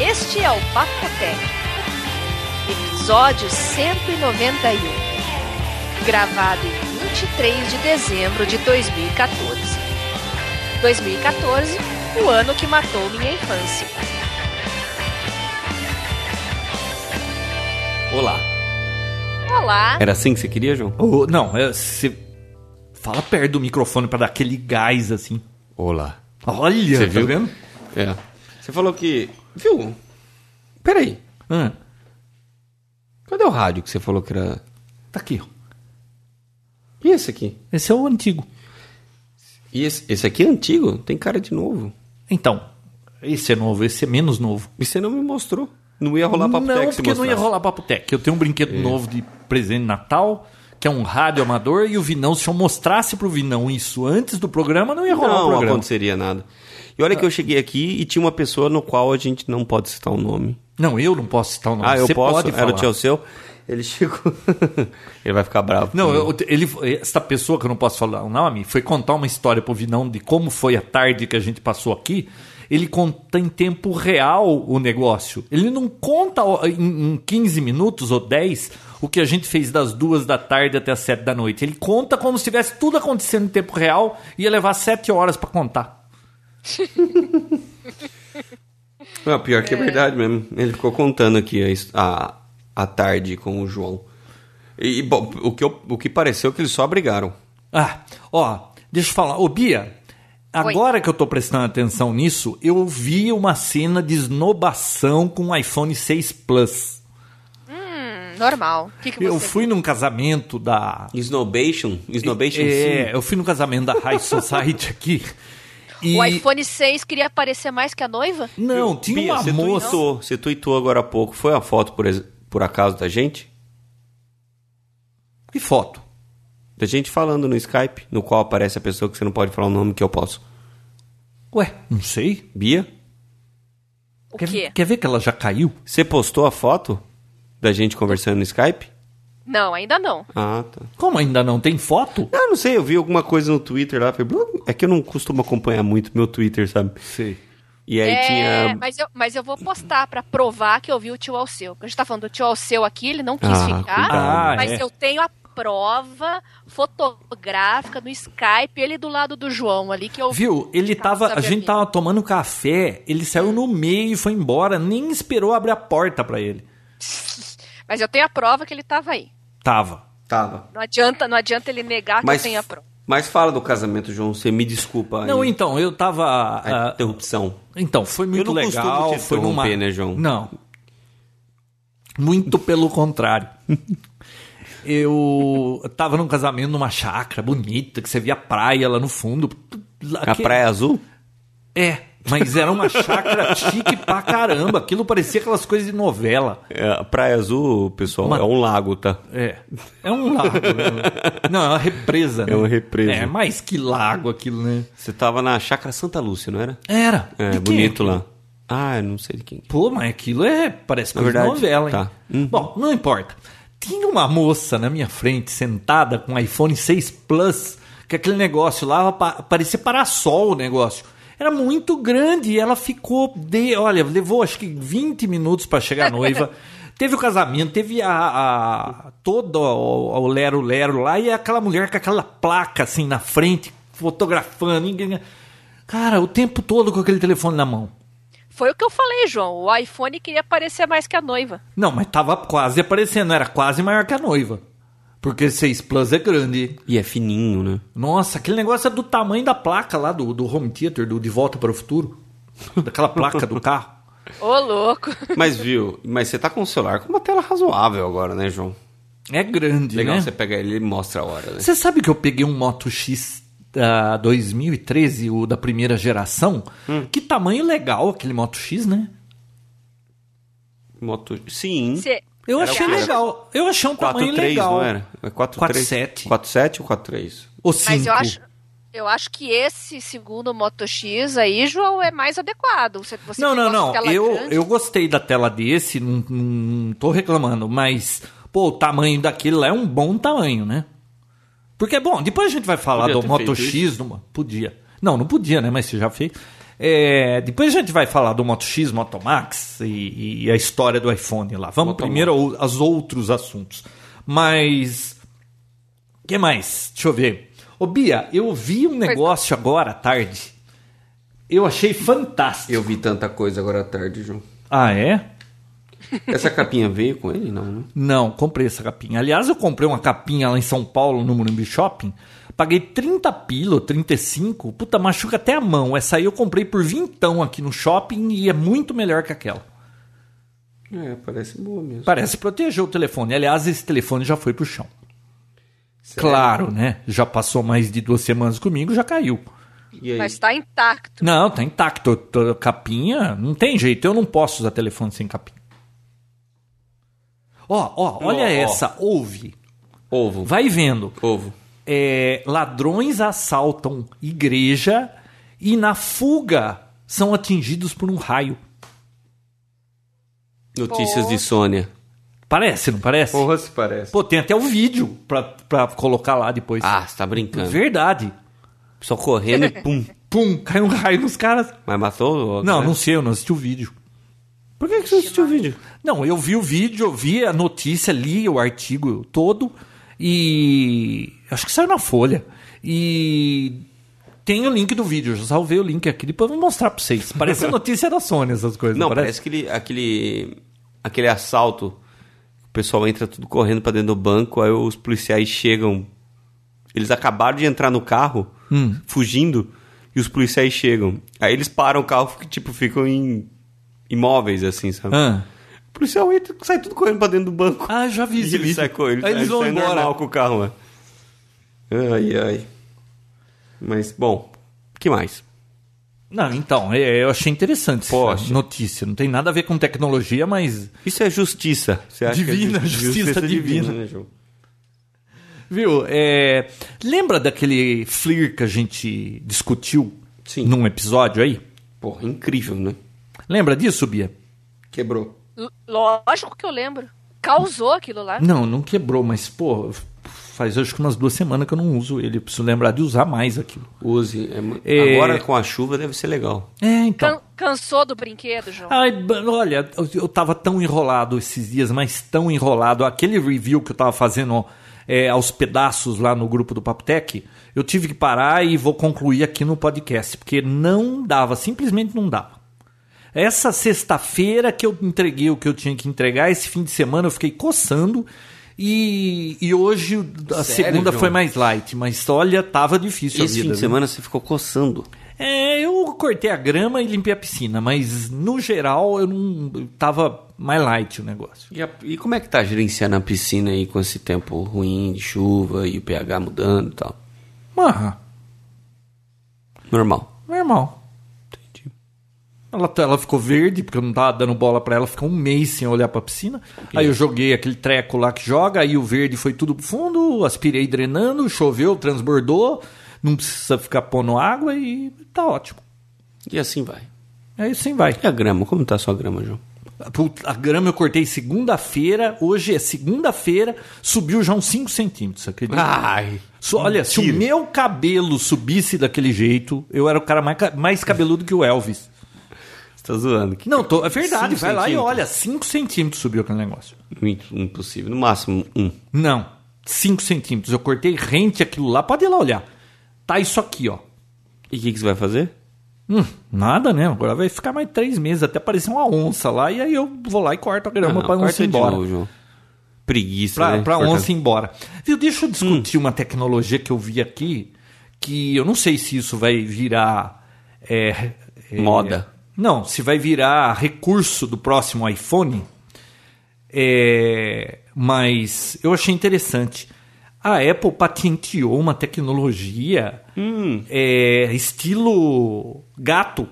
Este é o Papotec, episódio 191, gravado em 23 de dezembro de 2014. 2014, o ano que matou minha infância. Olá. Olá. Era assim que você queria, João? Oh, não, é, você fala perto do microfone pra dar aquele gás assim. Olá. Olha, Você tá viu? vendo? É. Você falou que. Viu? Peraí. Ah, Cadê o rádio que você falou que era. tá aqui, ó. E esse aqui? Esse é o antigo. E esse, esse aqui é antigo? Tem cara de novo. Então, esse é novo, esse é menos novo. E você não me mostrou. Não ia rolar papo não, tech se porque não ia rolar papo tech. Eu tenho um brinquedo novo de presente de Natal, que é um rádio amador, e o Vinão, se eu mostrasse pro Vinão isso antes do programa, não ia rolar o Não, não programa. aconteceria nada. E olha que eu cheguei aqui e tinha uma pessoa no qual a gente não pode citar o nome. Não, eu não posso citar o nome. ah, eu Você posso? pode Era falar. o tio seu? Ele chegou. Ele vai ficar bravo. Não, eu, ele, essa pessoa que eu não posso falar o nome foi contar uma história pro Vinão de como foi a tarde que a gente passou aqui. Ele conta em tempo real o negócio. Ele não conta em, em 15 minutos ou 10 o que a gente fez das duas da tarde até as 7 da noite. Ele conta como se tivesse tudo acontecendo em tempo real e ia levar 7 horas pra contar. Não, pior que é verdade mesmo. Ele ficou contando aqui a, a, a tarde com o João. E, bom, o que, eu- o que pareceu que eles só brigaram. Ah, ó, deixa eu falar. Ô, Bia, agora que eu tô prestando atenção nisso, eu vi uma cena de esnobação com o iPhone 6 Plus. Hum, normal. O que, que você Eu fui num casamento da. Snowbation? Snowbation É, sim. eu fui num casamento da High Society aqui. E. O iPhone 6 queria aparecer mais que a noiva? Não, tinha Bia, uma você moça. Tweetou, você tweetou agora há pouco. Foi a foto, por, ex- por acaso, da gente? Que foto? Da gente falando no Skype, no qual aparece a pessoa que você não pode falar o nome que eu posso. Ué, não sei. Bia? O Quer, quê? quer ver que ela já caiu? Você postou a foto da gente conversando no Skype? Não, ainda não. Ah, tá. Como ainda não tem foto? Ah, não sei, eu vi alguma coisa no Twitter lá. falei, É que eu não costumo acompanhar muito meu Twitter, sabe? Sei. E aí é, tinha. mas, eu, mas eu vou postar pra provar que eu vi o tio Alceu. Porque a gente tá falando do tio Alceu aqui, ele não quis Ah, ficar. cuidado. Ah, mas é. eu tenho a prova fotográfica no Skype, ele do lado do João ali, que eu Viu? Ele tava. A gente tava tomando café, ele saiu no meio e foi embora, nem esperou abrir a porta pra ele. Mas eu tenho a prova que ele tava aí. Tava. Tava. Não adianta, não adianta ele negar que Mas, eu tenho a prova. mas fala do casamento, João. Você me desculpa. Não, aí, então, eu tava. a ah, interrupção. Então, foi muito não costumo legal. te foi numa... né, João? Não. Muito pelo contrário. Eu tava num casamento numa chácara bonita, que você via a praia lá no fundo. A Praia Azul? É, mas era uma chácara chique pra caramba. Aquilo parecia aquelas coisas de novela. É, Praia Azul, pessoal, Uma- é um lago, tá? É. É um lago. né? Não, é uma represa. né? É uma represa. É, mais que lago aquilo, né? Você tava na Chácara Santa Lúcia, não era? Era. É, De bonito lá. Ah, eu não sei de quem. Pô, mas aquilo é. Parece coisa de verdade, novela, hein? tá. Uhum. Bom, não importa. Tinha uma moça na minha frente, sentada com um iPhone 6 Plus, que aquele negócio lá pa- parecia parasol o negócio. Era muito grande e ela ficou. De, olha, levou acho que 20 minutos para chegar a noiva. Teve o casamento, teve a, a todo o, o Lero Lero lá e aquela mulher com aquela placa assim na frente, fotografando. ninguém- Cara, o tempo todo com aquele telefone na mão. Foi o que eu falei, João. O iPhone queria aparecer mais que a noiva. Não, mas tava quase aparecendo, era quase maior que a noiva. Porque 6 Plus é grande. E é fininho, né? Nossa, aquele negócio é do tamanho da placa lá do, do Home Theater, do De Volta para o Futuro. Daquela placa do carro. Ô, louco. Mas viu, mas você tá com o celular com uma tela razoável agora, né, João? É grande, Legal, né? você pega ele e mostra a hora, né? Você sabe que eu peguei um Moto X da 2013, o da primeira geração? Hum. Que tamanho legal aquele Moto X, né? Moto... Sim. Cê- Eu Era achei legal. Eu achei um tamanho 4.3, legal. não era? É 4.3. 4.7. 4.7 ou 4.3? Ou 5. Mas eu acho, eu acho que esse segundo Moto X aí, João, é mais adequado. Você, você Não, não, não. Eu, grande, eu gostei da tela desse, não, não, não tô reclamando, mas, pô, o tamanho daquele lá é um bom tamanho, né? Porque, bom, depois a gente vai falar Podia do Moto X. Numa... Podia. Não, não podia, né? Mas você já fez. É, depois a gente vai falar do Moto X, Moto Max e, e a história do iPhone lá. Vamos Moto primeiro ao- aos outros assuntos. Mas. O que mais? Deixa eu ver. Ô, Bia, eu vi um negócio agora à tarde. Eu achei fantástico. Eu vi tanta coisa agora à tarde, João. Ah, é? Essa capinha veio com ele? Não, né? Não, comprei essa capinha. Aliás, eu comprei uma capinha lá em São Paulo, no Morumbi Shopping. Paguei 30 pila, 35. Puta, machuca até a mão. Essa aí eu comprei por vintão aqui no shopping e é muito melhor que aquela. É, parece boa mesmo. Parece proteger o telefone. Aliás, esse telefone já foi pro chão. Sério? Claro, né? Já passou mais de duas semanas comigo, já caiu. E aí? Mas tá intacto. Não, tá intacto. Capinha, não tem jeito. Eu não posso usar telefone sem capinha. Ó, ó, olha ó. essa. Ouve. Ovo. Vai vendo. Ovo. É, ladrões assaltam igreja e na fuga são atingidos por um raio. Notícias Pô. de Sônia. Parece, não parece? Porra, se parece. Pô, tem até o vídeo pra, pra colocar lá depois. Ah, você tá brincando. Verdade. Só correndo e pum. Pum, caiu um raio nos caras. Mas matou o Não, né? não sei, eu não assisti o vídeo. Por que, que você assistiu o vídeo? Não, eu vi o vídeo, eu vi a notícia, li o artigo todo e acho que saiu na Folha. E tem o link do vídeo, eu já salvei o link aqui, depois eu vou mostrar pra vocês. Parece a notícia da Sony essas coisas, Não, não parece aquele, aquele, aquele assalto. O pessoal entra tudo correndo pra dentro do banco, aí os policiais chegam. Eles acabaram de entrar no carro, Hum. fugindo, e os policiais chegam. Aí eles param o carro, tipo, ficam em imóveis, assim, sabe? Ah, policial entra, sai tudo correndo pra dentro do banco. Ah, já vi E esse ele sai correndo, Aí eles vão embora. normal com o carro, né? Ai, ai. Mas, bom, que mais? não, então, é, eu achei interessante essa Poxa. notícia. Não tem nada a ver com tecnologia, mas Isso é justiça. Acha Divina, é ju- justiça divina. né, João? Viu? É, lembra daquele FLIR que a gente discutiu Sim. num episódio aí? Porra, incrível, né? Lembra disso, Bia? Quebrou. L- Lógico que eu lembro. Causou aquilo lá. Não, não quebrou, mas, pô, faz acho que umas duas semanas que eu não uso ele. Eu preciso lembrar de usar mais aquilo. Use. É É. Agora com a chuva deve ser legal. É, então. Can- cansou do brinquedo, João? Ai, olha, eu, eu tava tão enrolado esses dias, mas tão enrolado. Aquele review que eu tava fazendo é, aos pedaços lá no grupo do Papotec, eu tive que parar e vou concluir aqui no podcast, porque não dava, simplesmente não dava. Essa sexta-feira que eu entreguei o que eu tinha que entregar, esse fim de semana eu fiquei coçando. E, e hoje a Sério, segunda João? foi mais light, mas olha, tava difícil Esse a vida. fim de viu? semana você ficou coçando. É, eu cortei a grama e limpei a piscina, mas no geral eu não eu tava mais light o negócio. E, a- e como é que tá gerenciando a piscina aí com esse tempo ruim de chuva e o pH mudando e tal? Ah, Normal. normal. Ela, ela ficou verde, porque eu não tava dando bola pra ela, ficou um mês sem olhar pra piscina. Aí eu joguei aquele treco lá que joga, aí o verde foi tudo pro fundo, aspirei drenando, choveu, transbordou, não precisa ficar pondo água e tá ótimo. E assim vai. Aí sim vai. E a grama? Como tá a sua grama, João? A grama eu cortei segunda-feira, hoje é segunda-feira, subiu já uns 5 centímetros, acredita? Ai. So- olha, se o meu cabelo subisse daquele jeito, eu era o cara mais, mais cabeludo que o Elvis. Tá zoando. Que Não, tô, é verdade, vai lá e olha, 5 centímetros subiu aquele negócio. Impossível. No máximo um. Não, 5 centímetros. Eu cortei rente aquilo lá, pode ir lá olhar. Tá isso aqui, ó. E o que, que você vai fazer? Hum, nada, né? Agora vai ficar mais três meses até aparecer uma onça lá e aí eu vou lá e corto a grama Ah, pra onça ir de embora. novo. Preguiça, Pra, né? pra onça ir embora. Viu, deixa eu Hum. discutir uma tecnologia que eu vi aqui, que eu não sei se isso vai virar. é, é, Moda. Não, se vai virar recurso do próximo iPhone. É, mas eu achei interessante. A Apple patenteou uma tecnologia Hum. é, estilo gato.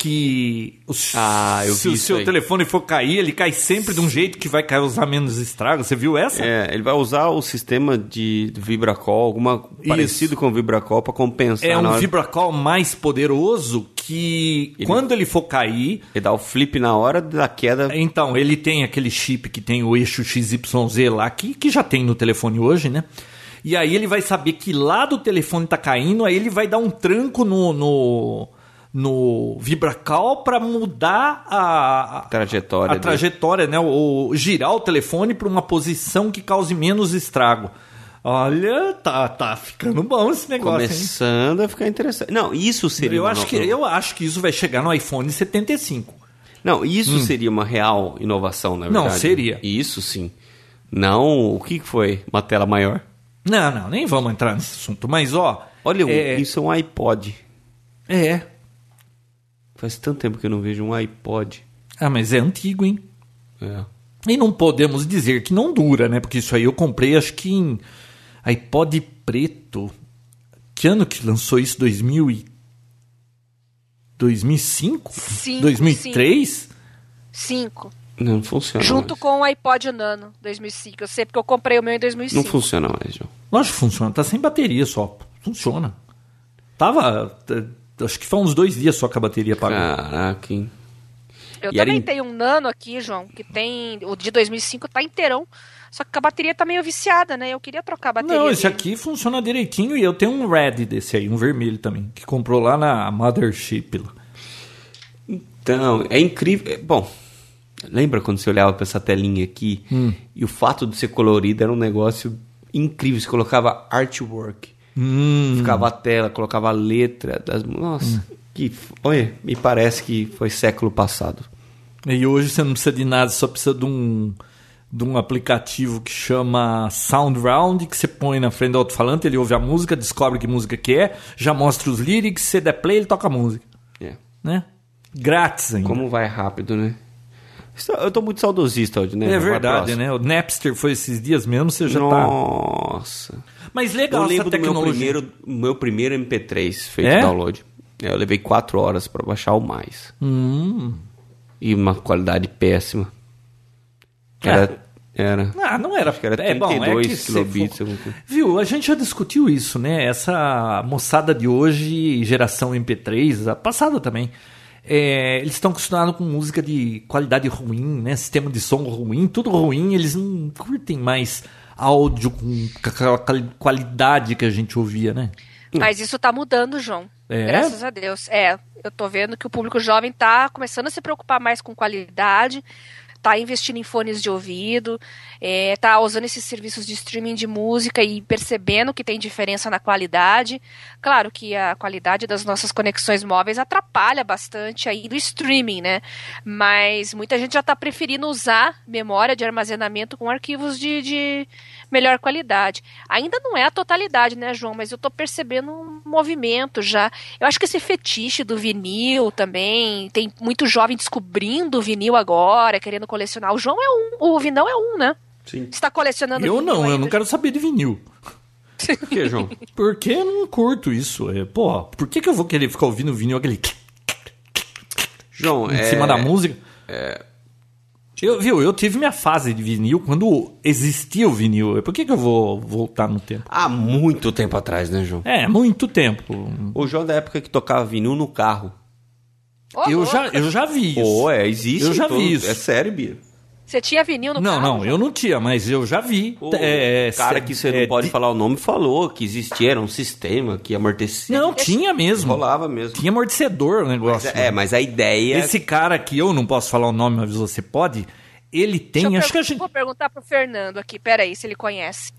Que o- Ah, se o isso seu aí. telefone for cair, ele cai sempre de um jeito que vai causar menos estrago. Você viu essa? É, ele vai usar o sistema de Vibracol, alguma parecido com o Vibracol pra compensar É um hora. Vibracol mais poderoso que quando ele for cair, Ele dá o flip na hora da queda. então ele tem aquele chip que tem o eixo XYZ lá, que, que já tem no telefone hoje, né? E aí ele vai saber que lá do telefone tá caindo, aí ele vai dar um tranco no, no, no Vibracal para mudar a, a Trajetória a dele. trajetória, né? O, girar o telefone para uma posição que cause menos estrago. Olha, tá, tá ficando bom esse negócio, hein? Começando a ficar interessante. Não, isso seria Eu acho, no- que, eu acho que isso vai chegar no iPhone 75. Não, isso seria uma real inovação, na Hum. Não, verdade. seria. Isso sim. Não, o que que foi? Uma tela maior. Não, não, nem vamos entrar nesse assunto. Mas, ó. Olha, é, isso é um iPod. é. Faz tanto tempo que eu não vejo um iPod. Ah, mas é antigo, hein? É. E não podemos dizer que não dura, né? Porque isso aí eu comprei, acho que em iPod preto. Que ano que lançou isso? 2000 e... 2005? Cinco, 2003? Cinco. Não funciona Junto mais. com o iPod Nano 2005. Eu sei porque eu comprei o meu em 2005. Não funciona mais, João. Lógico que funciona. Tá sem bateria só. Funciona. Tava... Acho que foi uns dois dias só que a bateria parou. Caraca, hein? Eu E também em- tenho um Nano aqui, João, que tem. O de 2005 tá inteirão. Só que a bateria tá meio viciada, né? Eu queria trocar a bateria. Não, esse dele. aqui funciona direitinho e eu tenho um red desse aí, um vermelho também, que comprou lá na Mothership. lá. Então, é incrível. é, Bom, lembra quando você olhava pra essa telinha aqui Hum. e o fato de ser colorido era um negócio incrível. Você colocava artwork, Hum. ficava a tela, colocava a letra. Das... Nossa, que. Olha, me parece que foi século passado. E hoje você não precisa de nada, só precisa de um, de um aplicativo que chama SoundRound, que você põe na frente do alto-falante, ele ouve a música, descobre que música que é, já mostra os lyrics, você der play, ele toca a música. É. Né? Grátis ainda. Como vai rápido, né? Eu tô muito saudosista hoje, né? É verdade, né? O Napster foi esses dias mesmo, você já tá. Nossa. Mas legal eu lembro do meu primeiro, meu primeiro MP3 feito É? download. É, Eu levei quatro horas pra baixar o mais. Hum. E uma qualidade péssima. Era. Era. Ah, não era. Acho que era é bom, é 32 que kilobits. for- alguma coisa. Viu, a gente já discutiu isso, né? Essa moçada de hoje, geração MP3, a passada também, é, eles estão acostumados com música de qualidade ruim, né? Sistema de som ruim, tudo ruim, eles não curtem mais áudio com aquela quali- qualidade que a gente ouvia, né? Mas isso tá mudando, João. É? Graças a Deus. É, eu tô vendo que o público jovem tá começando a se preocupar mais com qualidade, tá investindo em fones de ouvido, é, tá usando esses serviços de streaming de música e percebendo que tem diferença na qualidade. Claro que a qualidade das nossas conexões móveis atrapalha bastante aí do streaming, né? Mas muita gente já tá preferindo usar memória de armazenamento com arquivos de, de melhor qualidade. Ainda não é a totalidade, né, João? Mas eu tô percebendo um movimento já. Eu acho que esse fetiche do vinil também, tem muito jovem descobrindo o vinil agora, querendo colecionar. O João é um, o Vinão é um, né? Sim. Você tá colecionando Eu vinil não, eu ainda? não quero saber de vinil. Por que, João? Porque eu não curto isso. É, pô, por que, que eu vou querer ficar ouvindo vinil aquele João, em é... cima da música. Eu, viu, eu tive minha fase de vinil quando existia o vinil. Por que, que eu vou voltar no tempo? Há muito tempo atrás, né, João? É, muito tempo. O João da época que tocava vinil no carro. Ô, Eu já, eu já vi isso. Pô, é, existe. Eu já vi isso. É sério, Bia. Você tinha vinil no Não, carro? não, João? eu não tinha, mas eu já vi. O É, cara cê- que você é, não pode de- falar o nome falou que existia, era um sistema que amortecia. Não, tinha mesmo. Rolava mesmo. Tinha amortecedor o negócio. É, mas a ideia... Esse cara que eu não posso falar o nome, mas você pode, ele tem, Deixa eu acho que a gente... Vou perguntar pro Fernando aqui, peraí, se ele conhece.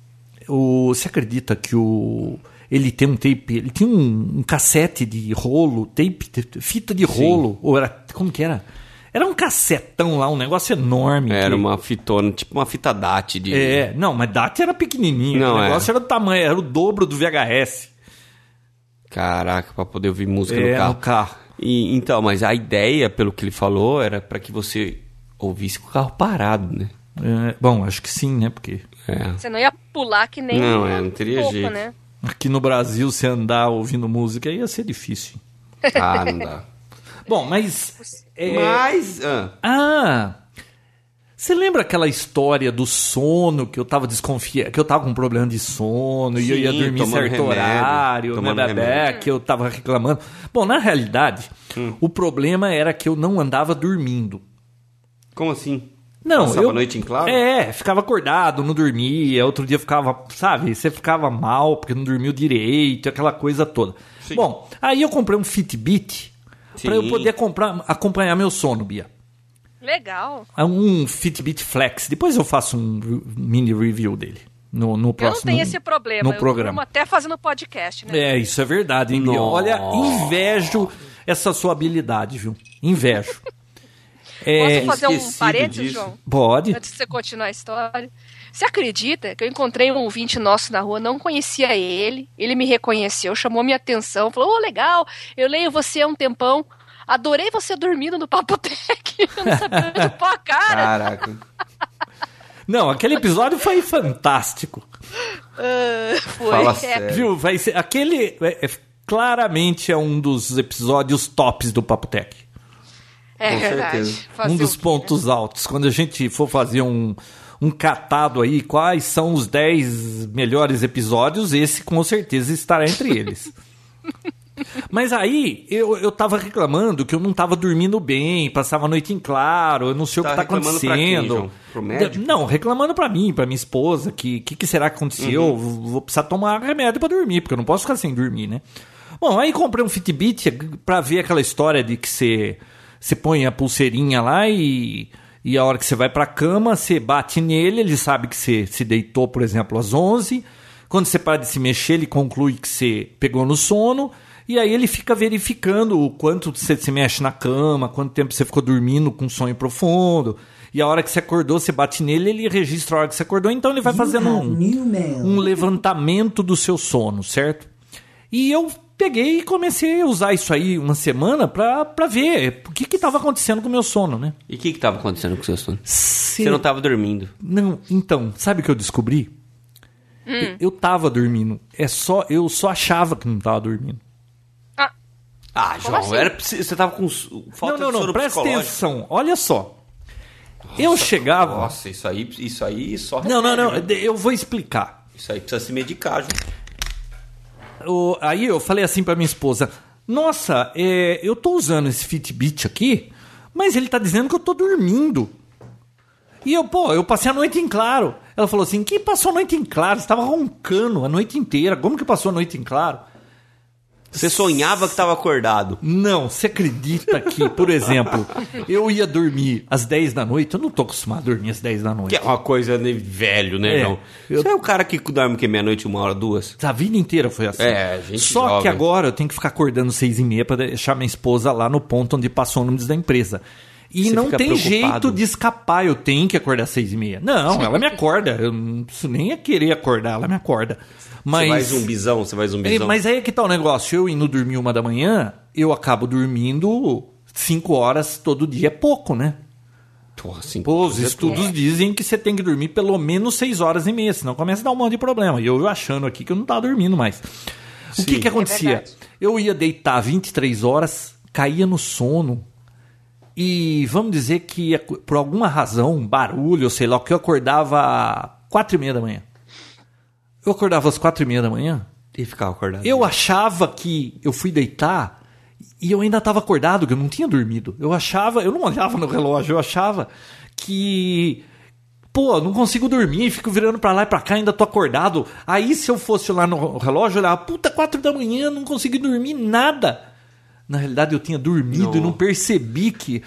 O, você acredita que o ele tem um tape, ele tinha um, um cassete de rolo, tape, fita de rolo, ou era, como que era? Era um cassetão lá, um negócio enorme. Era que- uma fitona, tipo uma fita DAT de... É, não, mas DAT era pequenininho, Não, o é. negócio era do tamanho, era o dobro do VHS. Caraca, pra poder ouvir música É, no carro. no carro. E, então, mas a ideia, pelo que ele falou, era pra que você ouvisse com o carro parado, né? É, bom, acho que sim, né? Porque É. Você não ia pular que nem Não, é, não teria pouco, jeito. né? aqui no Brasil, se andar ouvindo música ia ser difícil. Ah, não dá. Bom, mas... é, Mas... ah, Ah, você lembra aquela história do sono que eu tava desconfiado, que eu tava com um problema de sono e eu ia Sim, dormir certo remédio, horário, né, que eu tava reclamando. Bom, na realidade, Hum. o problema era que eu não andava dormindo. como assim? Não, Passava eu a noite em claro? É, ficava acordado, não dormia, outro dia ficava, sabe, você ficava mal porque não dormiu direito, aquela coisa toda. Sim. Bom, aí eu comprei um Fitbit Pra eu poder comprar, acompanhar meu sono, Bia. Legal. É um Fitbit Flex. Depois eu faço um mini review dele no, no Eu não próximo. tenho esse problema. No eu programa. até fazendo podcast, né? É, isso é verdade, hein, Bia? Olha, invejo essa sua habilidade, viu? Invejo. Posso É, fazer um parênteses, disso. João? pode. Antes de você continuar a história. Você acredita que eu encontrei um ouvinte nosso na rua, não conhecia ele, ele me reconheceu, chamou minha atenção, falou, ô, legal, eu leio você há um tempão, adorei você dormindo no Papotec, eu não sabia onde pôr a cara. Caraca. Não, aquele episódio foi fantástico. Ah, foi. Fala É, sério. Viu? Vai ser aquele é, é, claramente é um dos episódios tops do Papo Tech. é Com verdade. certeza. Um dos quê, pontos altos. Quando a gente for fazer um, um catado aí, quais são os 10 melhores episódios, esse com certeza estará entre eles. Mas aí, eu, eu tava reclamando que eu não tava dormindo bem, passava a noite em claro, eu não sei o Tá que tá reclamando pra quem, acontecendo. João? Pro? Não, reclamando pra mim, pra minha esposa, que que, que será que aconteceu? Uhum. Vou precisar tomar remédio pra dormir, porque eu não posso ficar sem dormir, né? Bom, aí comprei um Fitbit pra ver aquela história de que você você põe a pulseirinha lá e, e a hora que você vai pra cama, você bate nele, ele sabe que você se deitou, por exemplo, às 11. Quando você para de se mexer, ele conclui que você pegou no sono. E aí ele fica verificando o quanto você se mexe na cama, quanto tempo você ficou dormindo com sonho profundo. E a hora que você acordou, você bate nele, ele registra a hora que você acordou, então ele vai fazendo um, um levantamento do seu sono, certo? E eu peguei e comecei a usar isso aí uma semana pra, pra ver o que que tava acontecendo com o meu sono, né? E o que que tava acontecendo com o seu sono? Se- Você não tava dormindo. Não, então, sabe o que eu descobri? Eu, eu tava dormindo. É só, eu só achava que não tava dormindo. Ah, Ah, João, assim? era, você tava com falta não, não, de não, sono presta atenção. Olha só. eu chegava. Nossa, isso aí, isso aí só Não, não, não, né? eu vou explicar. Isso aí precisa se medicar, João. O- aí eu falei assim pra minha esposa: Nossa, é, eu tô usando esse Fitbit aqui, mas ele tá dizendo que eu tô dormindo. E eu, pô, eu passei a noite em claro. Ela falou assim: Que passou a noite em claro? Você tava roncando a noite inteira. Como que passou a noite em claro? Você sonhava que tava acordado. Não, você acredita que, por exemplo, eu ia dormir às 10 da noite? Eu não tô acostumado a dormir às 10 da noite. Que é uma coisa de velho, né, É, eu- Você é o cara que dorme que meia-noite, uma hora, duas? A vida inteira foi assim. É, gente Só jovem. que agora eu tenho que ficar acordando seis e meia pra deixar minha esposa lá no ponto onde passou o ônibus da empresa. E Você não tem preocupado? jeito de escapar, eu tenho que acordar às seis e meia. Não, ela me acorda. Eu não preciso nem querer acordar, ela me acorda. Mas, Você vai zumbizão, você vai É, zumbizão. mas aí é que tá o negócio. Eu indo dormir uma da manhã, eu acabo dormindo cinco horas todo dia. É pouco, né? Porra, assim, Pô, os você- estudos dizem que você tem que dormir pelo menos seis horas e meia, senão começa a dar um monte de problema. E eu achando aqui que eu não tava dormindo mais. O Sim. que que acontecia? verdade. eu ia deitar 23 horas, caía no sono. E vamos dizer que por alguma razão, um barulho, ou sei lá, o que eu acordava quatro e meia da manhã. Eu acordava às quatro e meia da manhã. E ficava acordado. Eu achava que eu fui deitar e eu ainda estava acordado, que eu não tinha dormido. Eu achava, eu não olhava no relógio, eu achava que pô, não consigo dormir, fico virando pra lá e pra cá, ainda tô acordado. Aí se eu fosse lá no relógio, eu olhava, puta, quatro da manhã, não consegui dormir nada. Na realidade eu tinha dormido e Não. não percebi que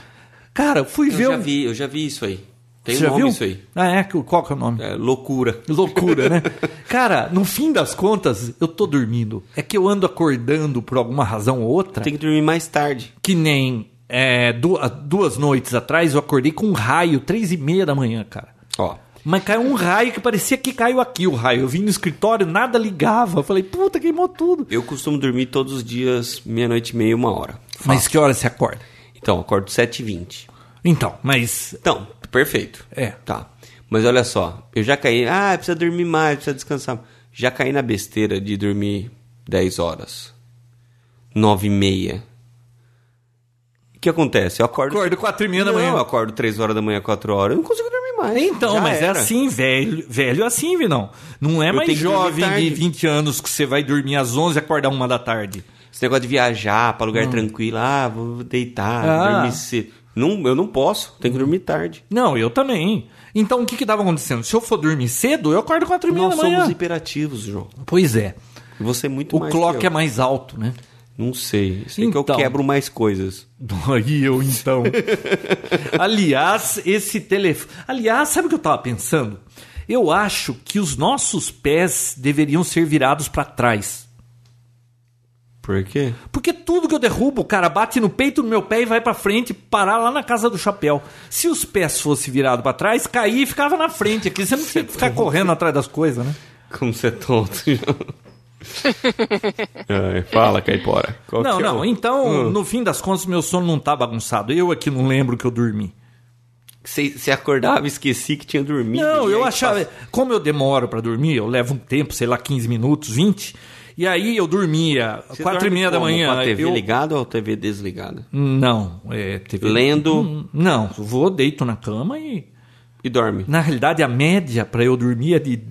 Cara, eu fui Eu ver já um- vi, eu já vi isso aí. Tem Você um já nome viu? isso aí. Ah, é, qual que é o nome? É loucura. Loucura, né? Cara, no fim das contas, eu tô dormindo. É que eu ando acordando por alguma razão ou outra. Tem que dormir mais tarde. Que nem é, du- há duas noites atrás eu acordei com um raio, três e meia da manhã, cara. Ó, Mas caiu um raio que parecia que caiu aqui o raio. Eu vim no escritório, nada ligava. Eu falei, puta, queimou tudo. eu costumo dormir todos os dias, meia-noite e meia, uma hora. Mas que hora você acorda? Então, acordo 7h20. Então, mas. Então, perfeito. É. Tá. Mas olha só, eu já caí. Ah, precisa dormir mais, precisa descansar. Já caí na besteira de dormir 10 horas. 9 e meia. O que acontece? Eu acordo. Acordo quatro e meia da Não, manhã. eu acordo 3 horas da manhã, 4 horas. Eu não consigo dormir mais. Então, Já mas era. é assim, velho. Velho assim, Vinão. Não é Eu mais jovem de tarde. 20 anos que você vai dormir às 11 e acordar uma da tarde. Esse negócio de viajar pra lugar tranquilo. Ah, vou deitar, Hum. Ah. dormir cedo. Não, eu não posso. Tenho que dormir tarde. Não, eu também. Então o que que tava acontecendo? Se eu for dormir cedo, eu acordo quatro e meia Nós da manhã. somos hiperativos, João. Pois é. Você é muito O mais clock que é mais alto, né? Não sei. Sei que eu Então. quebro mais coisas. Aí eu então. Aliás, esse telefone. Aliás, sabe o que eu tava pensando? Eu acho que os nossos pés deveriam ser virados para trás. Por quê? Porque tudo que eu derrubo, o cara bate no peito do meu pé e vai pra frente, parar lá na casa do chapéu. Se os pés fossem virados pra trás, caía e ficava na frente. Aqui você não tinha que ficar correndo atrás das coisas, né? Como você é tonto. Ai, fala, Caipora. Qual não, que é não. o- Então, Hum. no fim das contas, meu sono não tá bagunçado. Eu aqui não lembro que eu dormi. Você, acordava e esqueci que tinha dormido. Não, eu achava. passa- Como eu demoro pra dormir, eu levo um tempo, sei lá, 15 minutos, 20. E aí eu dormia Você quatro e meia da como? manhã. Com a TV eu... ligada ou a TV desligada? Não, é TV. Lendo Hum, Não, eu vou, deito na cama e. e dorme. Na realidade, a média pra eu dormir é de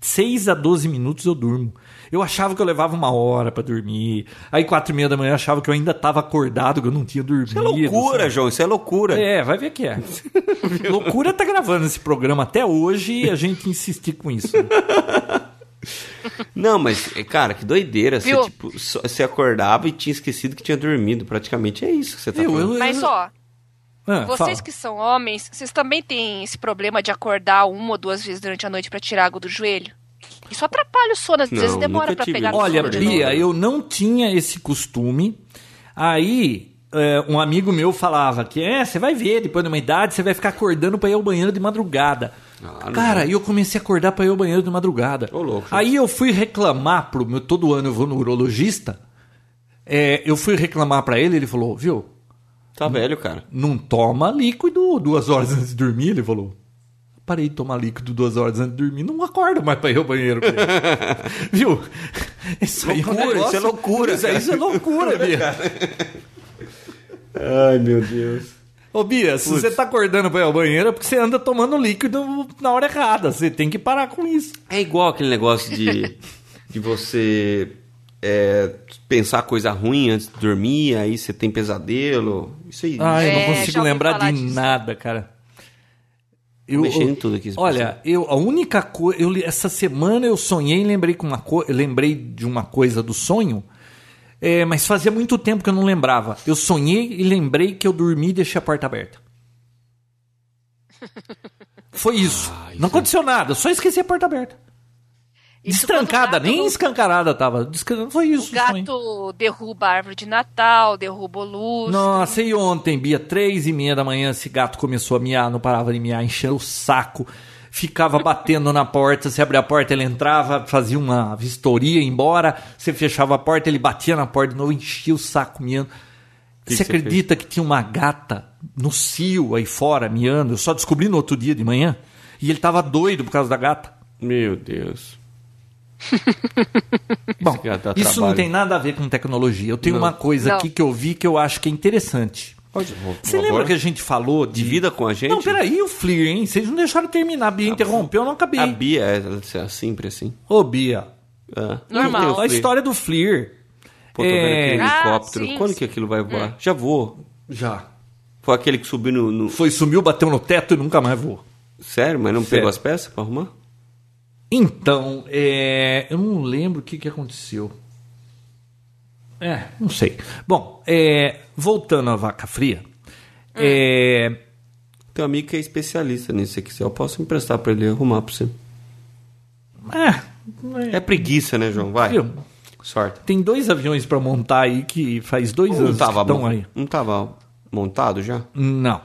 6 a 12 minutos eu durmo. Eu achava que eu levava uma hora pra dormir. Aí, quatro e meia da manhã, eu achava que eu ainda tava acordado, que eu não tinha dormido. Isso é loucura, sabe? João. Isso é loucura. É, vai ver que é. loucura tá gravando esse programa até hoje e a gente insistir com isso. né? Não, mas, cara, que doideira. Você, tipo, só- você acordava e tinha esquecido que tinha dormido. Praticamente é isso que você tá Eu- falando. eu- Mas ó, Ah, vocês fala. que são homens, vocês também têm esse problema de acordar uma ou duas vezes durante a noite pra tirar água do joelho? Isso atrapalha o sono, às Não, vezes demora tive pegar Olha, sono de Bia, eu não tinha esse costume. Aí, é, um amigo meu falava que é, você vai ver, depois de uma idade, você vai ficar acordando pra ir ao banheiro de madrugada. Ah. Cara, aí eu comecei a acordar pra ir ao banheiro de madrugada. Ô, louco. Aí eu fui reclamar pro meu. Todo ano eu vou no urologista. É, eu fui reclamar pra ele, ele falou, viu? Tá velho, cara. Não toma líquido duas horas antes de dormir, ele falou. Parei de tomar líquido duas horas antes de dormir, não acorda mais pra ir ao banheiro. Viu? Isso aí é um Loucura, negócio- isso é loucura, Isso, isso é loucura, Bia. Ai, meu Deus. Ô, Bia, se você tá acordando pra ir ao banheiro é porque você anda tomando líquido na hora errada. Você tem que parar com isso. É igual aquele negócio de, de você é, pensar coisa ruim antes de dormir, aí você tem pesadelo. Isso aí. Ai, eu É, não consigo lembrar de disso. nada, cara. Eu, mexendo em tudo aqui, Olha, eu, a única coisa. Eu, essa semana eu sonhei e lembrei, com uma co- lembrei de uma coisa do sonho, é, mas fazia muito tempo que eu não lembrava. Eu sonhei e lembrei que eu dormi e deixei a porta aberta. Foi isso. Ah, isso não aconteceu nada, eu só esqueci a porta aberta. Isso Destrancada, gato nem não- escancarada tava. Descan- Foi isso. O gato derruba a árvore de Natal, derruba o luz. Nossa, e ontem, Bia, três e meia da manhã, esse gato começou a miar, não parava de miar, encheu o saco, ficava batendo na porta, você abria a porta, ele entrava, fazia uma vistoria, ia embora, você fechava a porta, ele batia na porta de novo, enchia o saco miando. Que você que acredita que tinha uma gata no cio aí fora, miando? Eu só descobri no outro dia de manhã, e ele tava doido por causa da gata. Meu Deus. Bom, isso não tem nada a ver com tecnologia. Eu tenho Não. uma coisa Não. aqui que eu vi que eu acho que é interessante. Pode, Você lembra que a gente falou de Divida com a gente? Não, peraí, o Fleer, hein? Vocês não deixaram terminar. A Bia interrompeu, eu não acabei. A Bia é é sempre assim. Ô, Bia, É. Normal. A história do Fleer. Pô, tô vendo É, aquele Ah, helicóptero. sim, Quando sim. que aquilo vai voar? Já voou. Já. Foi aquele que subiu no... no- Foi, sumiu, bateu no teto e nunca mais voou. Sério? Mas não Sério. pegou as peças pra arrumar? Então, é, eu não lembro o que, que aconteceu. É, não sei. Bom, é, voltando à vaca fria. É, Tem um amigo que é especialista nisso. Quiser, eu posso emprestar pra ele arrumar pra você. é, É preguiça, né, João? Vai. Viu? Sorte. tem dois aviões pra montar aí que faz dois Não anos que tava, estão mon- aí. não tava montado já? Não.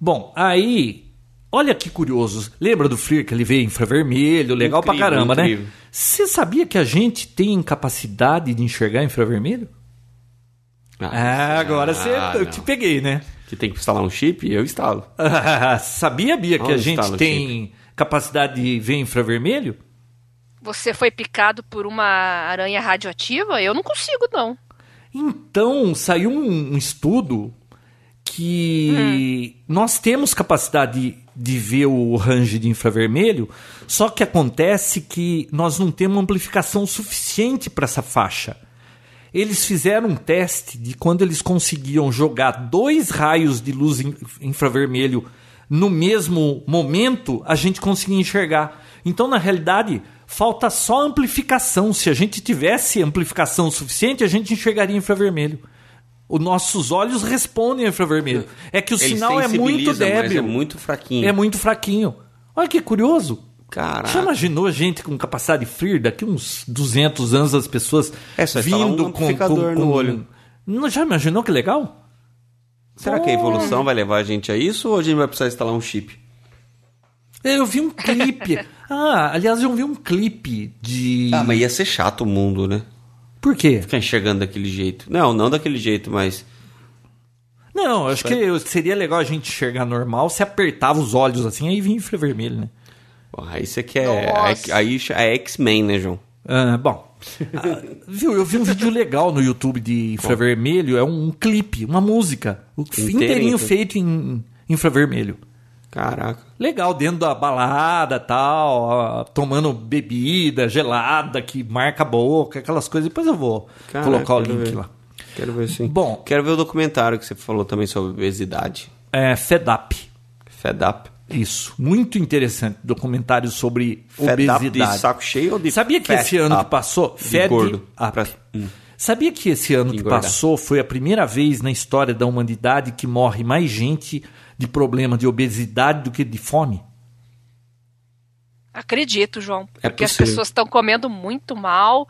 Bom, aí. Olha que curioso. Lembra do Fleer que ele veio infravermelho? Legal Incrível, pra caramba, incrível. né? Você sabia que a gente tem capacidade de enxergar infravermelho? Ah, agora você. ah, eu não. te peguei, né? Que tem que instalar um chip? Eu instalo. sabia, Bia, que a Onde gente está no tem capacidade de ver infravermelho? Você foi picado por uma aranha radioativa? Eu não consigo, não. Então, saiu um, um estudo que nós temos capacidade de, ver o range de infravermelho, só que acontece que nós não temos amplificação suficiente para essa faixa. Eles fizeram um teste de quando eles conseguiam jogar dois raios de luz in- infravermelho no mesmo momento, a gente conseguia enxergar. Então, na realidade, falta só amplificação. Se a gente tivesse amplificação suficiente, a gente enxergaria infravermelho. Os nossos olhos respondem ao infravermelho. É que o Ele sinal é muito mas débil. É muito fraquinho. É muito fraquinho. Olha que curioso. Caraca. Já imaginou a gente com capacidade de FLIR daqui uns 200 anos as pessoas É, só instalar um vindo com, amplificador com, no com- olho. Não, já imaginou que legal? Será que a evolução vai levar a gente a isso ou a gente vai precisar instalar um chip? Eu vi um clipe. ah, aliás, eu vi um clipe de. Ah, mas ia ser chato o mundo, né? Por quê? Ficar enxergando daquele jeito. Não, não daquele jeito, mas. Não, acho que seria legal a gente enxergar normal se apertava os olhos assim, aí vinha infravermelho, né? Pô, aí você quer. Nossa. Aí é X-Men, né, João? Ah, bom. Ah, viu, eu vi um vídeo legal no YouTube de infravermelho, é um clipe, uma música. O Inteirinho, inteirinho feito em infravermelho. Caraca. Legal, dentro da balada tal, ó, tomando bebida gelada que marca a boca, aquelas coisas. Depois eu vou Caraca, colocar o link ver. lá. Quero ver sim. Bom. Quero ver o documentário que você falou também sobre obesidade. É FEDAP. Fed up. Isso, muito interessante. Documentário sobre Fed up obesidade. de saco cheio ou de Sabia que esse ano up? que passou, De Fed gordo. up. Pra- hum. Sabia que esse ano que passou foi a primeira vez na história da humanidade que morre mais gente de problema de obesidade do que de fome? Acredito, João. É Porque as possível. pessoas estão comendo muito mal.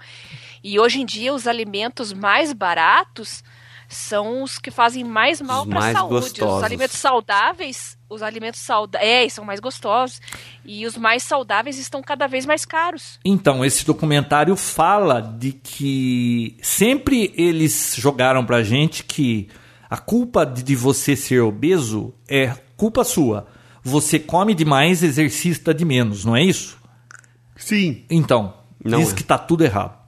E hoje em dia os alimentos mais baratos são os que fazem mais mal para a saúde. gostosos. Os alimentos saudáveis, os alimentos saudáveis, é, são mais gostosos. E os mais saudáveis estão cada vez mais caros. Então, esse documentário fala de que sempre eles jogaram pra gente que a culpa de de você ser obeso é culpa sua. Você come demais, exercita de menos, não é isso? Sim. Então, Não diz é. que tá tudo errado.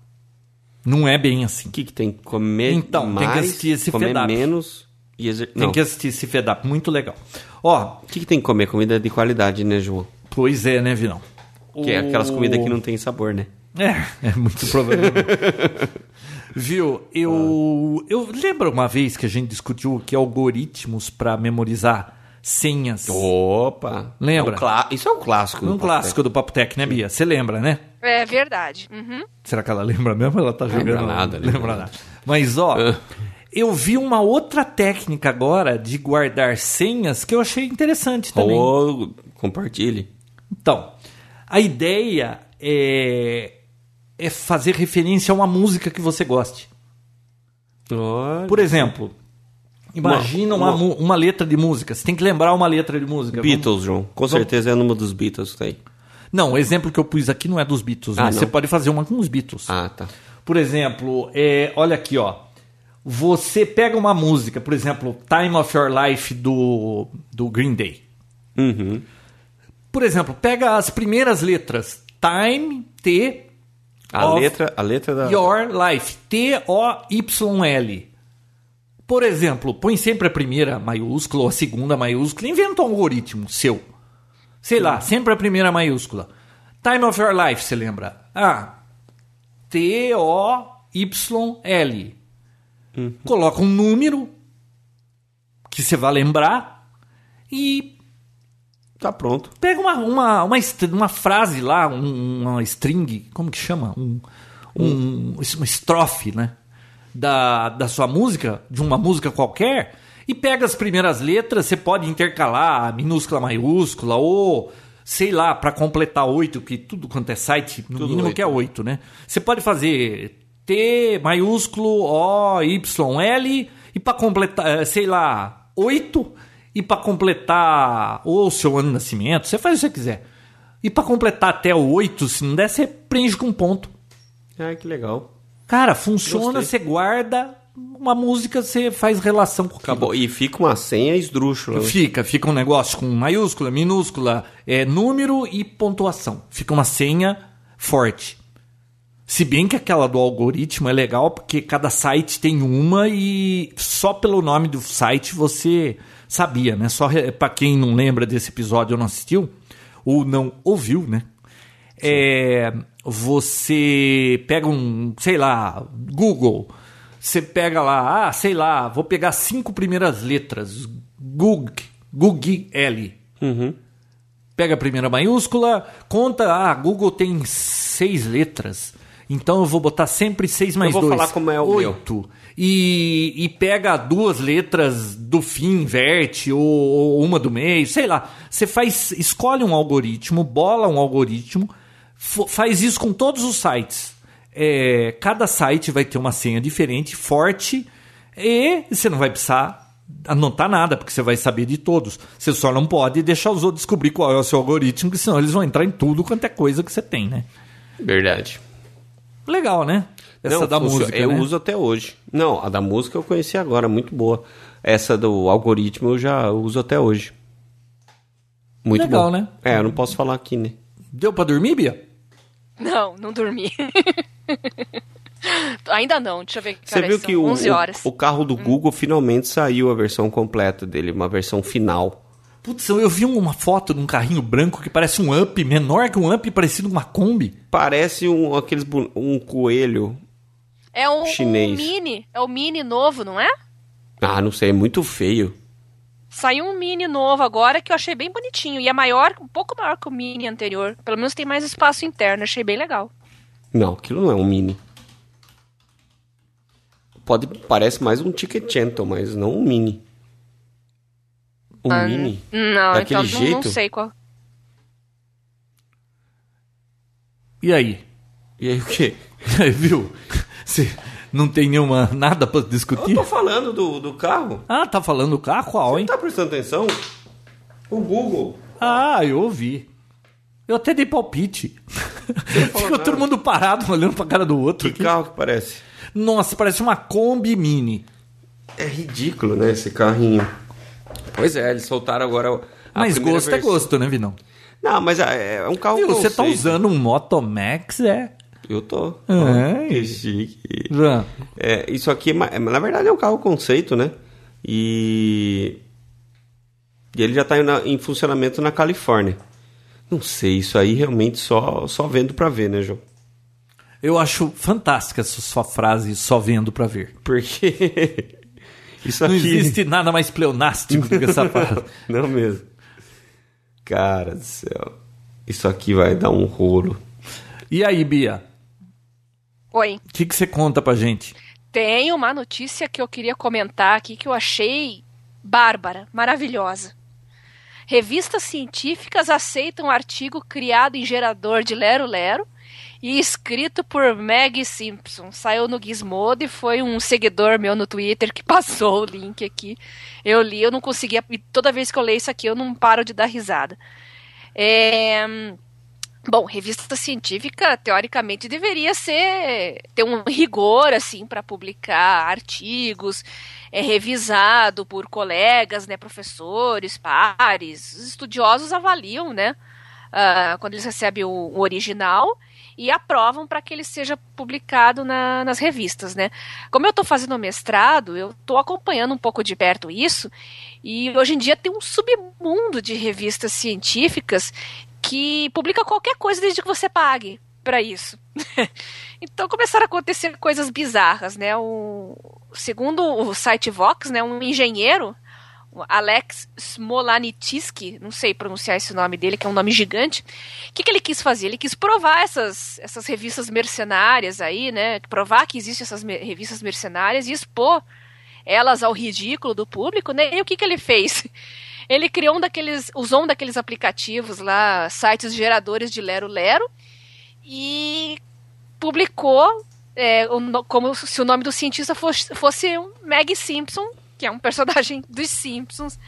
Não é bem assim. O que, que tem que comer Então, tem que mais, assistir esse comer Fed up. menos e exer... Tem que assistir esse FEDAP, muito legal. Ó, O que, que tem que comer? Comida de qualidade, né, João? pois é, né, Vinão? Que é aquelas O- comidas que não tem sabor, né? É, é muito provável. Viu? Eu, eu lembro uma vez que a gente discutiu que algoritmos para memorizar senhas. Opa! Lembra? É um Isso é um clássico. um do clássico do Papo Tech, né, Bia? Você lembra, né? É verdade. Uhum. Será que ela lembra mesmo? Ela tá Lembra jogando. nada, lembra lembra nada. Mas ó, Ah. eu vi uma outra técnica agora de guardar senhas que eu achei interessante também. Ou compartilhe. Então, a ideia é é fazer referência a uma música que você goste. Olha. Por exemplo, imagina uma, Uma- uma letra de música. Você tem que lembrar uma letra de música. Beatles, João. Com certeza é numa dos Beatles que tá aí. Não, o exemplo que eu pus aqui não é dos Beatles, Ah, você pode fazer uma com os Beatles. Ah, tá. Por exemplo, é, olha aqui, ó. Você pega uma música, por exemplo, Time of Your Life do, do Green Day. Uhum. Por exemplo, pega as primeiras letras. Time, T, A letra, a letra da. Your Life. T-O-Y-L. Por exemplo, põe sempre a primeira maiúscula ou a segunda maiúscula. Inventa um algoritmo seu. Sei lá, sempre a primeira maiúscula. Time of Your Life, você lembra? Ah, T-O-Y-L. Coloca um número que você vai lembrar e Tá pronto. Pega uma, uma, uma, uma frase lá, um- uma string, como que chama? Um, um, uma estrofe, né? Da, da sua música, de uma música qualquer, e pega as primeiras letras, você pode intercalar minúscula, maiúscula, ou sei lá, para completar oito, que tudo quanto é site, no Tudo mínimo oito, que é oito, né? Você pode fazer T maiúsculo, O, Y, L, e para completar, eh, sei lá, oito, e para completar ou o seu ano de nascimento, você faz o que você quiser. E para completar até o 8, se não der, você preenche com um ponto. Ai, que legal. Cara, funciona, Gostei. você guarda uma música, você faz relação com aquilo. Acabou. E fica uma senha esdrúxula. né? Fica, fica um negócio com maiúscula, minúscula, é, número e pontuação. Fica uma senha forte. Se bem que aquela do algoritmo é legal porque cada site tem uma e só pelo nome do site você sabia, né? Só para quem não lembra desse episódio ou não assistiu ou não ouviu, né? É, você pega um, sei lá, Google, você pega lá, ah, sei lá, vou pegar cinco primeiras letras, Gug, Gug L. Uhum. Pega a primeira maiúscula, conta, ah, Google tem seis letras. Então eu vou botar sempre 6 mais 2. vou falar como é o meu. 8. E, e pega duas letras do fim, inverte, ou, ou uma do meio, sei lá. Você faz, escolhe um algoritmo, bola um algoritmo, faz isso com todos os sites. É, cada site vai ter uma senha diferente, forte, e você não vai precisar anotar nada, porque você vai saber de todos. Você só não pode deixar os outros descobrir qual é o seu algoritmo, porque senão eles vão entrar em tudo quanto é coisa que você tem, né? Verdade. Legal, né? Essa Não, da funciona. música, Eu né? uso até hoje. Não, a da música eu conheci agora, muito boa. Essa do algoritmo eu já uso até hoje. Muito Legal, bom. né? É, eu não posso falar aqui, né? Deu pra dormir, Bia? Não, não dormi. Ainda não, deixa eu ver que Você viu que o, 11 horas. o, o carro do Google finalmente saiu a versão completa dele, uma versão final. Putz, eu vi uma foto de um carrinho branco que parece um up, menor que um up, parecido com uma Kombi. Parece um, aqueles, um coelho. É um, chinês. um mini, é o mini novo, não é? Ah, não sei, é muito feio. Saiu um mini novo agora que eu achei bem bonitinho. E é maior, um pouco maior que o mini anterior. Pelo menos tem mais espaço interno, achei bem legal. Não, aquilo não é um mini. Pode, parece mais um Ticketcento, mas não um mini. Um Ah, mini? Não, Daquele então não- não, jeito? sei qual. E aí? E aí o quê? E aí, viu? Você não tem nenhuma nada pra discutir? Eu tô falando do, do carro. Ah, tá falando do carro? Qual, hein? Tá prestando atenção? O Google. Ah, eu ouvi. Eu até dei palpite. Ficou todo mundo parado, olhando pra cara do outro. Que aqui. carro que parece? Nossa, parece uma Kombi Mini. É ridículo, né, esse carrinho. Pois é, eles soltaram agora Mas gosto é versão. gosto, né, Vinão? Não, mas é, é um carro Viu, você tá usando um Moto Max, é? Eu tô. É. Que chique. Já. É, isso aqui, é é, na verdade, é um carro conceito, né? E... E ele já tá em funcionamento na Califórnia. Não sei, isso aí realmente só, só vendo pra ver, né, João? Eu acho fantástica essa sua frase, só vendo pra ver. Porque... isso Não aqui... existe nada mais pleonástico do que essa frase. Não mesmo. Cara do céu. Isso aqui vai dar um rolo. E aí, Bia? Oi. O que, que você conta pra gente? Tem uma notícia que eu queria comentar aqui que eu achei bárbara, maravilhosa. Revistas científicas aceitam artigo criado em gerador de Lero Lero e escrito por Meg Simpson. Saiu no Gizmodo e foi um seguidor meu no Twitter que passou o link aqui. Eu li, eu não conseguia. E toda vez que eu leio isso aqui, eu não paro de dar risada. É. Bom, revista científica teoricamente deveria ser ter um rigor assim para publicar artigos, é revisado por colegas, né, professores, pares, os estudiosos avaliam, né, ah, quando eles recebem o, o original e aprovam para que ele seja publicado na- nas revistas, né? Como eu estou fazendo mestrado, eu estou acompanhando um pouco de perto isso e hoje em dia tem um submundo de revistas científicas que publica qualquer coisa desde que você pague para isso. então começaram a acontecer coisas bizarras, né? O, segundo o site Vox, né, um engenheiro, Alex Smolanitsky, não sei pronunciar esse nome dele, que é um nome gigante. O que, que ele quis fazer? Ele quis provar essas, essas revistas mercenárias aí, né? Provar que existem essas me- revistas mercenárias e expor elas ao ridículo do público, né? E o que, que ele fez? Ele criou um daqueles, usou um daqueles aplicativos lá, sites geradores de Lero Lero, e publicou é, como se o nome do cientista fosse, fosse um Meg Simpson, que é um personagem dos Simpsons,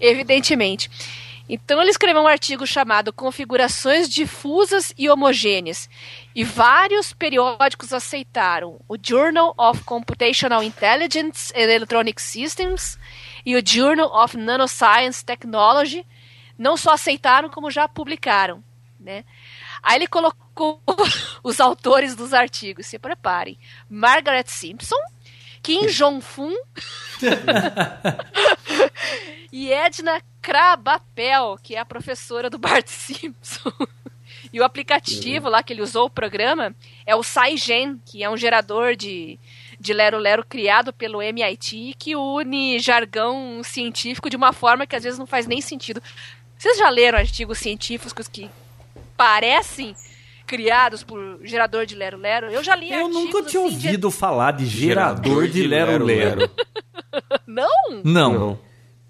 evidentemente. Então ele escreveu um artigo chamado Configurações difusas e homogêneas. E vários periódicos aceitaram. O Journal of Computational Intelligence and Electronic Systems e o Journal of Nanoscience Technology não só aceitaram, como já publicaram. Né? Aí ele colocou os autores dos artigos, se preparem. Margaret Simpson, Kim Jong-un e Edna Krabapel, que é a professora do Bart Simpson. E o aplicativo lá que ele usou, o programa, é o SciGen, que é um gerador de, de Lero Lero criado pelo MIT, que une jargão científico de uma forma que às vezes não faz nem sentido. Vocês já leram artigos científicos que parecem criados por gerador de Lero Lero. Eu já li Eu nunca tinha assim, de- ouvido falar de gerador de lero-lero. Não? Não. Não.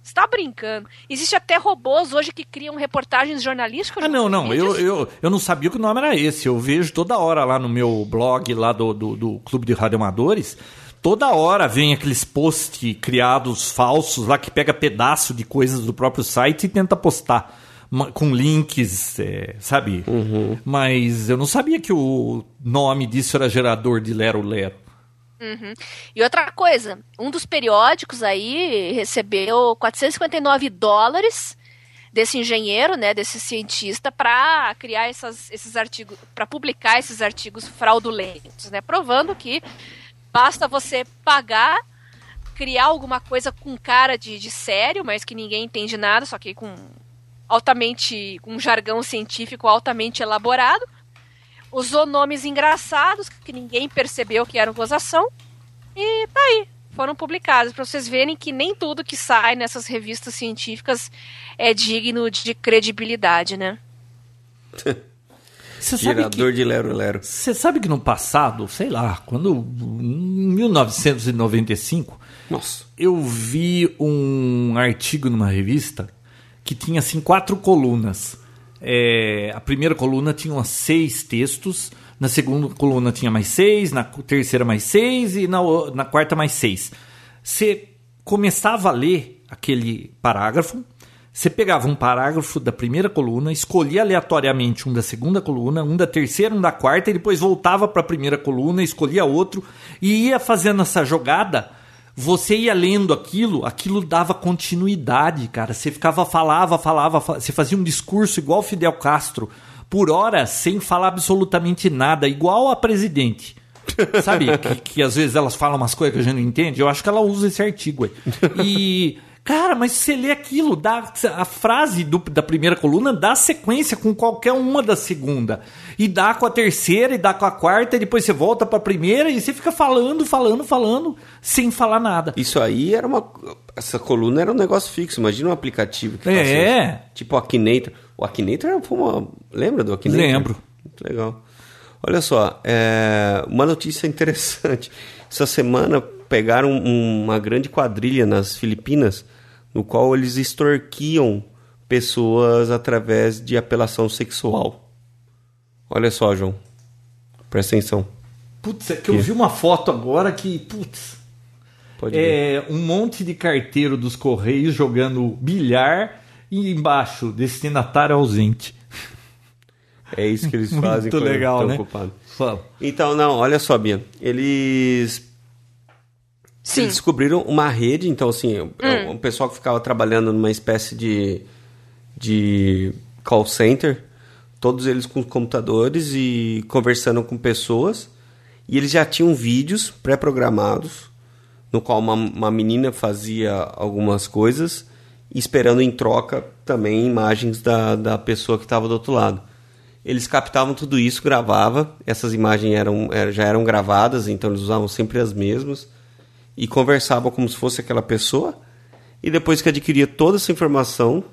Você tá brincando. Existe até robôs hoje que criam reportagens jornalísticas. Ah, não, não. Eu, eu, eu não sabia que o nome era esse. Eu vejo toda hora lá no meu blog, lá do, do, do Clube de Radioamadores. Toda hora vem aqueles posts criados falsos lá que pega pedaço de coisas do próprio site e tenta postar com links, é, sabe? Mas eu não sabia que o nome disso era gerador de Lero Lero. E outra coisa, um dos periódicos aí recebeu 459 dólares desse engenheiro, né, desse cientista, para criar essas, esses artigos, para publicar esses artigos fraudulentos, né, provando que basta você pagar, criar alguma coisa com cara de, de sério, mas que ninguém entende nada, só que com altamente, com um jargão científico altamente elaborado, usou nomes engraçados que ninguém percebeu que eram gozação e tá aí, foram publicados para vocês verem que nem tudo que sai nessas revistas científicas é digno de credibilidade, né? Você sabe que... Gerador de Lero Lero. Você sabe que no passado, sei lá, quando em 1995, Nossa. eu vi um artigo numa revista que tinha assim quatro colunas. É, a primeira coluna tinha seis textos, na segunda coluna tinha mais seis, na terceira mais seis e na, na quarta mais seis. Você começava a ler aquele parágrafo, você pegava um parágrafo da primeira coluna, escolhia aleatoriamente um da segunda coluna, um da terceira, um da quarta, e depois voltava para a primeira coluna, escolhia outro e ia fazendo essa jogada. Você ia lendo aquilo, aquilo dava continuidade, cara. Você ficava, falava, falava, fa- você fazia um discurso igual Fidel Castro, por horas, sem falar absolutamente nada, igual a presidente. Sabe? que, que às vezes elas falam umas coisas que a gente não entende. Eu acho que ela usa esse artigo aí. E. Cara, mas você lê aquilo, dá, a frase do- da primeira coluna dá sequência com qualquer uma da segunda. E dá com a terceira, e dá com a quarta, e depois você volta pra primeira, e você fica falando, falando, falando, sem falar nada. Isso aí era uma. Essa coluna era um negócio fixo. Imagina um aplicativo que É. isso. Tipo o Akinator. O Akinator foi uma. Lembra do Akinator? Lembro. Muito legal. Olha só, é, uma notícia interessante. Essa semana pegaram um- uma grande quadrilha nas Filipinas, no qual eles extorquiam pessoas através de apelação sexual. Olha só, João. Presta atenção. Putz, é que eu vi uma foto agora que, putz, Pode ver. é um monte de carteiro dos Correios jogando bilhar e embaixo, destinatário ausente. É isso que eles fazem Muito quando legal, estão né? ocupados. Fala. Então, não, olha só, Bia. Eles, Sim. eles descobriram uma rede, então, assim, é um pessoal que ficava trabalhando numa espécie de, de call center, todos eles com computadores e conversando com pessoas. E eles já tinham vídeos pré-programados, no qual uma, uma menina fazia algumas coisas, esperando em troca também imagens da, da pessoa que estava do outro lado. Eles captavam tudo isso, gravava. Essas imagens eram, era- já eram gravadas, então eles usavam sempre as mesmas. E conversavam como se fosse aquela pessoa. E depois que adquiria toda essa informação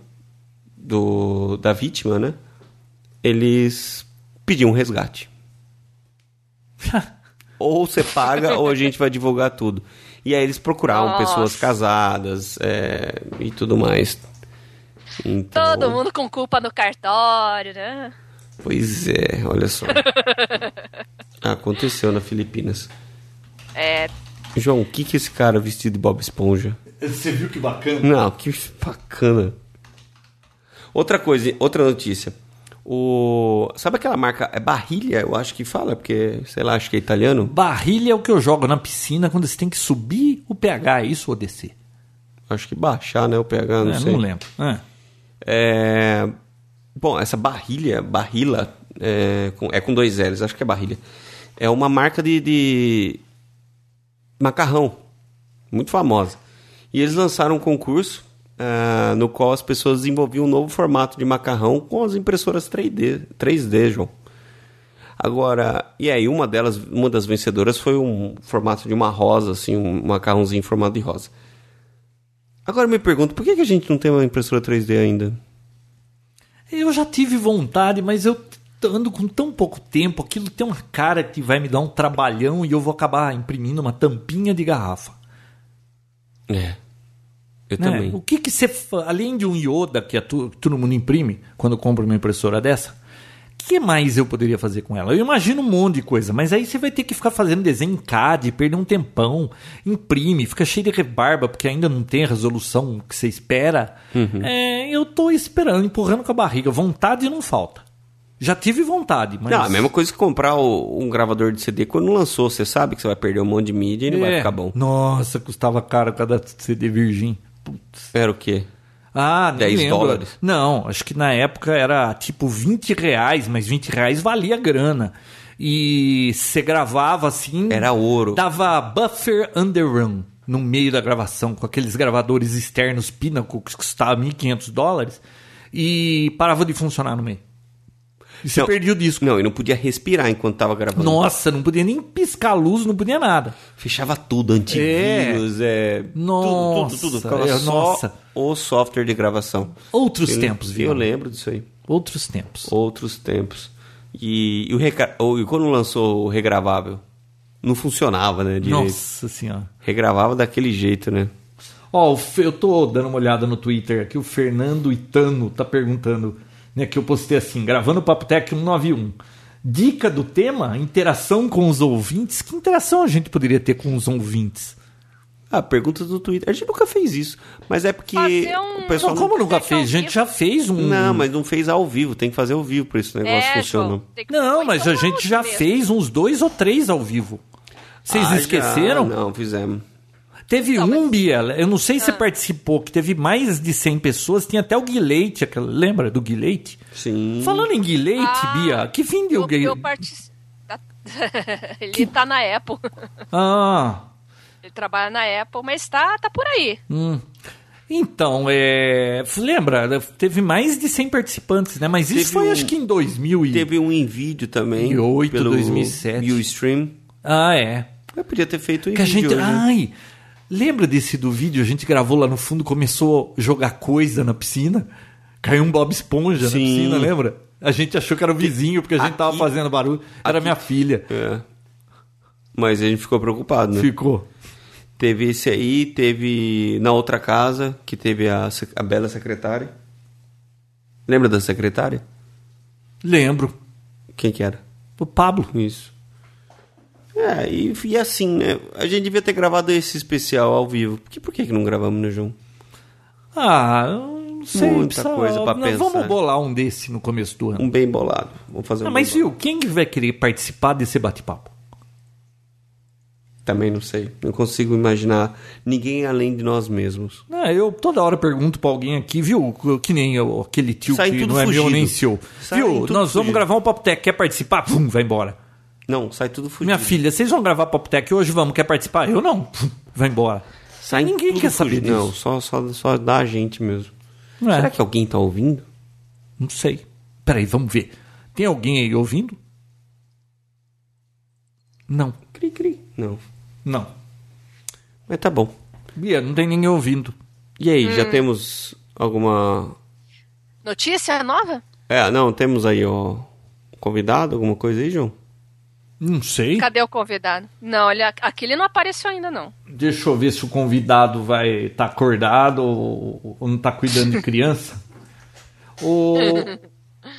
do, da vítima, né? Eles pediam um resgate. ou você paga ou a gente vai divulgar tudo. E aí eles procuravam Nossa. pessoas casadas é, e tudo mais. Então, Todo mundo com culpa no cartório, né? Pois é, olha só. Aconteceu na Filipinas. É, João, o que que esse cara vestido de Bob Esponja? Você viu que bacana? Não, que bacana. Outra coisa, outra notícia. O sabe aquela marca é Barrilha, eu acho que fala, porque sei lá, acho que é italiano. Barrilha é o que eu jogo na piscina quando você tem que subir o pH, é isso ou descer? Acho que baixar, né, o pH, não É, sei. não lembro. É. É, Bom, essa barrilha, barrila, é com, é com dois L's, acho que é barrilha. É uma marca de, de macarrão, muito famosa. E eles lançaram um concurso ah, no qual as pessoas desenvolviam um novo formato de macarrão com as impressoras 3D, 3D, João. Agora, e aí uma delas, uma das vencedoras foi um formato de uma rosa, assim, um macarrãozinho em formato de rosa. Agora me pergunto, por que, que a gente não tem uma impressora 3D ainda? Eu já tive vontade, mas eu ando com tão pouco tempo, aquilo tem uma cara que vai me dar um trabalhão e eu vou acabar imprimindo uma tampinha de garrafa. É. Eu né? também. O que que você, além de um Yoda que tu- todo mundo imprime quando compra uma impressora dessa, o que mais eu poderia fazer com ela? Eu imagino um monte de coisa, mas aí você vai ter que ficar fazendo desenho em CAD, perder um tempão, imprime, fica cheio de rebarba porque ainda não tem a resolução que você espera. Uhum. É, eu tô esperando, empurrando com a barriga. Vontade não falta. Já tive vontade, mas. Não, a mesma coisa que comprar o- um gravador de CD quando lançou. Você sabe que você vai perder um monte de mídia e não vai É. ficar bom. Nossa, custava caro cada CD virgem. Putz. Era o quê? Ah, nem 10 lembro. dólares. Não, acho que na época era tipo 20 reais, mas 20 reais valia grana. E você gravava assim. Era ouro. Dava buffer underrun no meio da gravação, com aqueles gravadores externos Pinnacle que custavam 1.500 dólares. E parava de funcionar no meio. E você Não. perdia o disco. Não, e não podia respirar enquanto tava gravando. Nossa, não podia nem piscar a luz, não podia nada. Fechava tudo, antivírus, é. Nossa, tudo, tudo, tudo. Ficava é, nossa. o software de gravação. Outros Eu- tempos, viu? Eu lembro disso aí. Outros tempos. Outros tempos. E, e o reca... e quando lançou o regravável? Não funcionava, né? Direito. Nossa senhora. Regravava daquele jeito, né? Ó, o Fe- eu tô dando uma olhada no Twitter aqui, o Fernando Itano tá perguntando, né, que eu postei assim, gravando o Papo Tech 191. Dica do tema, interação com os ouvintes. Que interação a gente poderia ter com os ouvintes? Ah, pergunta do Twitter. A gente nunca fez isso. Mas é porque um- o pessoal. Não, como nunca fez A gente já fez um... Não, mas não fez ao vivo. Tem que fazer ao vivo pra esse negócio É, funcionar. Que- Não, mas a gente já mesmo. fez uns dois ou três ao vivo. Vocês Ah, já. esqueceram? Não, fizemos. Teve Não, um, mas- Bia, eu não sei se você Ah. participou, que teve mais de 100 pessoas, tinha até o Guilherme, lembra do Guilherme? Sim. Falando em Guilherme, Ah, Bia, que fim deu o Guilherme? tá- Ele tá na Apple. Ah, Ele trabalha na Apple, mas tá, tá por aí. hum. Então, é... lembra, teve mais de 100 participantes, né? Mas isso Teve foi um- acho que em 2000 e... Teve um em vídeo também. 2008, pelo 2007. Ustream. Ah, é. Eu podia ter feito em Que a vídeo gente... hoje. né? Ai, lembra desse do vídeo? A gente gravou lá no fundo, começou a jogar coisa na piscina. Caiu um Bob Esponja na Sim. piscina, lembra? A gente achou que era o vizinho, porque a gente tava Aqui- fazendo barulho. Era aqui- minha filha. É. Mas a gente ficou preocupado, né? Ficou. Teve esse aí, teve na outra casa, que teve a, a bela secretária. Lembra da secretária? Lembro. Quem que era? O Pablo. Isso. É, e, e assim, né? A gente devia ter gravado esse especial ao vivo. Por que, por que, que não gravamos, né, João? Ah, eu não sei. Muita coisa pra não, pensar. Vamos bolar um desse no começo do ano. Um bem bolado. Vamos fazer um Ah, mas bem bolado. viu, quem que vai querer participar desse bate-papo? Também não sei. Não consigo imaginar ninguém além de nós mesmos. Ah, eu toda hora pergunto pra alguém aqui, viu? Que nem eu, aquele tio Sai que não é meu nem seu. Sai viu? Nós vamos fugido. gravar um Pop Tech, quer participar? Pum, vai embora. Não, sai tudo fugido. Minha filha, vocês vão gravar Pop Tech hoje? Vamos, quer participar? Eu não. Vai embora. Sai Ninguém quer saber fugido. Não, disso. só, só, só dá a gente mesmo. Não é? Será que alguém tá ouvindo? Não sei. Peraí, vamos ver. Tem alguém aí ouvindo? Não. Cri, cri. Não. Não. Mas tá bom. Bia, não tem ninguém ouvindo. E aí, Hum. já temos alguma. Notícia nova? É, não, temos aí, ó. Convidado, alguma coisa aí, João? Não sei. Cadê o convidado? Não, olha, aquele não apareceu ainda, não. Deixa eu ver se o convidado vai estar acordado ou, ou não tá cuidando de criança. Ô,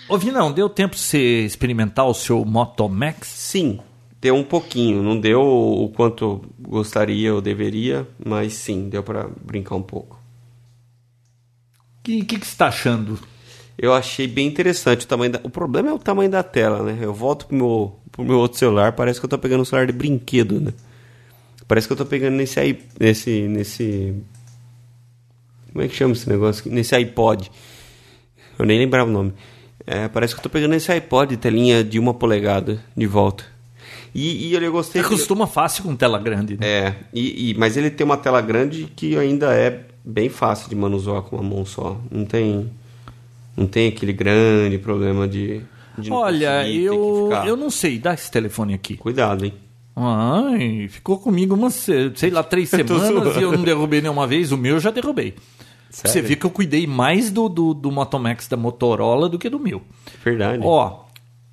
ô Vinão, deu tempo de você experimentar o seu Moto Max? Sim, deu um pouquinho. Não deu o quanto gostaria ou deveria, mas sim, deu pra brincar um pouco. O que, que, que você tá achando? Eu achei bem interessante o tamanho da... O problema é o tamanho da tela, né? Eu volto pro meu, pro meu outro celular, parece que eu tô pegando um celular de brinquedo, né? Parece que eu tô pegando nesse aí, nesse nesse Como é que chama esse negócio? aqui? Nesse iPod. Eu nem lembrava o nome. É, parece que eu tô pegando esse iPod, telinha de uma polegada de volta. E, e eu gostei. Acostuma fácil com tela grande, né? É, e, e- mas ele tem uma tela grande que ainda é bem fácil de manusear com uma mão só. Não tem, não tem aquele grande problema de. de Olha, eu, eu não sei. Dá esse telefone aqui. Cuidado, hein? Ai, ficou comigo umas, sei lá, três semanas e eu não derrubei nenhuma vez. O meu eu já derrubei. Você Sério? vê que eu cuidei mais do, do, do Moto Max da Motorola do que do meu. Verdade. Ó,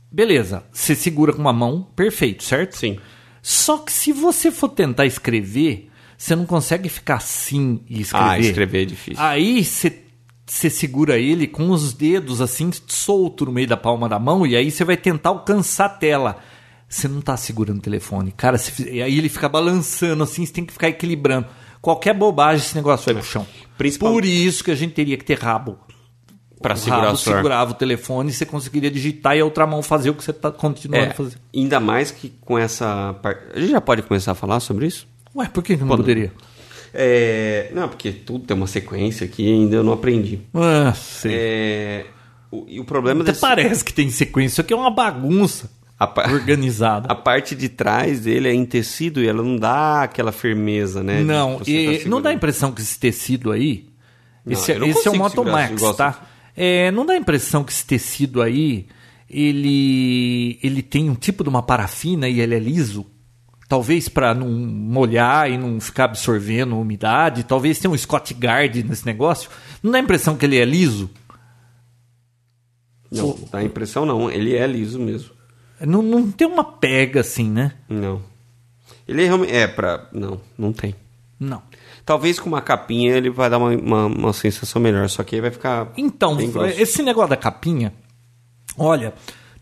beleza, você segura com uma mão, perfeito, certo? Sim. Só que se você for tentar escrever, você não consegue ficar assim e escrever. Ah, escrever é difícil. Aí você você segura ele com os dedos assim solto no meio da palma da mão e aí você vai tentar alcançar a tela. Você não tá segurando o telefone, cara. fizer- e aí ele fica balançando assim, você tem que ficar equilibrando. Qualquer bobagem esse negócio vai pro chão. Principal- Por isso que a gente teria que ter rabo. Pra o segurar rabo o celular. segurava o telefone e você conseguiria digitar e a outra mão fazer o que você tá continuando É, a fazer. ainda mais que com essa parte. A gente já pode começar a falar sobre isso? Ué, por que, que não Pode. poderia? É, não, porque tudo tem uma sequência aqui e ainda eu não aprendi. Ah, sei. É, o, e o problema Até desse, parece que tem sequência. Isso aqui é uma bagunça a, organizada. a parte de trás dele é em tecido e ela não dá aquela firmeza, né? Não, você e tá não dá a impressão que esse tecido aí. Não, esse esse é o consigo Moto segurar Max, igual tá? É, não dá a impressão que esse tecido aí ele ele tem um tipo de uma parafina e ele é liso. Talvez para não molhar e não ficar absorvendo umidade. Talvez tenha um Scott Guard nesse negócio. Não dá a impressão que ele é liso? Não, dá a impressão não, ele é liso mesmo. Não, não tem uma pega assim, né? Não. Ele é realmente. É, pra. Não, não tem. Não. Talvez com uma capinha ele vai dar uma, uma, uma sensação melhor, só que aí vai ficar. Então, esse negócio da capinha, olha,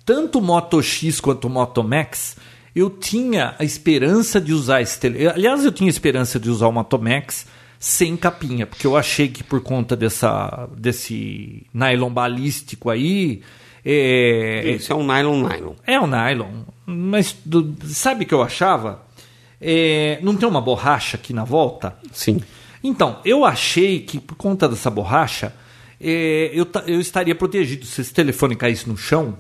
tanto o Moto X quanto o Moto Max, eu tinha a esperança de usar esse tele... Aliás, eu tinha a esperança de usar o Moto Max sem capinha, porque eu achei que por conta dessa, desse nylon balístico aí. É, Isso é um nylon nylon. é um nylon, mas do- sabe o que eu achava? É, não tem uma borracha aqui na volta? Sim. Então, eu achei que por conta dessa borracha, eh, eu, eu estaria protegido. Se esse telefone caísse no chão,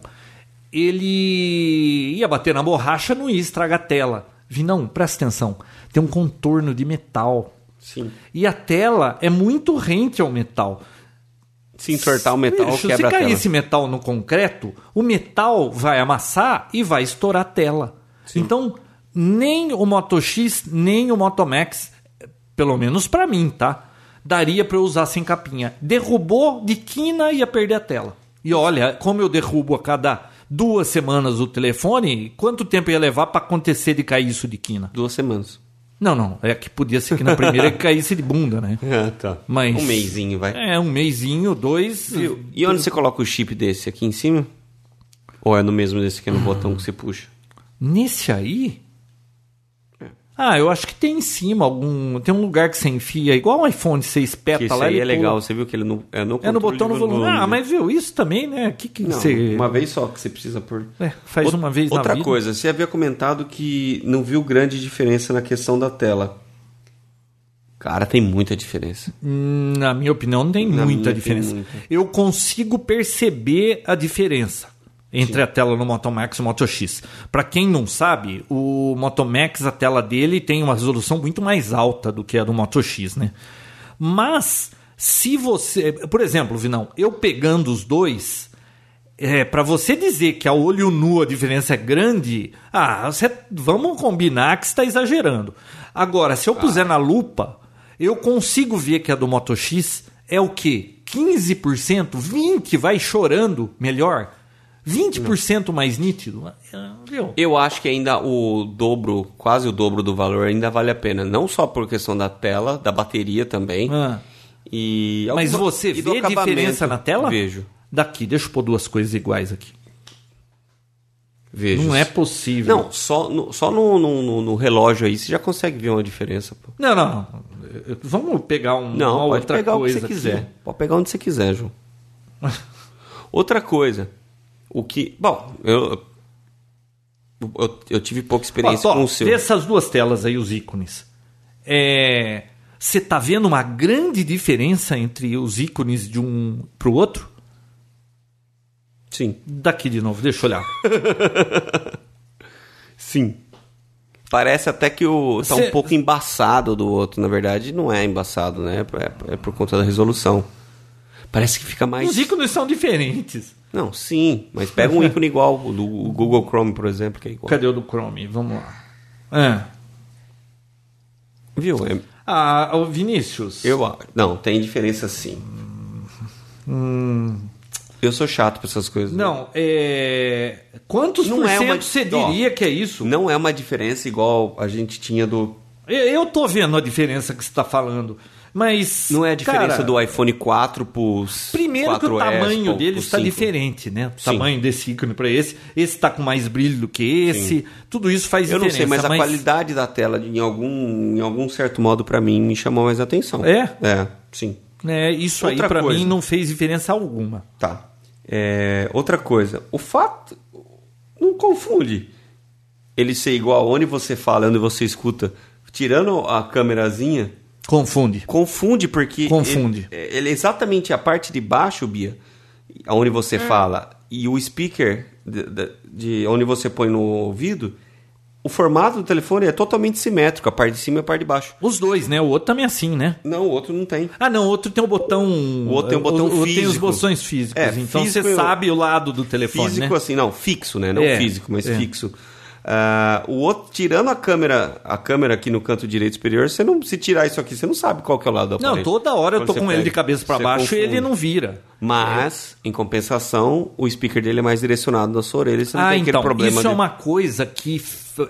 ele ia bater na borracha, não ia estragar a tela. Vi, não, presta atenção. Tem um contorno de metal. Sim. E a tela é muito rente ao metal. Se entortar o metal, Bicho, quebra se a cair tela. esse metal no concreto, o metal vai amassar e vai estourar a tela. Então, nem o Moto X, nem o Moto Max, pelo menos pra mim, tá? Daria pra eu usar sem capinha. Derrubou de quina ia perder a tela. E olha, como eu derrubo a cada duas semanas o telefone, quanto tempo ia levar pra acontecer de cair isso de quina? Duas semanas. Não, não, é que podia ser que na primeira caísse de bunda, né? Ah, tá. Mas Um meizinho, vai. É, um meizinho, dois. Viu? E onde você coloca o chip desse? Aqui em cima? Ou é no mesmo desse aqui no botão que você puxa? Nesse aí? Ah, eu acho que tem em cima algum. Tem um lugar que você enfia, igual um iPhone, você Que espeta isso lá aí é legal. Você viu que ele no, é no É no botão no de volume. Ah, mas viu, isso também, né? Que que Não, você. uma vez só que você precisa pôr. É, faz Outra- uma vez na Outra vida. coisa, você havia comentado que não viu grande diferença na questão da tela. Cara, tem muita diferença. Na minha opinião, não tem Na muita minha tem diferença. muita. Eu consigo perceber a diferença entre a tela no Moto Max e o Moto X. Para quem não sabe, o Moto Max, a tela dele tem uma resolução muito mais alta do que a do Moto X, né? Mas se você, por exemplo, Vinão, eu pegando os dois, é, para você dizer que a olho nu a diferença é grande, ah, você, vamos combinar que está exagerando. Agora, se eu puser na lupa, eu consigo ver que a do Moto X é o quê? 15%? 20% vai chorando melhor? 20% mais nítido? Ah, Viu? Eu acho que ainda o dobro, quase o dobro do valor, ainda vale a pena. Não só por questão da tela, da bateria também. Ah, E mas alguma- você e vê acabamento. diferença na tela? Vejo. Daqui, deixa eu pôr duas coisas iguais aqui. Vejo. Não é possível. Não, só, no, só no, no, no- relógio aí você já consegue ver uma diferença. Pô. Não, não, não. Vamos pegar um, Não, uma pode outra pegar o que coisa você aqui. quiser. Pode pegar onde você quiser, João. outra coisa. O que. Bom, eu. Eu, eu tive pouca experiência Ó, com o seu. vê essas duas telas aí, os ícones. É, Você tá vendo uma grande diferença entre os ícones de um pro outro? Sim. Daqui de novo, deixa eu olhar. Sim. Parece até que o tá Cê- um pouco embaçado do outro. Na verdade, não é embaçado, né? É, é por conta da resolução. Parece que fica mais. Os ícones são diferentes. Não, sim, mas pega um ícone igual, o do o Google Chrome, por exemplo, que é igual. Cadê o do Chrome? Vamos lá. É. Viu? É- Ah, ô, Vinícius. eu, não, tem diferença sim. Eu sou chato pra essas coisas. Não, é. Quantos Não por é cento uma- você ó, diria que é isso? Não é uma diferença igual a gente tinha do. Eu- tô vendo a diferença que você tá falando. Mas. Não é a diferença cara, do iPhone 4 pro. Primeiro que o 4S, tamanho pro- dele está 5. diferente, né? O Sim. tamanho desse ícone para esse. Esse está com mais brilho do que esse. Tudo isso faz Eu não diferença. sei, mas a qualidade da tela, em algum, em algum certo modo, pra mim, me chamou mais atenção. É? É, sim. né, isso aí Outra para coisa. mim não fez diferença alguma. Tá. É, outra coisa, o fato. Não confunde ele ser igual onde você fala, onde você escuta. Tirando a câmerazinha, Confunde. confunde porque. Confunde. Ele, ele é exatamente a parte de baixo, Bia, onde você fala, e o speaker de, de- de onde você põe no ouvido, o formato do telefone é totalmente simétrico, a parte de cima e a parte de baixo. Os dois, né? O outro também é assim, né? Não, o outro não tem. Ah, não, o outro tem o botão. O outro tem um botão Tem os físico. botões físicos. É, então físico você eu- sabe o lado do telefone, físico né? assim, não, fixo, né? Não É, físico, mas é. fixo. Ah, o outro, tirando a câmera, a câmera aqui no canto direito superior, você não, se tirar isso aqui, você não sabe qual que é o lado do Não, toda hora eu tô com ele pega, de cabeça para baixo e confunde. ele não vira. Mas, em compensação, o speaker dele é mais direcionado na sua orelha, você não Ah, tem então, aquele problema isso é uma coisa que.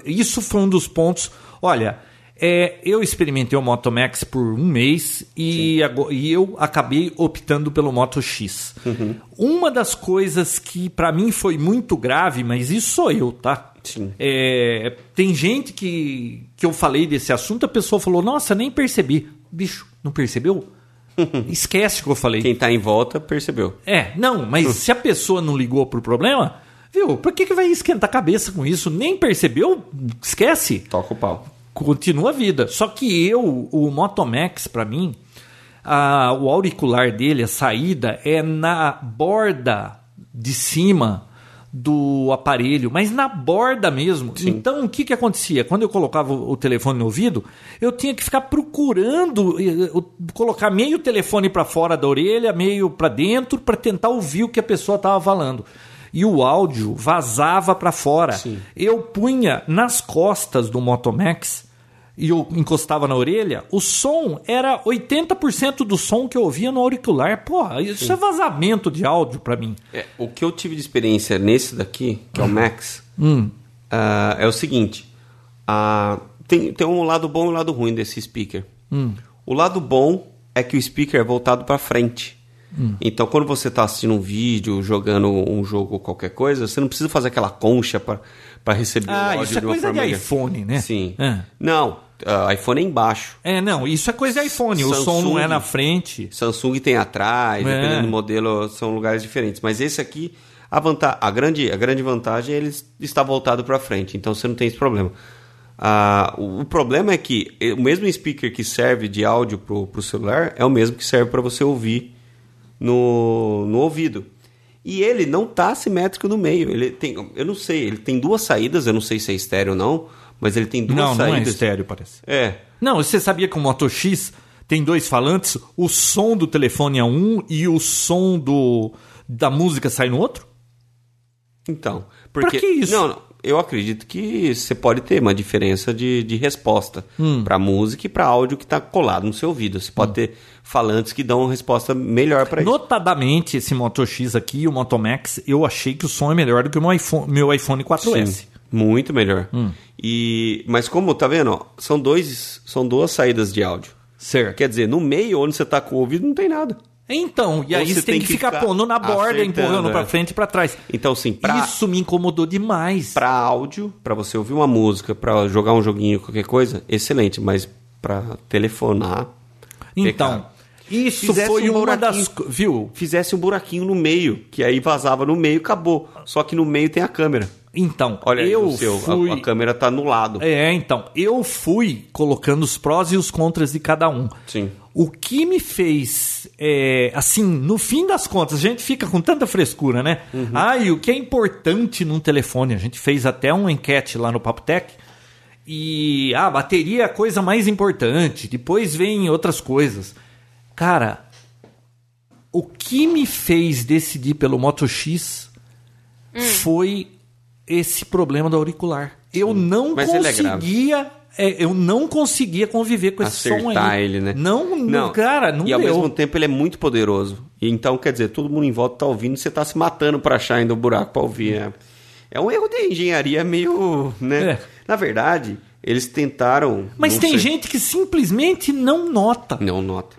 Isso foi um dos pontos. Olha, é, eu experimentei o Moto Max por um mês e, e eu acabei optando pelo Moto X. Uhum. Uma das coisas que para mim foi muito grave, mas isso sou eu, tá? Sim. É, tem gente que, que eu falei desse assunto, a pessoa falou: Nossa, nem percebi. Bicho, não percebeu? Esquece que eu falei. Quem tá em volta percebeu. É, não, mas se a pessoa não ligou pro problema, viu? Por que, que vai esquentar a cabeça com isso? Nem percebeu? Esquece. Toca o pau. Continua a vida. Só que eu, o Moto Max, pra mim, a- o auricular dele, a saída, é na borda de cima do aparelho, mas na borda mesmo. Então, o que, que acontecia? Quando eu colocava o o telefone no ouvido, eu tinha que ficar procurando eh, o- colocar meio telefone para fora da orelha, meio para dentro, para tentar ouvir o que a pessoa estava falando. E o áudio vazava para fora. Sim. Eu punha nas costas do Moto Max e eu encostava na orelha, o som era 80% do som que eu ouvia no auricular. Porra, isso é vazamento de áudio pra mim. É, o que eu tive de experiência nesse daqui, que é o Max, Hum. ah, é o seguinte. ah, tem, tem um lado bom e um lado ruim desse speaker. Hum. O lado bom é que o speaker é voltado para frente. Hum. Então, quando você está assistindo um vídeo, jogando um jogo ou qualquer coisa, você não precisa fazer aquela concha para receber o Ah, áudio isso é de uma coisa de forma melhor. iPhone, né? Sim. É. Não, ah, iPhone é embaixo. É, não, isso é coisa de iPhone. O som não é Samsung. na frente. Samsung tem atrás, É. dependendo do modelo, são lugares diferentes. Mas esse aqui, a, a, grande, a grande vantagem é ele está voltado para frente, então você não tem esse problema. Ah, o, o problema é que eh, o mesmo speaker que serve de áudio para o celular é o mesmo que serve para você ouvir no, no ouvido. E ele não tá simétrico no meio. Ele tem, eu não sei, ele tem duas saídas, eu não sei se é estéreo ou não, mas ele tem duas Não, não é saídas. estéreo, parece. É, Não, você sabia que o Moto X tem dois falantes? O som do telefone é um e o som do da música sai no outro? Então, porque que isso? Não, não, eu acredito que você pode ter uma diferença de, de resposta Hum. para música e para áudio que está colado no seu ouvido. Você pode ter falantes que dão uma resposta melhor para isso. Notadamente, esse Moto X aqui o Moto Max, eu achei que o som é melhor do que o meu iPhone, meu iPhone 4S. Sim, muito melhor. Hum. E mas como tá vendo, ó, são dois, são duas saídas de áudio. Certo. Quer dizer, no meio onde você tá com o ouvido não tem nada. Então, e Ou aí você tem, tem que ficar ficar pondo na borda, empurrando é. pra frente e pra trás. Então assim, para Isso me incomodou demais. para áudio, para você ouvir uma música, para jogar um joguinho, qualquer coisa, excelente, mas para telefonar Então, pecado. isso Fizesse foi um uma das... Viu? fizesse um buraquinho no meio, que aí vazava no meio e acabou. Só que no meio tem a câmera. Então, Olha aí eu o seu, a- fui... a, câmera tá no lado. É, então, eu fui colocando os prós e os contras de cada um. Sim. O que me fez, é, assim, no fim das contas, a gente fica com tanta frescura, né? Uhum. Ah, e o que é importante num telefone? A gente fez até uma enquete lá no Papo Tech. E ah, bateria é a coisa mais importante. Depois vem outras coisas. Cara, o que me fez decidir pelo Moto X foi esse problema do auricular. Eu não Mas é conseguia. é, eu não conseguia conviver com esse som Acertar aí. ele, né? Não, não, cara, não E ao deu. mesmo tempo ele é muito poderoso. E então, quer dizer, todo mundo em volta tá ouvindo e você tá se matando para achar ainda o buraco para ouvir, né? É um erro de engenharia meio, né? É. Na verdade, eles tentaram... Mas tem sei- gente que simplesmente não nota. Não nota.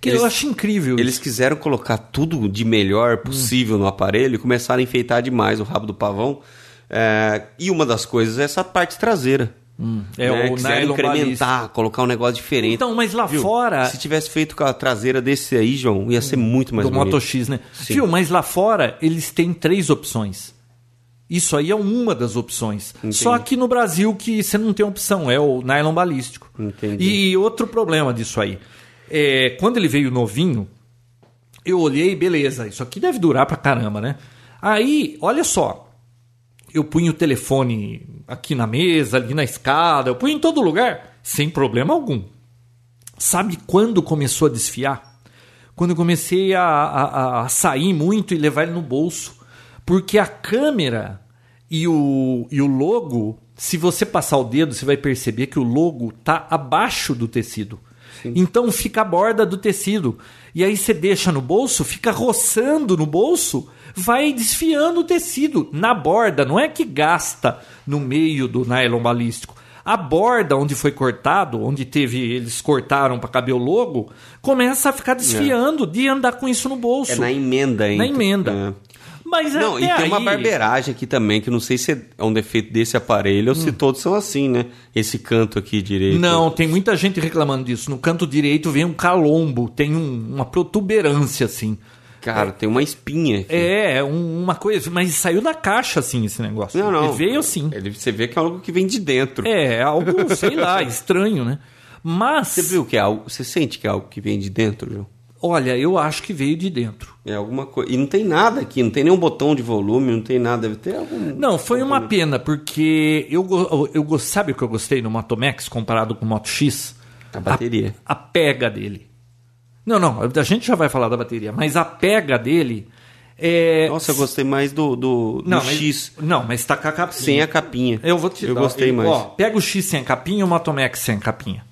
Que Eles- eu acho incrível. Eles isso. quiseram colocar tudo de melhor possível no aparelho e começaram a enfeitar demais o rabo do pavão. É, e uma das coisas é essa parte traseira. É né? o Quiseram nylon incrementar, colocar um negócio diferente. Então, mas lá Viu? fora. Se tivesse feito com a traseira desse aí, João, ia ser muito mais do bonito. Moto X, né? Sim. Viu, mas lá fora eles têm três opções. Isso aí é uma das opções. Entendi. Só aqui no Brasil que você não tem opção, é o nylon balístico. Entendi. E outro problema disso aí. É, quando ele veio novinho, eu olhei, beleza, isso aqui deve durar pra caramba, né? Aí, olha só, eu punho o telefone aqui na mesa, ali na escada, eu punho em todo lugar, sem problema algum. Sabe quando começou a desfiar? Quando eu comecei a, a- a sair muito e levar ele no bolso. Porque a câmera e o, e o logo, se você passar o dedo, você vai perceber que o logo tá abaixo do tecido. Então fica a borda do tecido. E aí você deixa no bolso, fica roçando no bolso, vai desfiando o tecido na borda. Não é que gasta no meio do nylon balístico. A borda onde foi cortado, onde teve eles cortaram para caber o logo, começa a ficar desfiando de andar com isso no bolso. É na emenda, hein? Na emenda. É. Mas Não, e tem uma aí- barbeiragem aqui também, que não sei se é um defeito desse aparelho ou se todos são assim, né? Esse canto aqui direito. Hum. Não, tem muita gente reclamando disso. No canto direito vem um calombo, tem um- uma protuberância assim. Cara, tem uma espinha aqui. É, um- uma coisa, mas saiu da caixa assim esse negócio. Não, não. Ele veio assim. Ele, você vê que é algo que vem de dentro. É, algo, sei lá, estranho, né? Mas, Você viu que é algo. Você sente que é algo que vem de dentro, João? Olha, eu acho que veio de dentro. É alguma coisa. E não tem nada aqui, não tem nenhum botão de volume, não tem nada. Deve ter algum. Não, foi uma pena, porque eu, eu, go- sabe o que eu gostei no Moto Max comparado com o Moto X? A bateria. A, a pega dele. Não, não, a gente já vai falar da bateria, mas a pega dele é. Nossa, eu gostei mais do, do, do não, mas, X Não, mas tá com a capinha. sem a capinha. Eu vou te Eu dar. gostei eu- mais. Ó, pega o X sem a capinha e o Moto Max sem a capinha.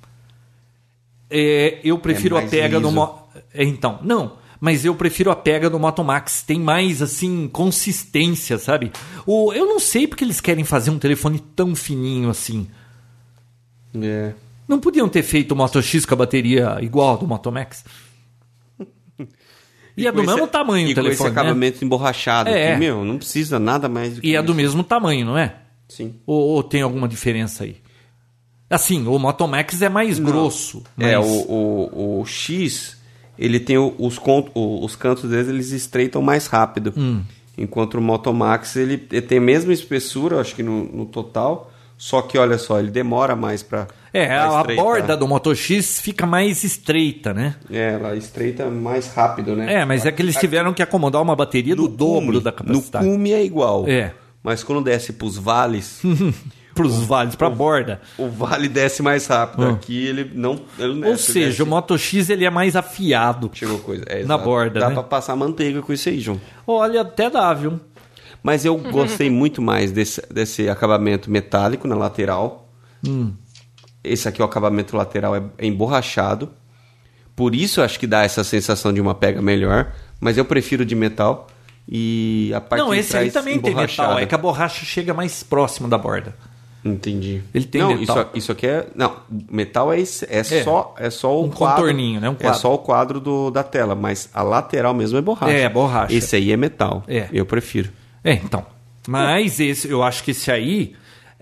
É, eu prefiro a mais pega do liso. Mo... É, Então, não. Mas eu prefiro a pega do Moto Max. Tem mais, assim, consistência, sabe? O, eu não sei porque eles querem fazer um telefone tão fininho assim. É. Não podiam ter feito o Moto X com a bateria igual a do Moto Max? E, é com do esse- mesmo tamanho e o telefone, esse né? acabamento emborrachado. É. aqui, meu, não precisa nada mais do que E é do isso. mesmo tamanho, não é? Sim. Ou, ou tem alguma diferença aí? Assim, o Moto Max é mais grosso. É, mas- o, o, o X, ele tem o- os, con- o- os cantos deles, eles estreitam mais rápido. Hum. Enquanto o Moto Max, ele, ele tem a mesma espessura, acho que no, no total, só que olha só, ele demora mais pra É, pra a, a borda do Moto X fica mais estreita, né? É, ela estreita mais rápido, né? É, mas é que eles tiveram que acomodar uma bateria do dobro cume- da capacidade. No cume é igual. É. Mas quando desce pros vales, Para os vales, para a borda. o vale desce mais rápido. Ah. Aqui ele não. Ele Ou desce, seja, desce- o Moto X ele é mais afiado. Chegou coisa. É, na borda, Dá né? pra passar manteiga com isso aí, João. Olha, até dá, viu? Mas eu gostei muito mais desse, desse acabamento metálico na lateral. Hum. Esse aqui, o acabamento lateral é, é emborrachado. Por isso eu acho que dá essa sensação de uma pega melhor. Mas eu prefiro de metal. E a parte Não, esse aí também tem metal. É que a borracha chega mais próximo da borda. Entendi. Ele tem não, metal. Isso, isso aqui é. Não, metal é, esse- é, Só, é só o Um quadro. contorninho, né? Um É quadro. só o quadro do, da tela, mas a lateral mesmo é borracha. É, borracha. Esse aí é metal. É. Eu prefiro. É, então. Mas esse, eu acho que esse aí,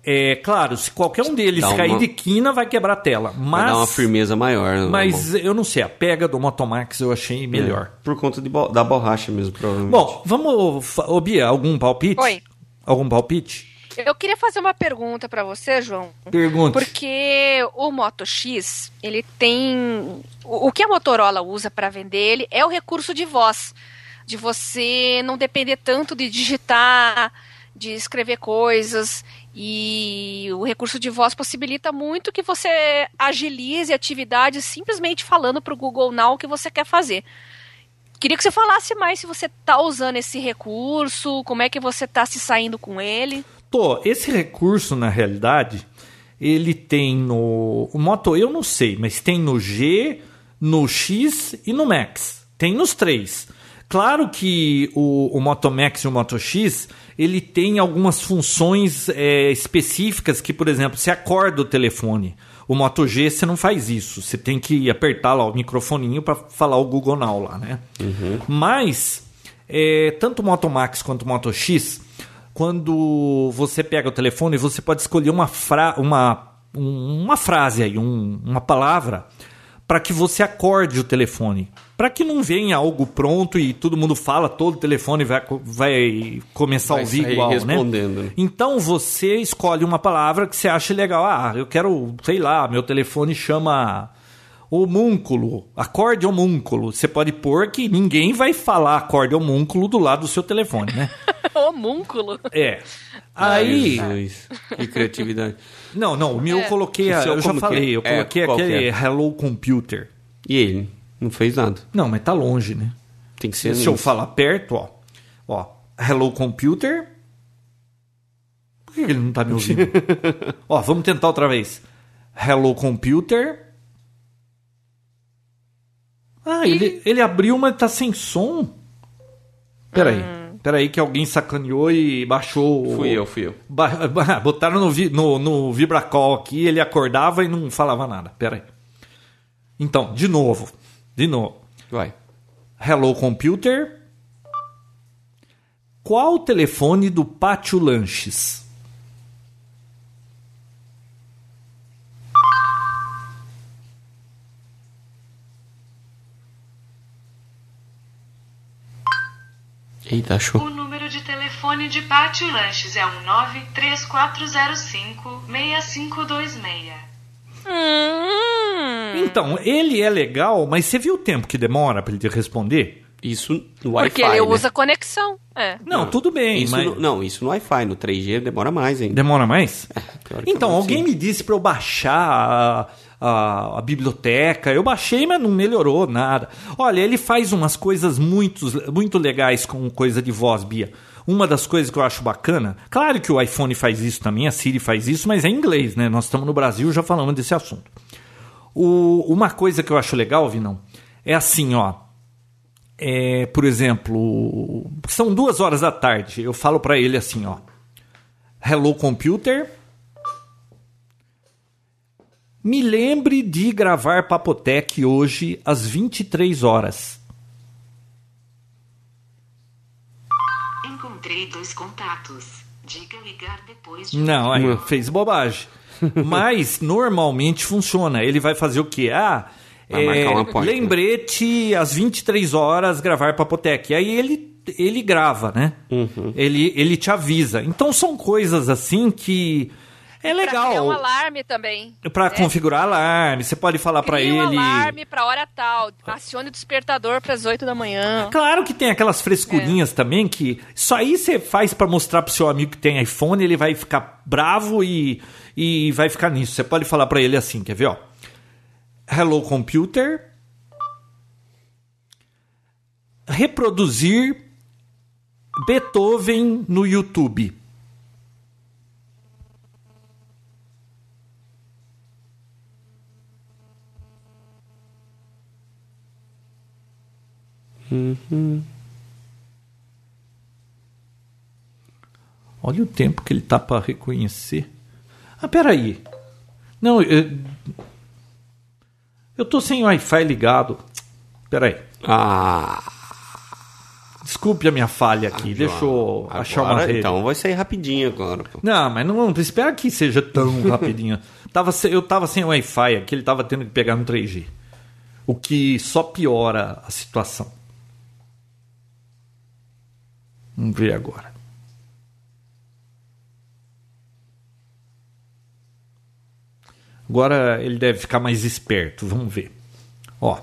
é claro, se qualquer um deles Dá cair uma- de quina, vai quebrar a tela. Vai Mas, dar uma firmeza maior. né, mas eu não sei, a pega do Motomax eu achei melhor. É, por conta de bo- da borracha mesmo, provavelmente. Bom, vamos. Ô, Bia, algum palpite? Oi. Algum palpite? Eu queria fazer uma pergunta pra você, João. Pergunte. Porque o Moto X, ele tem. O o que a Motorola usa para vender ele é o recurso de voz. De você não depender tanto de digitar, de escrever coisas. E o recurso de voz possibilita muito que você agilize atividades simplesmente falando para o Google Now o que você quer fazer. Queria que você falasse mais se você está usando esse recurso, como é que você está se saindo com ele. Tô, esse recurso, na realidade, ele tem no. O Moto eu não sei, mas tem no G, no X e no Max. Tem nos três. Claro que o, o Moto Max e o Moto X ele tem algumas funções é, específicas que, por exemplo, você acorda o telefone. O Moto G você não faz isso. Você tem que apertar lá o microfoninho para falar o Google Now lá, né? Mas é, tanto o Moto Max quanto o Moto X, quando você pega o telefone, você pode escolher uma, fra uma, um- uma frase aí, um- uma palavra para que você acorde o telefone. Para que não venha algo pronto e todo mundo fala, todo telefone vai, vai começar Vai a ouvir igual, respondendo, né? né? Então você escolhe uma palavra que você acha legal. Ah, eu quero, sei lá, meu telefone chama homúnculo, acorde homúnculo. Você pode pôr que ninguém vai falar acorde homúnculo do lado do seu telefone, né? Homúnculo. É. Aí, Jesus, que criatividade. não, não, o meu eu É. coloquei, a- eu já falei, é? eu É, coloquei que aquele é? Hello Computer. E ele? Não fez nada. Não, mas tá longe, né? Tem que ser. Se eu nisso. falar perto, ó. Ó, Hello Computer. Por que ele não tá me ouvindo? ó, vamos tentar outra vez. Hello Computer. Ah, ele, ele abriu, mas tá sem som. Peraí. Peraí que alguém sacaneou e baixou. Fui eu, fui eu. Botaram no, vi- no, no Vibracall aqui, ele acordava e não falava nada. Peraí. Então, de novo. De novo. Vai. Hello Computer. Qual o telefone do Pátio Lanches? Eita, achou. O número de telefone de Pátio Lanches é um 93405-6526. Hum, Então, ele é legal, mas você viu o tempo que demora para ele te responder? Isso no Wi-Fi. porque ele né? usa conexão. É. Não, tudo bem, Isso mas no- não, isso no Wi-Fi. No 3G demora mais ainda. demora mais? teoricamente, Então, alguém sim. me disse para eu baixar a, a- biblioteca. Eu baixei, mas não melhorou nada. Olha, ele faz umas coisas muito, muito legais com coisa de voz, Bia. Uma das coisas que eu acho bacana, claro que o iPhone faz isso também, a Siri faz isso, mas é em inglês, né? Nós estamos no Brasil já falando desse assunto. O- uma coisa que eu acho legal, Vinão, é assim, ó. É, por exemplo, são duas horas da tarde. Eu falo para ele assim, ó. Hello Computer. Me lembre de gravar Papotec hoje às 23 horas. Encontrei dois contatos. Diga ligar depois de. Não, aí fez bobagem. Mas normalmente funciona. Ele vai fazer o quê? Ah, é, marcar appointment. lembrete às 23 horas gravar Papotec. Aí ele, ele grava, né? Uhum. Ele, ele te avisa. Então são coisas assim que é Pra criar legal. um alarme também. Pra né? configurar alarme, você pode falar pra Cria ele. um alarme pra hora tal. Acione o despertador pras 8 da manhã. Claro que tem aquelas frescurinhas É. também que isso aí você faz pra mostrar pro seu amigo que tem iPhone, ele vai ficar bravo e, e vai ficar nisso. Você pode falar pra ele assim, quer ver, ó? Hello computer. Reproduzir Beethoven no YouTube. Olha o tempo que ele tá para reconhecer. Ah, peraí. Não, eu, eu tô sem Wi-Fi ligado. Peraí. Ah, Desculpe a minha falha aqui. Deixa eu achar uma agora, rede. Então vai sair rapidinho agora. Pô. Não, mas não, não espera que seja tão rapidinho. tava, eu tava sem Wi-Fi aqui, ele tava tendo que pegar no 3G. O que só piora a situação. Vamos ver agora. Agora ele deve ficar mais esperto. Vamos ver. Ó.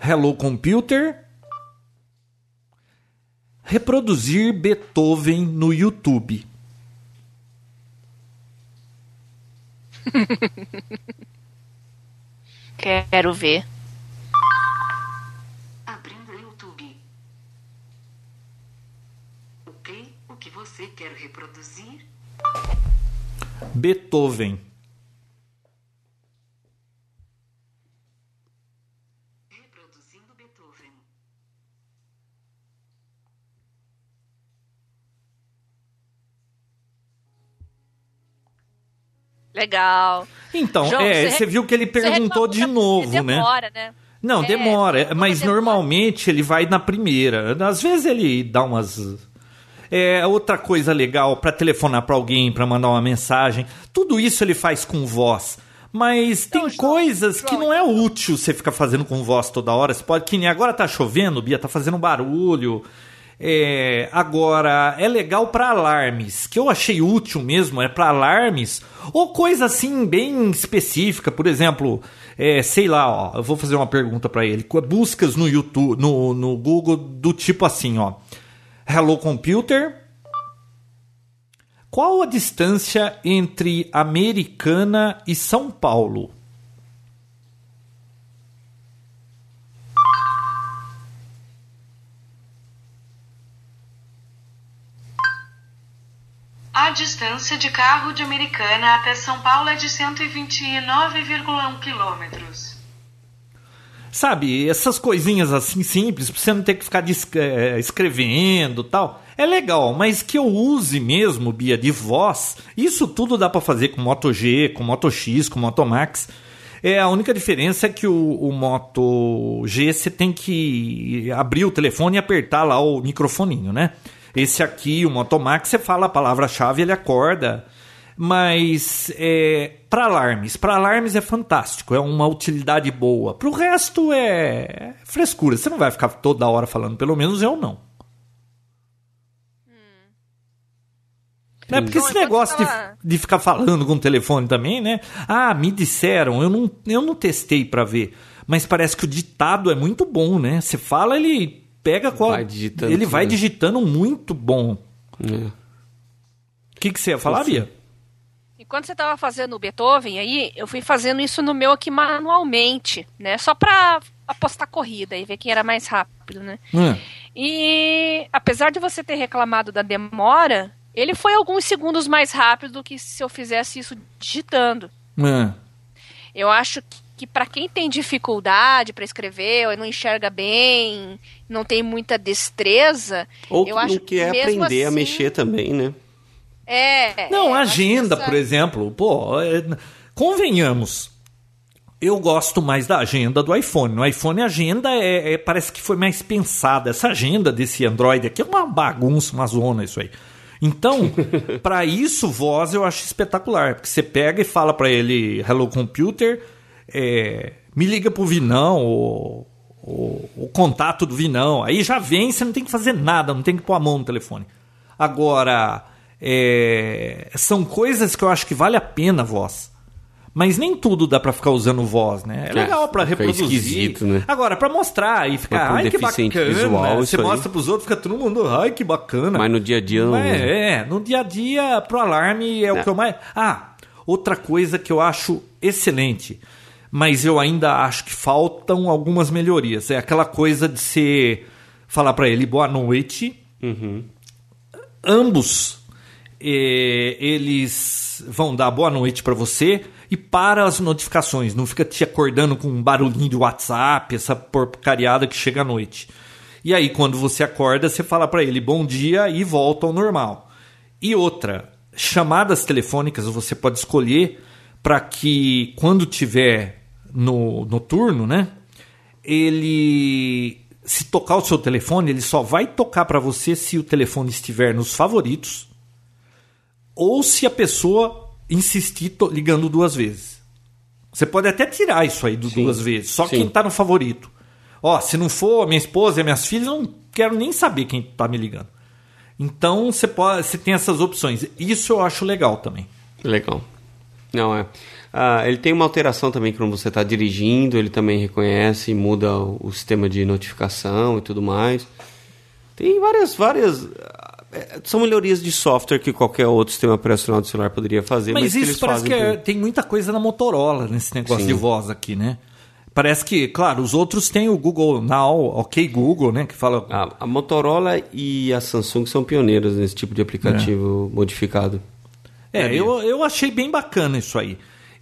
Hello Computer. Reproduzir Beethoven no YouTube. Quero ver. Quero reproduzir? Beethoven. Reproduzindo Beethoven. Legal. Então, João, é, você, você viu que ele perguntou de tá- novo, né? Demora, né? Não, é, demora, mas demora. normalmente ele vai na primeira. Às vezes ele dá umas é outra coisa legal para telefonar para alguém, para mandar uma mensagem. Tudo isso ele faz com voz. Mas tem coisas que não é útil você ficar fazendo com voz toda hora. Você pode que nem agora tá chovendo, Bia tá fazendo barulho. É, agora é legal para alarmes, que eu achei útil mesmo é para alarmes ou coisa assim bem específica, por exemplo, é, sei lá, ó, eu vou fazer uma pergunta para ele, buscas no YouTube, no, no Google do tipo assim, ó, Hello Computer, qual a distância entre Americana e São Paulo? A distância de carro de Americana até São Paulo é de 129,1 quilômetros. Sabe, essas coisinhas assim simples, pra você não ter que ficar dis- eh, escrevendo tal. É legal, mas que eu use mesmo, Bia, de voz, isso tudo dá pra fazer com Moto G, com Moto X, com Moto Max. É, a única diferença é que o, o Moto G você tem que abrir o telefone e apertar lá o microfoninho, né? Esse aqui, o Moto Max, você fala a palavra-chave, ele acorda. Mas é, para alarmes, para alarmes é fantástico, é uma utilidade boa. Para o resto é frescura. Você não vai ficar toda hora falando, pelo menos eu não. É porque Então, esse enquanto negócio de, de ficar falando com o telefone também, né? Ah, me disseram, eu não, eu não testei para ver, mas parece que o ditado é muito bom, né? Você fala, ele pega qual. Vai digitando ele vai digitando muito bom. É. O que, que você ia falar. Bia? Enquanto você estava fazendo o Beethoven aí, eu fui fazendo isso no meu aqui manualmente, né? Só pra apostar corrida e ver quem era mais rápido, né? Hum. E apesar de você ter reclamado da demora, ele foi alguns segundos mais rápido do que se eu fizesse isso digitando. Hum. Eu acho que, que para quem tem dificuldade para escrever, ou não enxerga bem, não tem muita destreza, Ou que eu acho quer que mesmo aprender a assim- mexer também, né? É. Não, é, agenda, por exemplo. Pô, é, convenhamos. Eu gosto mais da agenda do iPhone. No iPhone a agenda é, é- parece que foi mais pensada. Essa agenda desse Android aqui é uma bagunça, uma zona isso aí. Então, para isso, voz eu acho espetacular, porque você pega e fala para ele, Hello Computer, é, me liga pro Vinão, o, o, o contato do Vinão. Aí já vem, você não tem que fazer nada, não tem que pôr a mão no telefone. Agora, é, são coisas que eu acho que vale a pena voz. Mas nem tudo dá pra ficar usando voz, né? É É, legal pra fica reproduzir. né? Agora, pra mostrar e ficar, ai que bacana. visual, você isso aí. mostra pros outros, fica todo mundo, ai que bacana. Mas no dia a dia não. Mas é, no dia a dia, pro alarme é o É. que eu mais. Ah, outra coisa que eu acho excelente, mas eu ainda acho que faltam algumas melhorias. É aquela coisa de você falar pra ele boa noite. Ambos eh, eles vão dar boa noite pra você e para as notificações. Não fica te acordando com um barulhinho de WhatsApp, essa porcariada que chega à noite. E aí, quando você acorda, você fala pra ele bom dia e volta ao normal. E outra, chamadas telefônicas você pode escolher para que quando tiver no noturno, né? Ele se tocar o seu telefone, ele só vai tocar para você se o telefone estiver nos favoritos ou se a pessoa insistir ligando duas vezes. Você pode até tirar isso aí do Sim. duas vezes, só Sim. quem tá no favorito. Ó, se não for minha esposa e minhas filhas, eu não quero nem saber quem tá me ligando. Então você pode, você tem essas opções. Isso eu acho legal também. Legal. Não, é. Ah, ele tem uma alteração também quando você está dirigindo, ele também reconhece, muda o, o sistema de notificação e tudo mais. Tem várias, várias. Ah, é, São melhorias de software que qualquer outro sistema operacional do celular poderia fazer. Mas, Mas, que isso eles parece que é- tem muita coisa na Motorola nesse negócio Sim. de voz aqui, né? Parece que, claro, os outros têm o Google Now, OK Google, né? Que fala. A, a Motorola e a Samsung são pioneiras nesse tipo de aplicativo modificado. É, eu, eu achei bem bacana isso aí.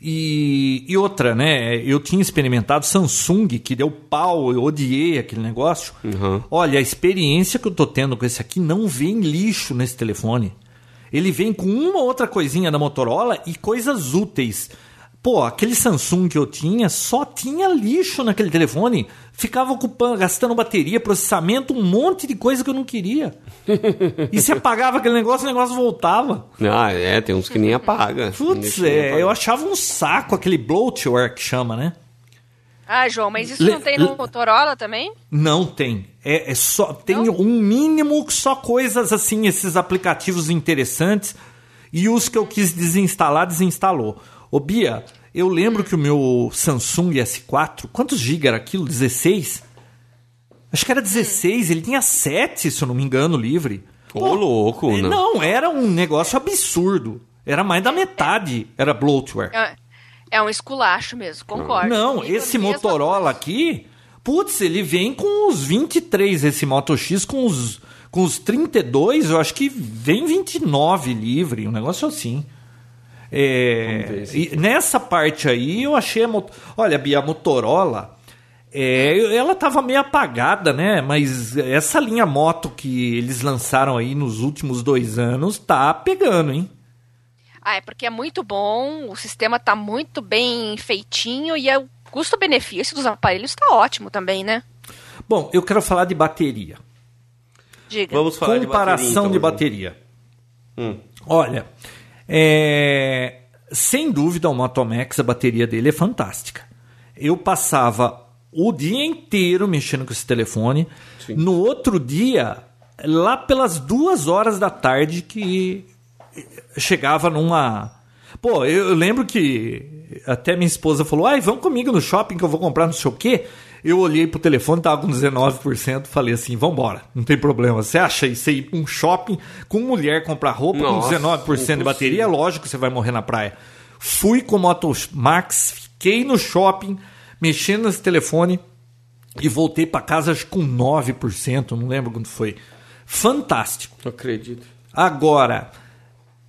E, e outra, né? Eu tinha experimentado Samsung, que deu pau, eu odiei aquele negócio. Uhum. Olha, a experiência que eu tô tendo com esse aqui não vem lixo nesse telefone. Ele vem com uma outra coisinha da Motorola e coisas úteis. Pô, aquele Samsung que eu tinha só tinha lixo naquele telefone. Ficava ocupando, gastando bateria, processamento, um monte de coisa que eu não queria. e se apagava aquele negócio, o negócio voltava. Ah, é, tem uns que nem apaga. Putz, Nem é, apaga. eu achava um saco aquele bloatware que chama, né? Ah, João, mas isso Le- não tem no Motorola também? Não tem. É, é só tem um mínimo só coisas assim, esses aplicativos interessantes e os que eu quis desinstalar desinstalou. Ô Bia, eu lembro que o meu Samsung S4, quantos GB era aquilo? 16? Acho que era 16, ele tinha 7, se eu não me engano, livre. Ô, louco, É, não. Não, era um negócio absurdo. Era mais da metade, era bloatware. É, é um esculacho mesmo, concordo. Não, Comigo, esse Motorola coisa. aqui, putz, ele vem com os 23, esse Moto X com os, com os 32, eu acho que vem 29 livre, um negócio assim. É, e nessa parte aí eu achei a Mot- Olha, Bia, a Motorola, é, ela tava meio apagada, né? Mas essa linha moto que eles lançaram aí nos últimos dois anos tá pegando, hein? Ah, é porque é muito bom, o sistema tá muito bem feitinho e é o custo-benefício dos aparelhos tá ótimo também, né? Bom, eu quero falar de bateria. Diga. Vamos falar comparação de de bateria. bateria. então, Hum. Olha, é, sem dúvida o Moto Max, a bateria dele é fantástica. Eu passava o dia inteiro mexendo com esse telefone. Sim. No outro dia, lá pelas duas horas da tarde, que chegava numa. Pô, eu lembro que até minha esposa falou: ai, vamos comigo no shopping que eu vou comprar não sei o quê. Eu olhei pro telefone, tava com 19%, falei assim: vambora, não tem problema. Você acha isso aí um shopping com mulher comprar roupa Nossa, com 19% de bateria? É lógico que você vai morrer na praia. Fui com o Moto Max, fiquei no shopping, mexendo nesse telefone e voltei pra casa acho, com 9%, não lembro quando foi. Fantástico. Não acredito. Agora,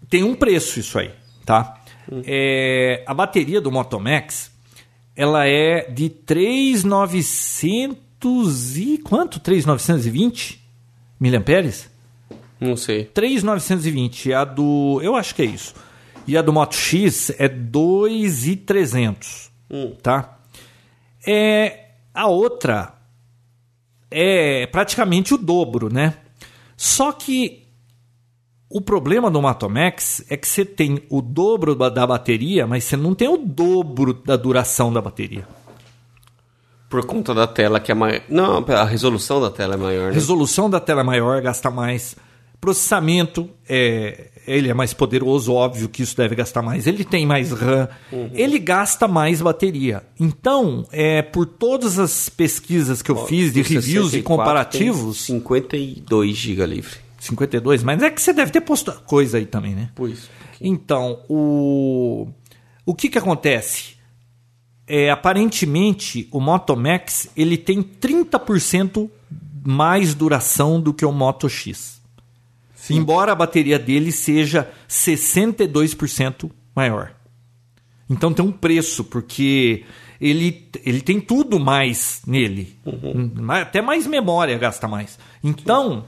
tem um preço isso aí, tá? É, a bateria do Moto Max, ela é de 3.900 e... quanto? 3.920 miliamperes? Não sei. 3.920. A do... eu acho que é isso. E a do Moto X é 2.300, Hum. tá? É, a outra é praticamente o dobro, né? Só que o problema do Moto Max é que você tem o dobro da bateria, mas você não tem o dobro da duração da bateria. Por conta da tela que é maior. Não, a resolução da tela é maior, né? Resolução da tela é maior, gasta mais. Processamento, é, ele é mais poderoso, óbvio que isso deve gastar mais. Ele tem mais RAM, ele gasta mais bateria. Então, é, por todas as pesquisas que eu fiz de O reviews e 64 comparativos, tem 52 GB livre. 52, mas é que você deve ter posto coisa aí também, né? Pois. Então, o, o que que acontece? É, aparentemente, o Moto Max ele tem 30% mais duração do que o Moto X. Embora a bateria dele seja 62% maior. Então tem um preço, porque ele, ele tem tudo mais nele. Ma- Até mais memória gasta mais. Então,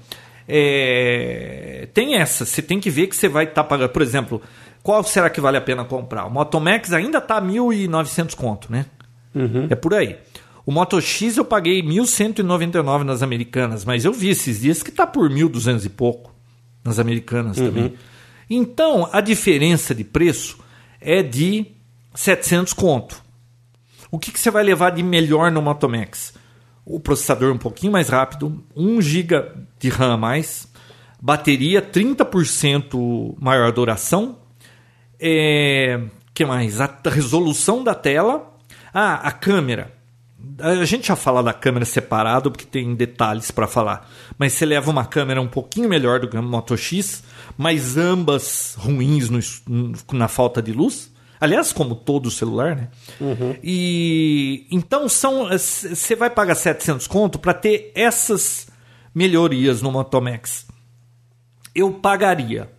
é, tem essa. Você tem que ver que você vai estar pagando. Por exemplo, qual será que vale a pena comprar? O Moto Max ainda está 1.900 conto, né? É por aí. O Moto X eu paguei 1.199 nas americanas, mas eu vi esses dias que tá por 1.200 e pouco nas americanas também. Então, a diferença de preço é de 700 conto. O que, que você vai levar de melhor no Moto Max? O processador um pouquinho mais rápido, 1 GB de RAM a mais, bateria 30% maior duração, é, que mais? A resolução da tela. Ah, a câmera. A gente já fala da câmera separado porque tem detalhes para falar. Mas você leva uma câmera um pouquinho melhor do que o Moto X, mas ambas ruins no na falta de luz. Aliás, como todo celular, né? E então são você vai pagar 700 conto para ter essas melhorias no Moto Max. Eu pagaria.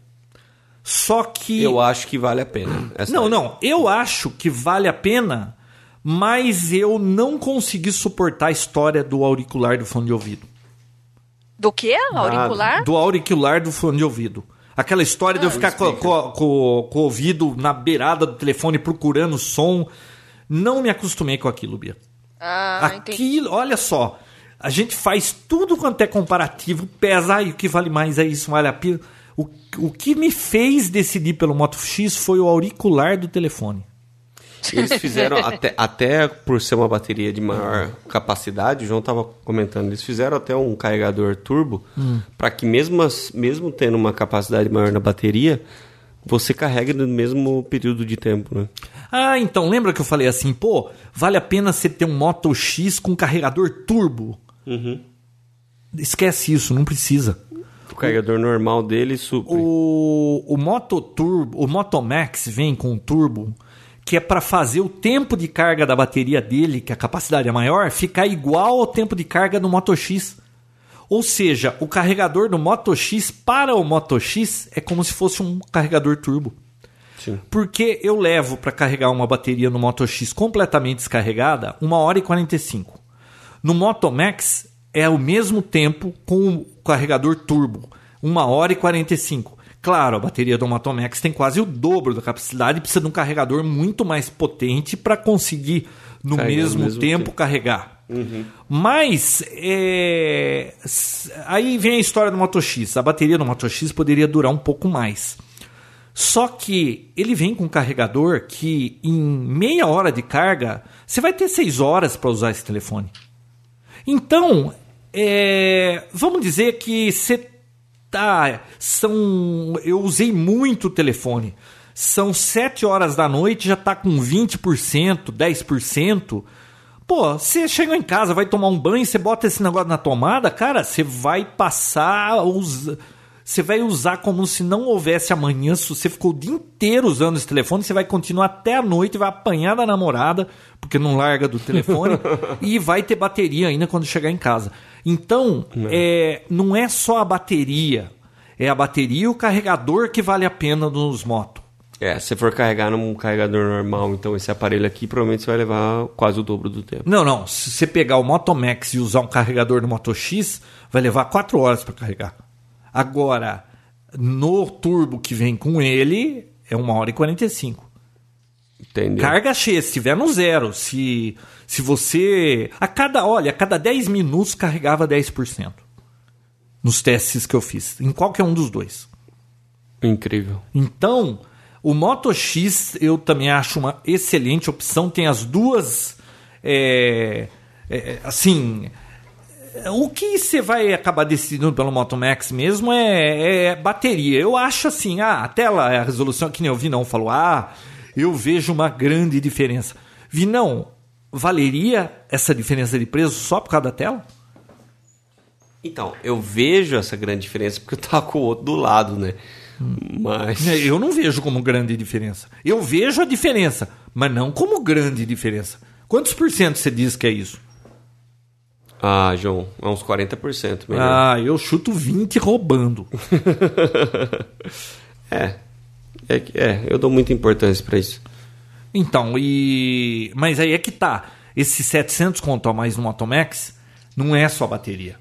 Só que Eu acho que vale a pena. Essa não, aí. não. Eu acho que vale a pena, mas eu não consegui suportar a história do auricular do fone de ouvido. Do que? Auricular? Do auricular do fone de ouvido. Aquela história de eu Ah, ficar com, com- com- com o ouvido na beirada do telefone procurando som. Não me acostumei com aquilo, Bia. Ah, entendi. Aquilo, olha só. A gente faz tudo quanto é comparativo, pesa, ai, o que vale mais é isso, vale a pena. O, o que me fez decidir pelo Moto X foi o auricular do telefone. Eles fizeram, até, até por ser uma bateria de maior capacidade, o João estava comentando, eles fizeram até um carregador turbo para que mesmo, as- mesmo tendo uma capacidade maior na bateria, você carregue no mesmo período de tempo, né? Ah, então lembra que eu falei assim, pô, vale a pena você ter um Moto X com carregador turbo? Esquece isso, não precisa. O carregador normal dele supre. O, o Moto Turbo, o Moto Max vem com um turbo que é para fazer o tempo de carga da bateria dele, que a capacidade é maior, ficar igual ao tempo de carga do Moto X. Ou seja, o carregador do Moto X para o Moto X é como se fosse um carregador turbo. Sim. Porque eu levo para carregar uma bateria no Moto X completamente descarregada 1 hora e 45. No Moto Max é o mesmo tempo com o carregador turbo, 1 hora e 45. Claro, a bateria do Moto Max tem quase o dobro da capacidade e precisa de um carregador muito mais potente para conseguir no mesmo, mesmo tempo, tempo. carregar. Mas é, aí vem a história do Moto X. A bateria do Moto X poderia durar um pouco mais. Só que ele vem com um carregador que em meia hora de carga você vai ter seis horas para usar esse telefone. Então, é, vamos dizer que você tá. São. Eu usei muito o telefone. São sete horas da noite, já tá com 20%, 10%. Pô, você chega em casa, vai tomar um banho, você bota esse negócio na tomada, cara, você vai passar. usa- Você vai usar como se não houvesse amanhã. Se você ficou o dia inteiro usando esse telefone, você vai continuar até a noite, vai apanhar da namorada, porque não larga do telefone, e vai ter bateria ainda quando chegar em casa. Então, é, não é só a bateria, é a bateria e o carregador que vale a pena nos motos. É, se for carregar num carregador normal, então esse aparelho aqui, provavelmente você vai levar quase o dobro do tempo. Não, não. Se você pegar o Moto Max e usar um carregador do Moto X, vai levar 4 horas para carregar. Agora, no turbo que vem com ele, é 1 hora e 45. Entendeu? Carga cheia, se estiver no zero. Se, se você. A cada, olha, a cada 10 minutos carregava 10%. Nos testes que eu fiz. Em qualquer um dos dois. Incrível. Então, o Moto X eu também acho uma excelente opção. Tem as duas. é, é, assim. O que você vai acabar decidindo pelo Moto Max mesmo é, é bateria. Eu acho assim, ah, a tela, a resolução, que nem o Vinão falou, ah, eu vejo uma grande diferença. Vinão, valeria essa diferença de preço só por causa da tela? Então, eu vejo essa grande diferença porque eu tava com o outro do lado, né? Mas. É, Eu não vejo como grande diferença. Eu vejo a diferença, mas não como grande diferença. Quantos por cento você diz que é isso? Ah, João, é uns 40% melhor. Ah, eu chuto 20 roubando. É. É, é, eu dou muita importância pra isso. Então, e. Mas aí é que tá. Esses 700 conto a mais no Moto Max não é só bateria.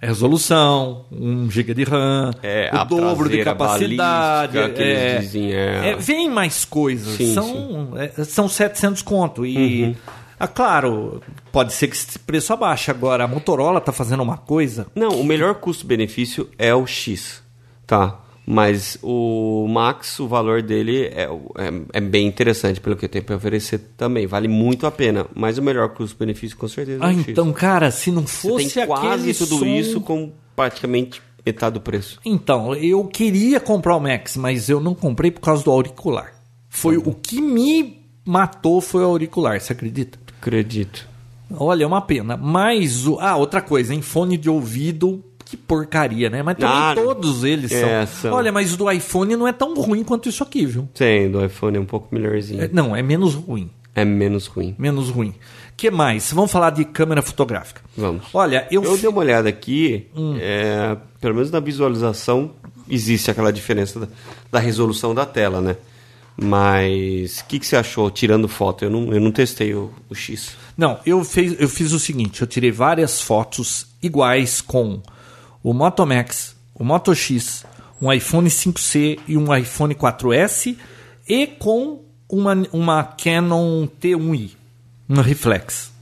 É resolução, 1 GB de RAM, É, o dobro de capacidade. é, dizem, é. é, vem mais coisas. Sim, são, é, são 700 conto. E, Uhum. ah, claro, pode ser que esse preço abaixe. Agora, a Motorola tá fazendo uma coisa. Não, o melhor custo-benefício é o X, tá? Mas o Max, o valor dele é, é, é bem interessante pelo que tem para oferecer também. Vale muito a pena. Mas o melhor custo-benefício com certeza é Ah, então, cara, se não Você fosse tem quase tudo som- isso com praticamente metade do preço. Então, eu queria comprar o Max, mas eu não comprei por causa do auricular. Foi Uhum. o que me matou foi o auricular, você acredita? Acredito. Olha, é uma pena. Mas o ah, outra coisa, em fone de ouvido, que porcaria, né? Mas também Ah, todos eles é, são. são. Olha, mas o do iPhone não é tão ruim quanto isso aqui, viu? Sim, do iPhone é um pouco melhorzinho. É, não, é menos ruim. É menos ruim. Menos ruim. que mais? Vamos falar de câmera fotográfica. Vamos. Olha, eu, Eu dei uma olhada aqui, Hum. é, pelo menos na visualização existe aquela diferença da, da resolução da tela, né? Mas o que, que você achou tirando foto? Eu não, eu não testei o, o X. Não, eu, fez, eu fiz o seguinte: eu tirei várias fotos iguais com o Moto Max, o Moto X, um iPhone 5C e um iPhone 4S e com uma, uma Canon T1i, uma reflex.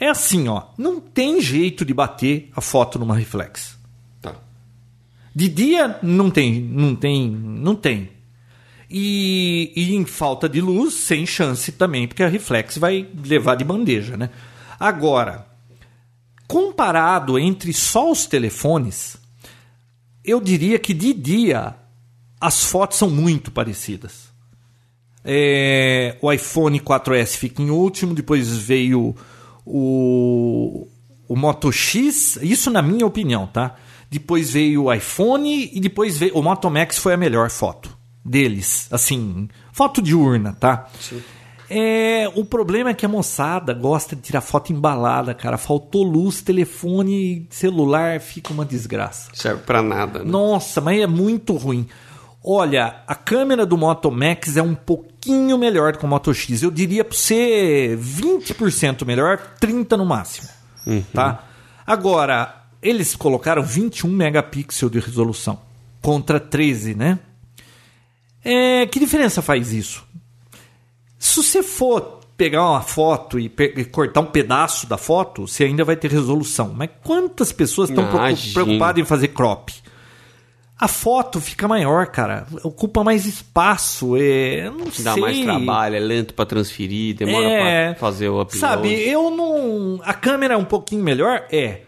É assim, ó, não tem jeito de bater a foto numa reflex. Tá. De dia não tem, não tem, não tem. E, e em falta de luz, sem chance também, porque a reflex vai levar de bandeja, né? Agora, comparado entre só os telefones, eu diria que de dia as fotos são muito parecidas. É, o iPhone 4S fica em último, depois veio o, o Moto X, isso na minha opinião, tá? Depois veio o iPhone e depois veio o Moto Max foi a melhor foto deles, assim, foto diurna, tá? É, o problema é que a moçada gosta de tirar foto embalada, cara. Faltou luz, telefone, celular, fica uma desgraça. Serve pra nada, né? Nossa, mas é muito ruim. Olha, a câmera do Moto Max é um pouquinho melhor que o Moto X. Eu diria para você 20% melhor, 30 no máximo. Tá? Agora, eles colocaram 21 megapixels de resolução contra 13, né? É, que diferença faz isso? Se você for pegar uma foto e, e cortar um pedaço da foto, você ainda vai ter resolução. Mas quantas pessoas estão preocupadas em fazer crop? A foto fica maior, cara. Ocupa mais espaço. É, não Dá sei. mais trabalho, é lento pra transferir, demora É, pra fazer o upload. Sabe, eu não. A câmera é um pouquinho melhor? É.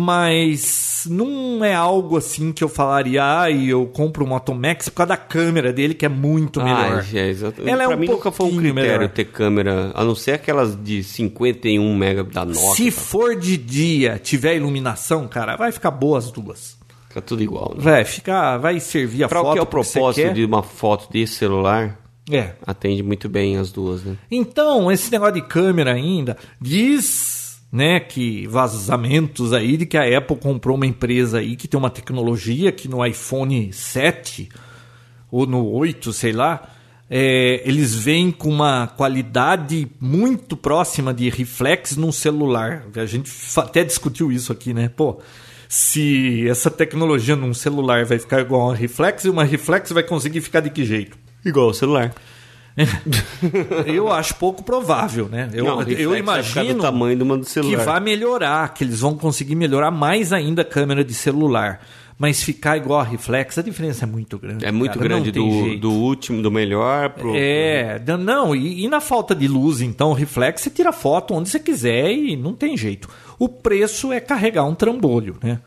Mas não é algo assim que eu falaria, ah, eu compro o Moto Max por causa da câmera dele, que é muito melhor. Ah, é, exato. Ela é pra um mim nunca foi um critério melhor. ter câmera, a não ser aquelas de 51 mega da Nokia. Se tá? for de dia, tiver iluminação, cara, vai ficar boa as duas. Fica tudo igual. Né? Vai ficar, vai servir a Pra foto o que é o propósito de uma foto de celular, É. atende muito bem as duas, né? Então, esse negócio de câmera ainda diz, né, que vazamentos aí de que a Apple comprou uma empresa aí que tem uma tecnologia que no iPhone 7 ou no 8, sei lá, é, eles vêm com uma qualidade muito próxima de reflex num celular. A gente até discutiu isso aqui, né? Pô, se essa tecnologia num celular vai ficar igual a reflex, e uma reflex vai conseguir ficar de que jeito? Igual o celular. Eu acho pouco provável, né? Eu, Não, eu ficar imagino do do que vai melhorar, que eles vão conseguir melhorar mais ainda a câmera de celular. Mas ficar igual a reflex, a diferença é muito grande. É muito cara, grande do, do último, do melhor pro. É, não, e, e na falta de luz, então, reflex, você tira foto onde você quiser e não tem jeito. O preço é carregar um trambolho, né?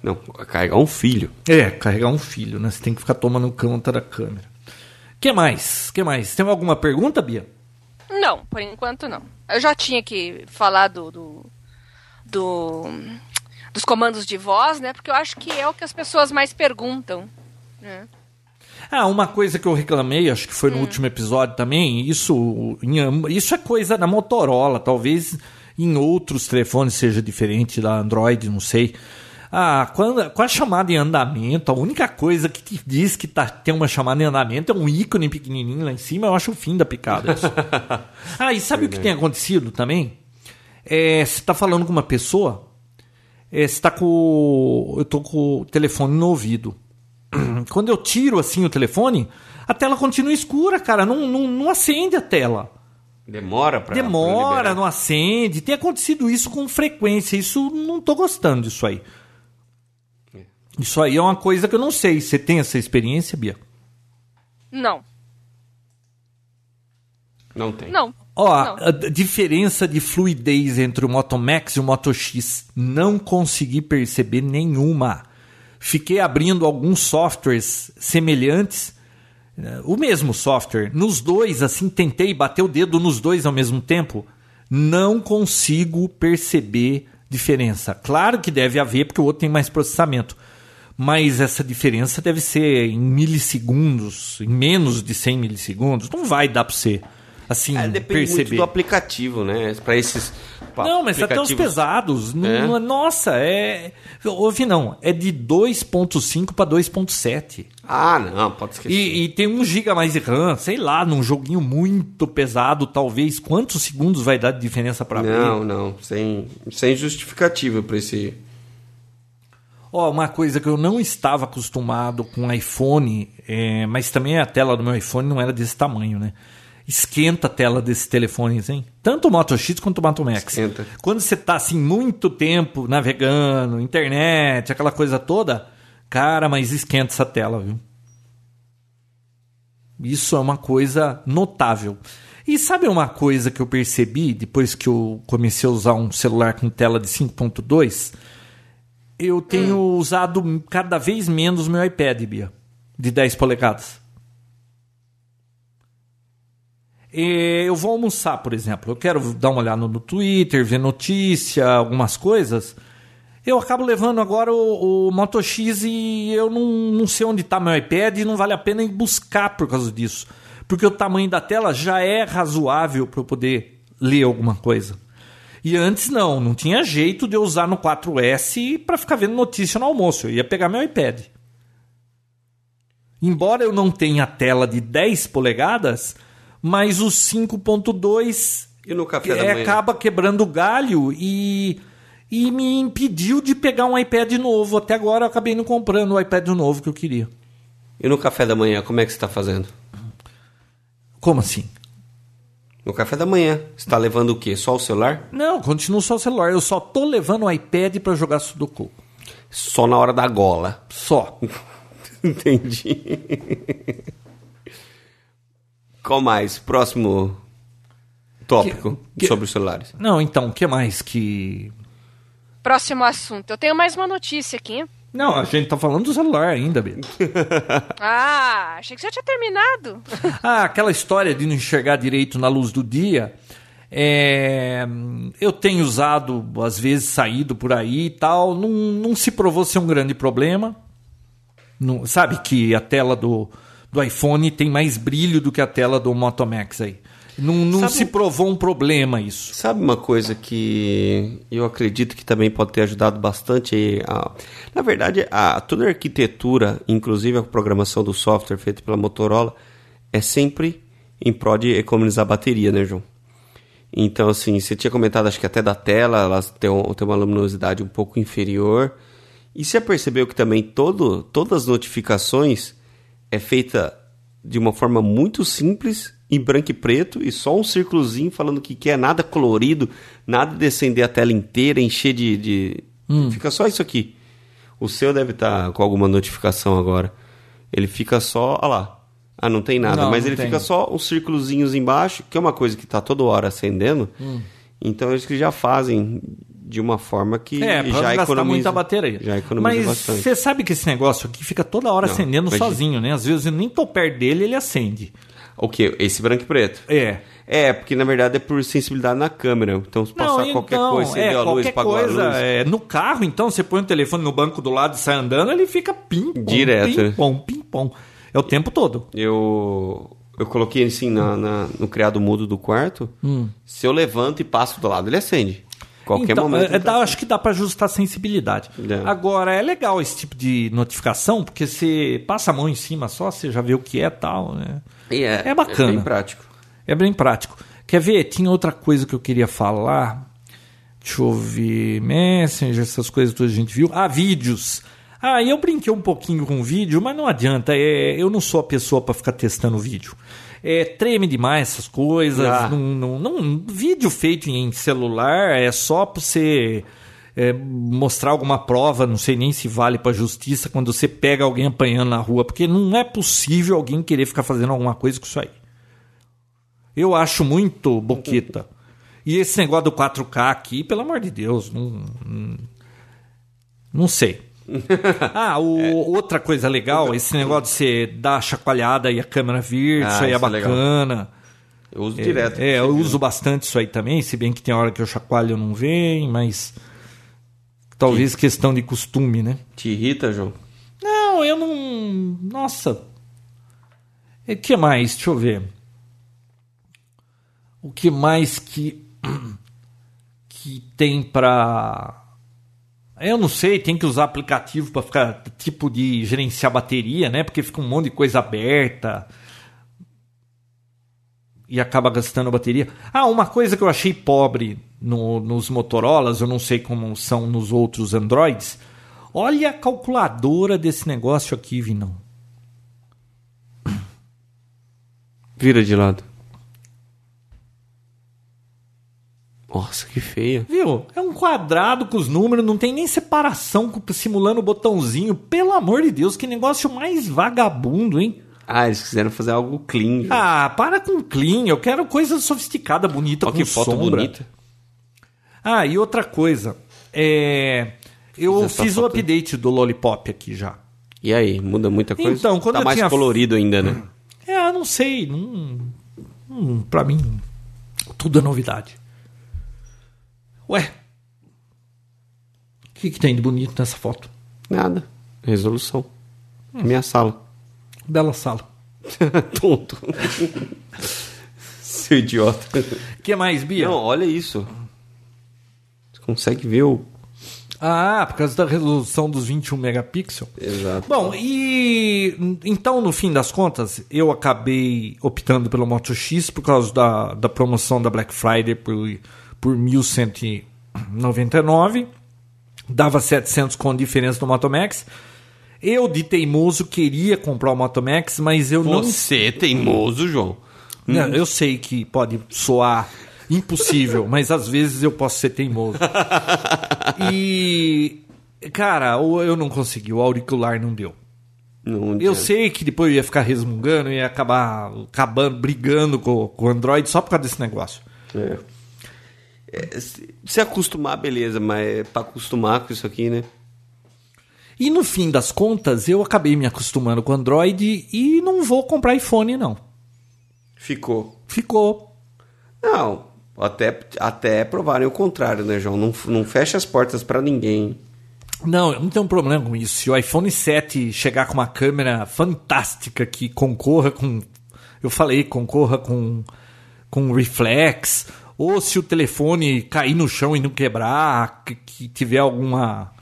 Não, carregar um filho. É, carregar um filho, né? Você tem que ficar tomando conta da câmera. Que mais? que mais? Tem alguma pergunta, Bia? Não, por enquanto não. Eu já tinha que falar do, do, do- dos comandos de voz, né? Porque eu acho que é o que as pessoas mais perguntam. né? Ah, uma coisa que eu reclamei, acho que foi no último episódio também, isso, isso é coisa da Motorola, talvez em outros telefones seja diferente da Android, não sei. Ah, quando, com a chamada em andamento, a única coisa que te diz que tá, tem uma chamada em andamento é um ícone pequenininho lá em cima, eu acho o fim da picada. ah, e sabe o que tem acontecido também? É, você tá falando com uma pessoa, é, você tá com. Eu tô com o telefone no ouvido. Quando eu tiro assim o telefone, a tela continua escura, cara. Não, não, não acende a tela. Demora pra. pra Demora, liberar. não acende. Tem acontecido isso com frequência. Isso não tô gostando disso aí. Isso aí é uma coisa que eu não sei. Você tem essa experiência, Bia? Não, Não tem. não. Ó, Não. a diferença de fluidez entre o Moto Max e o Moto X, não consegui perceber nenhuma. Fiquei abrindo alguns softwares semelhantes, eh, o mesmo software, nos dois, assim, tentei bater o dedo nos dois ao mesmo tempo, não consigo perceber diferença. Claro que deve haver, porque o outro tem mais processamento. Mas essa diferença deve ser em milissegundos, em menos de 100 milissegundos. Não vai dar para você assim É, depende muito perceber. do aplicativo, né? Pra esses. Não, mas até os pesados. É? não é- Nossa, é. Ouve, não. É de 2,5 para 2,7. Ah, não, pode esquecer. E, e tem 1 GB mais de RAM, sei lá, num joguinho muito pesado, talvez. Quantos segundos vai dar de diferença para Não, não, sem, sem justificativa pra esse. Ó, uma coisa que eu não estava acostumado com iPhone, é, mas também a tela do meu iPhone não era desse tamanho, né? Esquenta a tela desses telefones, hein? Tanto o Moto X quanto o Moto Max. Esquenta. Quando você tá assim muito tempo navegando, internet, aquela coisa toda, cara, mas esquenta essa tela, viu? Isso é uma coisa notável. E sabe uma coisa que eu percebi depois que eu comecei a usar um celular com tela de 5.2? Eu tenho usado cada vez menos meu iPad, Bia, de 10 polegadas. E eu vou almoçar, por exemplo. Eu quero dar uma olhada no Twitter, ver notícia, algumas coisas. Eu acabo levando agora o, o Moto X e eu não, não sei onde está meu iPad e não vale a pena ir buscar por causa disso. Porque o tamanho da tela já é razoável para eu poder ler alguma coisa. E antes não, não tinha jeito de eu usar no 4S para ficar vendo notícia no almoço. Eu ia pegar meu iPad. Embora eu não tenha tela de 10 polegadas, mas o 5.2 E no café da é, acaba quebrando o galho e, e me impediu de pegar um iPad novo. Até agora eu acabei não comprando o iPad novo que eu queria. E no café da manhã, como é que você está fazendo? Como assim? No café da manhã, você está levando o quê? Só o celular? Não, continuo só o celular. Eu só tô levando o iPad para jogar Sudoku. Só na hora da gola. Só. Entendi. Qual mais? Próximo tópico Que- que- sobre os celulares. Não, então, o que mais que. Próximo assunto. Eu tenho mais uma notícia aqui. Não, a gente tá falando do celular ainda, Bia. Ah, achei que você já tinha terminado. Ah, aquela história de não enxergar direito na luz do dia. é, eu tenho usado, às vezes, saído por aí e tal. Não, não se provou ser um grande problema. Não- sabe que a tela do, do iPhone tem mais brilho do que a tela do Moto Max aí. Não, não Sabe- se provou um problema isso. Sabe uma coisa que eu acredito que também pode ter ajudado bastante? a- Na verdade, a, toda a arquitetura, inclusive a programação do software feito pela Motorola, é sempre em prol de economizar bateria, né, João? Então, assim, você tinha comentado, acho que até da tela, ela tem, um- tem uma luminosidade um pouco inferior. E você percebeu que também todo, todas as notificações é feita de uma forma muito simples, em branco e preto, e só um círculozinho falando que quer nada colorido, nada de acender a tela inteira, encher de. de... Fica só isso aqui. O seu deve estar com alguma notificação agora. Ele fica só. Olha lá. Ah, não tem nada, Não, mas não ele tem. fica só uns círculozinhos embaixo, que é uma coisa que está toda hora acendendo. Então eles que já fazem de uma forma que É, pra já economiza muita bateria. Já economiza Mas bastante. você sabe que esse negócio aqui fica toda hora Não, acendendo sozinho, né? Às vezes eu nem tô perto dele, ele acende. O que? Esse branco e preto? É. É, porque na verdade é por sensibilidade na câmera. Então se passar Não, qualquer então, coisa, você é, a luz, apagou coisa, a luz. é, no carro, então, você põe o telefone no banco do lado e sai andando, ele fica pim pom, Direto. pim pom, pim pom. É o tempo todo. Eu, eu coloquei assim na, na- no criado mudo do quarto. Se eu levanto e passo do lado, ele acende. Qualquer então, momento. é, tá dá- acho que dá pra ajustar a sensibilidade. É. Agora, é legal esse tipo de notificação, porque você passa a mão em cima só, você já vê o que é tal, né? E é, é bacana. É bem prático. É bem prático. Quer ver? Tinha outra coisa que eu queria falar. Deixa eu ver. Messenger, essas coisas todas a gente viu. Ah, vídeos. Ah, eu brinquei um pouquinho com vídeo, mas não adianta. É, eu não sou a pessoa para ficar testando vídeo. É, treme demais essas coisas. Ah. Não, não, não- vídeo feito em celular é só para você é, mostrar alguma prova. Não sei nem se vale para justiça quando você pega alguém apanhando na rua, porque não é possível alguém querer ficar fazendo alguma coisa com isso aí. Eu acho muito boqueta. E esse negócio do 4K aqui, pelo amor de Deus, não. Não, sei. Ah, o- outra coisa legal, esse negócio de você dar a chacoalhada e a câmera vir, Ah, isso aí é isso é legal. bacana. Eu uso direto. É, eu uso bastante isso aí também, se bem que tem hora que eu chacoalho não vem, mas. Talvez questão de costume, né? Te irrita, João? Não, eu não. Nossa. O que mais? Deixa eu ver. O que mais que. que tem pra. Eu não sei, tem que usar aplicativo pra ficar tipo de gerenciar bateria, né? Porque fica um monte de coisa aberta e acaba gastando bateria. Ah, uma coisa que eu achei pobre no- nos Motorolas, eu não sei como são nos outros Androids. Olha a calculadora desse negócio aqui, Vinão. Vira de lado. Nossa, que feia. Viu? É um quadrado com os números, não tem nem separação simulando o botãozinho. Pelo amor de Deus, que negócio mais vagabundo, hein? Ah, eles quiseram fazer algo clean. Ah, para com clean. Eu quero coisa sofisticada, bonita, Olha com que foto sombra. bonita. Ah, e outra coisa. É... Eu Fiz essa fiz o update do Lollipop aqui já. E aí, muda muita coisa? Então, quando tá eu mais tinha- colorido ainda, né? É, não sei. Não, pra mim, tudo é novidade. Ué. O que, que tem de bonito nessa foto? Nada. Resolução. Minha sala. Bela sala. Tonto. Seu idiota. O que mais, Bia? Não, olha isso. Você consegue ver o. Ah, por causa da resolução dos 21 megapixels. Exato. Bom, e então, no fim das contas, eu acabei optando pelo Moto X por causa da, da promoção da Black Friday por, por 1.199. Dava 700 com diferença do Moto Max. Eu, de teimoso, queria comprar o Moto Max, mas eu não Você é teimoso, João. não, eu sei que pode soar impossível, mas às vezes eu posso ser teimoso. E, cara, eu não consegui, o auricular não deu. Não Eu sei que depois eu ia ficar resmungando, ia acabar acabando, brigando com, com o Android só por causa desse negócio. É. É, se se acostumar, beleza, mas é pra acostumar com isso aqui, né? E no fim das contas, eu acabei me acostumando com o Android e não vou comprar iPhone, não. Ficou. Ficou. Não, até, até provarem o contrário, né, João? Não, não fecha as portas pra ninguém. Não, eu não tenho problema com isso. Se o iPhone 7 chegar com uma câmera fantástica que concorra com. Eu falei, concorra com, com reflex. Ou se o telefone cair no chão e não quebrar, que, que tiver alguma.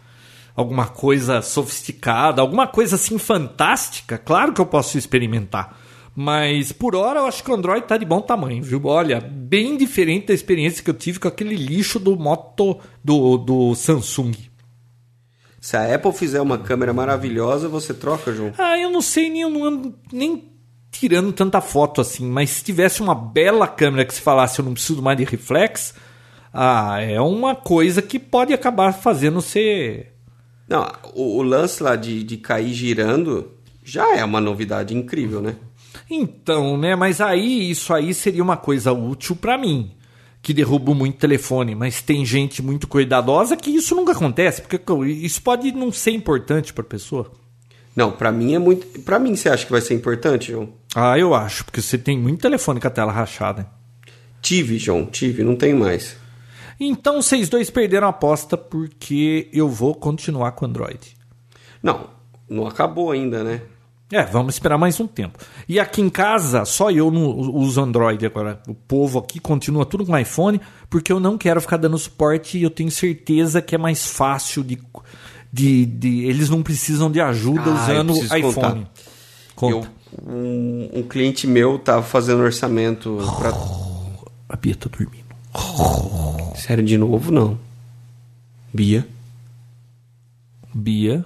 Alguma coisa sofisticada, alguma coisa assim fantástica, claro que eu posso experimentar. Mas por hora eu acho que o Android tá de bom tamanho, viu? Olha, bem diferente da experiência que eu tive com aquele lixo do Moto do, do Samsung. Se a Apple fizer uma câmera maravilhosa, você troca, João? Ah, eu não sei, nem, eu não ando nem tirando tanta foto assim, mas se tivesse uma bela câmera que se falasse eu não preciso mais de reflex, ah, é uma coisa que pode acabar fazendo você. Não, o, o lance lá de, de cair girando já é uma novidade incrível, né? Então, né? Mas aí isso aí seria uma coisa útil pra mim, que derrubo muito telefone, mas tem gente muito cuidadosa que isso nunca acontece, porque isso pode não ser importante pra pessoa. Não, pra mim é muito. Pra mim, você acha que vai ser importante, João? Ah, eu acho, porque você tem muito telefone com a tela rachada. Tive, João, tive, não tem mais. Então vocês dois perderam a aposta porque eu vou continuar com o Android. Não, não acabou ainda, né? É, vamos esperar mais um tempo. E aqui em casa, só eu não uso Android agora. O povo aqui continua tudo com iPhone, porque eu não quero ficar dando suporte e eu tenho certeza que é mais fácil de. de, de eles não precisam de ajuda Ah, usando iPhone. Conta. Eu, um, um cliente meu tava fazendo orçamento pra. A Bia tá dormindo. Sério, de novo, não. Bia. Bia.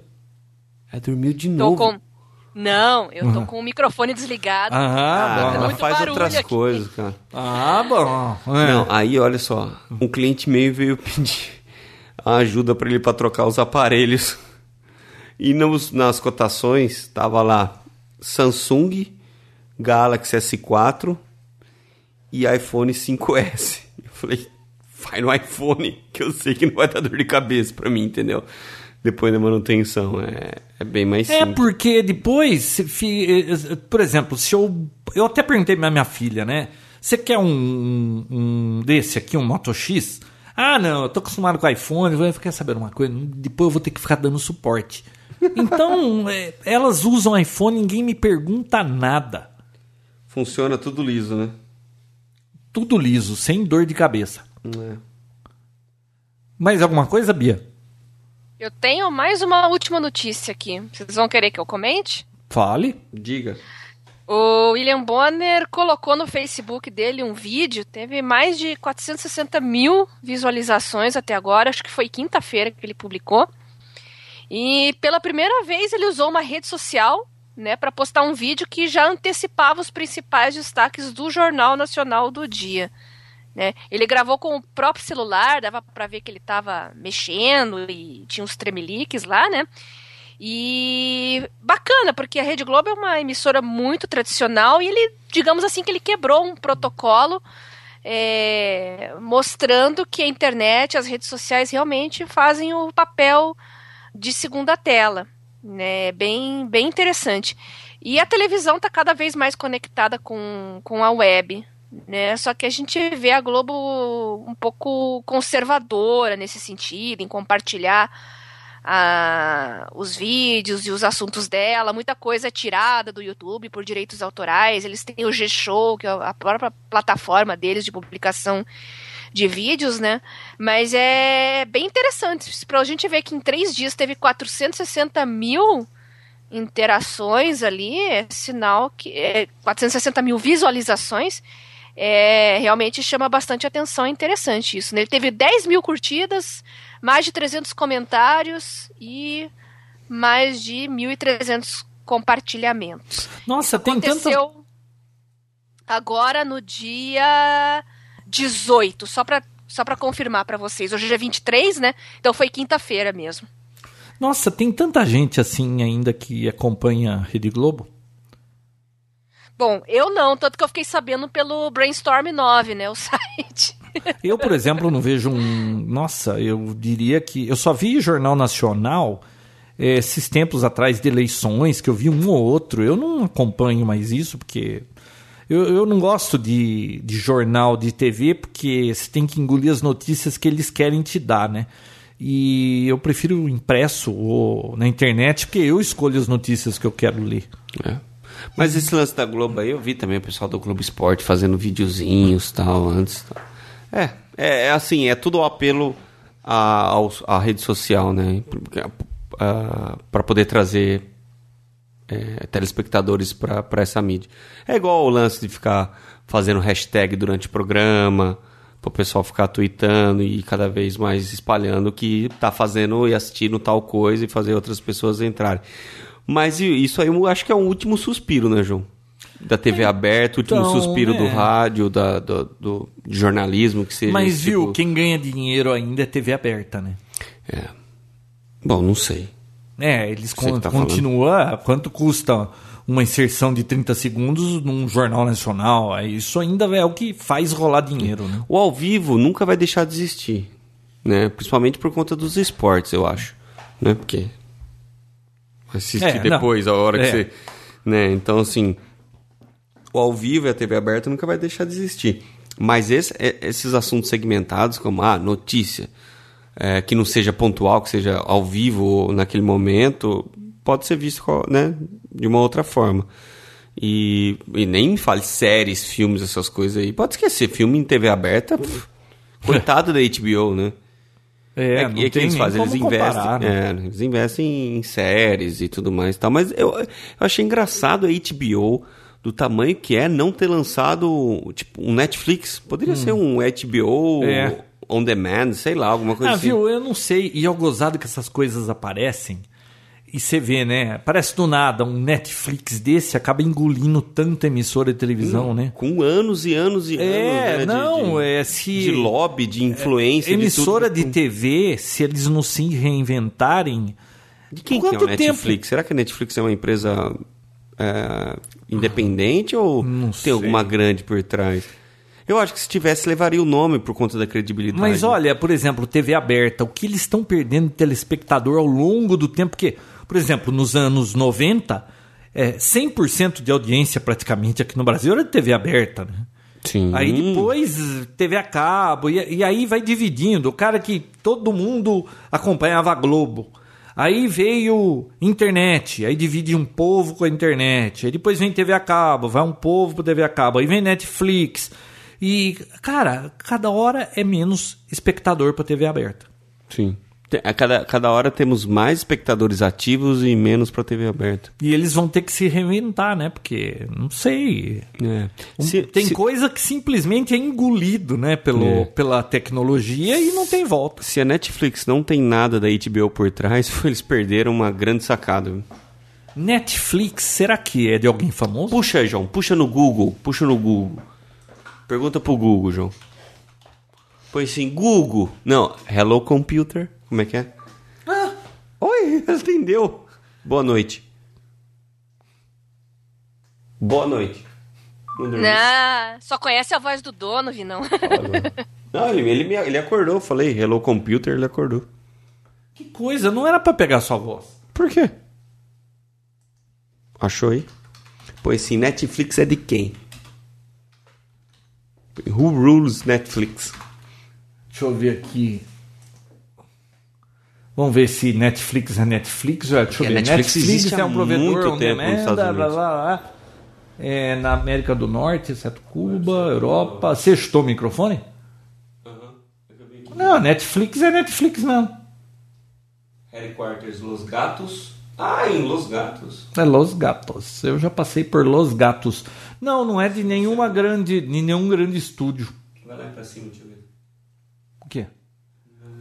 É dormiu de Tô novo. com. Não, eu tô com o microfone desligado. Ah, Ah, bom. ela muito faz outras aqui. coisas, cara. Ah, bom. É. Não, aí olha só, um cliente meu veio pedir a ajuda para ele para trocar os aparelhos. E nos, nas cotações tava lá Samsung, Galaxy S4 e iPhone 5S. Eu falei, vai no iPhone, que eu sei que não vai dar dor de cabeça para mim, entendeu? Depois da manutenção, é, é bem mais É simples. porque depois, fi- eh, por exemplo, se eu. Eu até perguntei pra minha filha, né? Você quer um, um desse aqui, um Moto X? Ah, não, eu tô acostumado com iPhone. Eu quer saber uma coisa? Depois eu vou ter que ficar dando suporte. Então, eh, elas usam iPhone, ninguém me pergunta nada. Funciona tudo liso, né? Tudo liso, sem dor de cabeça. É. Mais alguma coisa, Bia? Eu tenho mais uma última notícia aqui. Vocês vão querer que eu comente? Fale. Diga. O William Bonner colocou no Facebook dele um vídeo, teve mais de 460 mil visualizações até agora, acho que foi quinta-feira que ele publicou. E pela primeira vez ele usou uma rede social né, para postar um vídeo que já antecipava os principais destaques do Jornal Nacional do dia. Né? Ele gravou com o próprio celular, dava para ver que ele estava mexendo e tinha uns tremeliques lá, né? E bacana, porque a Rede Globo é uma emissora muito tradicional e ele, digamos assim, que ele quebrou um protocolo é, mostrando que a internet, as redes sociais realmente fazem o papel de segunda tela. Né? Bem, bem interessante. E a televisão está cada vez mais conectada com, com a web. Né? Só que a gente vê a Globo um pouco conservadora nesse sentido, em compartilhar a, os vídeos e os assuntos dela, muita coisa é tirada do YouTube por direitos autorais. Eles têm o G-Show, que é a própria plataforma deles de publicação de vídeos, né? Mas é bem interessante. Pra gente ver que em três dias teve 460 mil interações ali, é sinal que. É, 460 mil visualizações. É, realmente chama bastante atenção, é interessante isso. Né? Ele teve 10 mil curtidas, mais de 300 comentários e mais de 1.300 compartilhamentos. Nossa, tem Aconteceu tanta... agora no dia 18, só para só para confirmar para vocês. Hoje é 23, né? Então foi quinta-feira mesmo. Nossa, tem tanta gente assim ainda que acompanha a Rede Globo? Bom, eu não, tanto que eu fiquei sabendo pelo Brainstorm 9, né, o site. Eu, por exemplo, não vejo um. Nossa, eu diria que. Eu só vi Jornal Nacional eh, esses tempos atrás de eleições, que eu vi um ou outro. Eu não acompanho mais isso, porque. Eu, eu não gosto de, de jornal de TV, porque você tem que engolir as notícias que eles querem te dar, né? E eu prefiro impresso ou na internet, porque eu escolho as notícias que eu quero ler. É. Mas esse lance da Globo aí, eu vi também o pessoal do Globo Esporte fazendo videozinhos tal, antes. Tal. É, é, é assim, é tudo o apelo à, à rede social, né? Para poder trazer é, telespectadores para essa mídia. É igual o lance de ficar fazendo hashtag durante o programa, para o pessoal ficar tweetando e cada vez mais espalhando que tá fazendo e assistindo tal coisa e fazer outras pessoas entrarem. Mas isso aí eu acho que é um último suspiro, né, João? Da TV é, aberta, o último então, suspiro é. do rádio, da, do, do, jornalismo, que seja. Mas viu, tipo... quem ganha dinheiro ainda é TV aberta, né? É. Bom, não sei. É, eles con tá continuam. Quanto custa uma inserção de 30 segundos num jornal nacional? Isso ainda é o que faz rolar dinheiro, né? O ao vivo nunca vai deixar de existir, né? Principalmente por conta dos esportes, eu acho. Né? Porque assistir é, depois, não. a hora que é. você. Né? Então, assim, o ao vivo e a TV aberta nunca vai deixar de existir. Mas esse, é, esses assuntos segmentados, como a ah, notícia, é, que não seja pontual, que seja ao vivo ou naquele momento, pode ser visto né, de uma outra forma. E, e nem fale séries, filmes, essas coisas aí. Pode esquecer, filme em TV aberta, pff, coitado da HBO, né? É, é, e é que eles fazem, eles investem, né? é, eles investem em séries e tudo mais, tal. Mas eu, eu achei engraçado a HBO do tamanho que é não ter lançado tipo um Netflix. Poderia hum. ser um HBO é. on demand, sei lá, alguma coisa ah, assim. viu? Eu não sei. E é gozado que essas coisas aparecem. E você vê, né? Parece do nada, um Netflix desse acaba engolindo tanta emissora de televisão, hum, né? Com anos e anos e é, anos. Né, não, de, é se. De lobby, de influência. É, emissora de, de, TV, se eles não se reinventarem. De quem que é o Netflix? Tempo? Será que a Netflix é uma empresa é, independente ou não tem sei. alguma grande por trás? Eu acho que se tivesse, levaria o nome por conta da credibilidade. Mas olha, por exemplo, TV aberta, o que eles estão perdendo de telespectador ao longo do tempo? Porque, por exemplo, nos anos 90, é, 100% de audiência praticamente aqui no Brasil era de TV aberta, né? Sim. Aí depois TV a cabo, e, e aí vai dividindo. O cara que todo mundo acompanhava a Globo. Aí veio internet, aí divide um povo com a internet. Aí depois vem TV a cabo, vai um povo para TV a cabo. Aí vem Netflix. E, cara, cada hora é menos espectador para TV aberta. Sim. A cada, cada hora temos mais espectadores ativos e menos pra TV aberta. E eles vão ter que se reinventar, né? Porque, não sei. É. Um- Se- tem se- coisa que simplesmente é engolido, né? Pelo, É. Pela tecnologia e não tem volta. Se a Netflix não tem nada da HBO por trás, eles perderam uma grande sacada. Netflix, será que é de alguém famoso? Puxa, João, puxa no Google, puxa no Google. Pergunta pro Google, João. Põe assim, Google. Não, Hello Computer. Como é que é? Ah, Oi, atendeu. Boa noite. Boa noite. Não? Não, só conhece a voz do dono, Vinão. Não, ele, ele, me- ele acordou. Eu falei, Hello Computer, ele acordou. que coisa, não era pra pegar sua voz. Por quê? Achou aí? Pois sim, Netflix é de quem? Who rules Netflix? Deixa eu ver aqui. Vamos ver se Netflix é Netflix. Deixa eu ver. Netflix existe é há um provedor muito tempo nos demand, Estados blá, blá, Unidos. blá. É, na América do Norte, exceto Cuba, Europa. Sextou o microfone? Não, Netflix é Netflix não. Headquarters Los Gatos. Ah, em Los Gatos. É Los Gatos. Eu já passei por Los Gatos. Não, não é de nenhuma grande, de nenhum grande estúdio. Vai lá pra cima, deixa eu ver. O quê?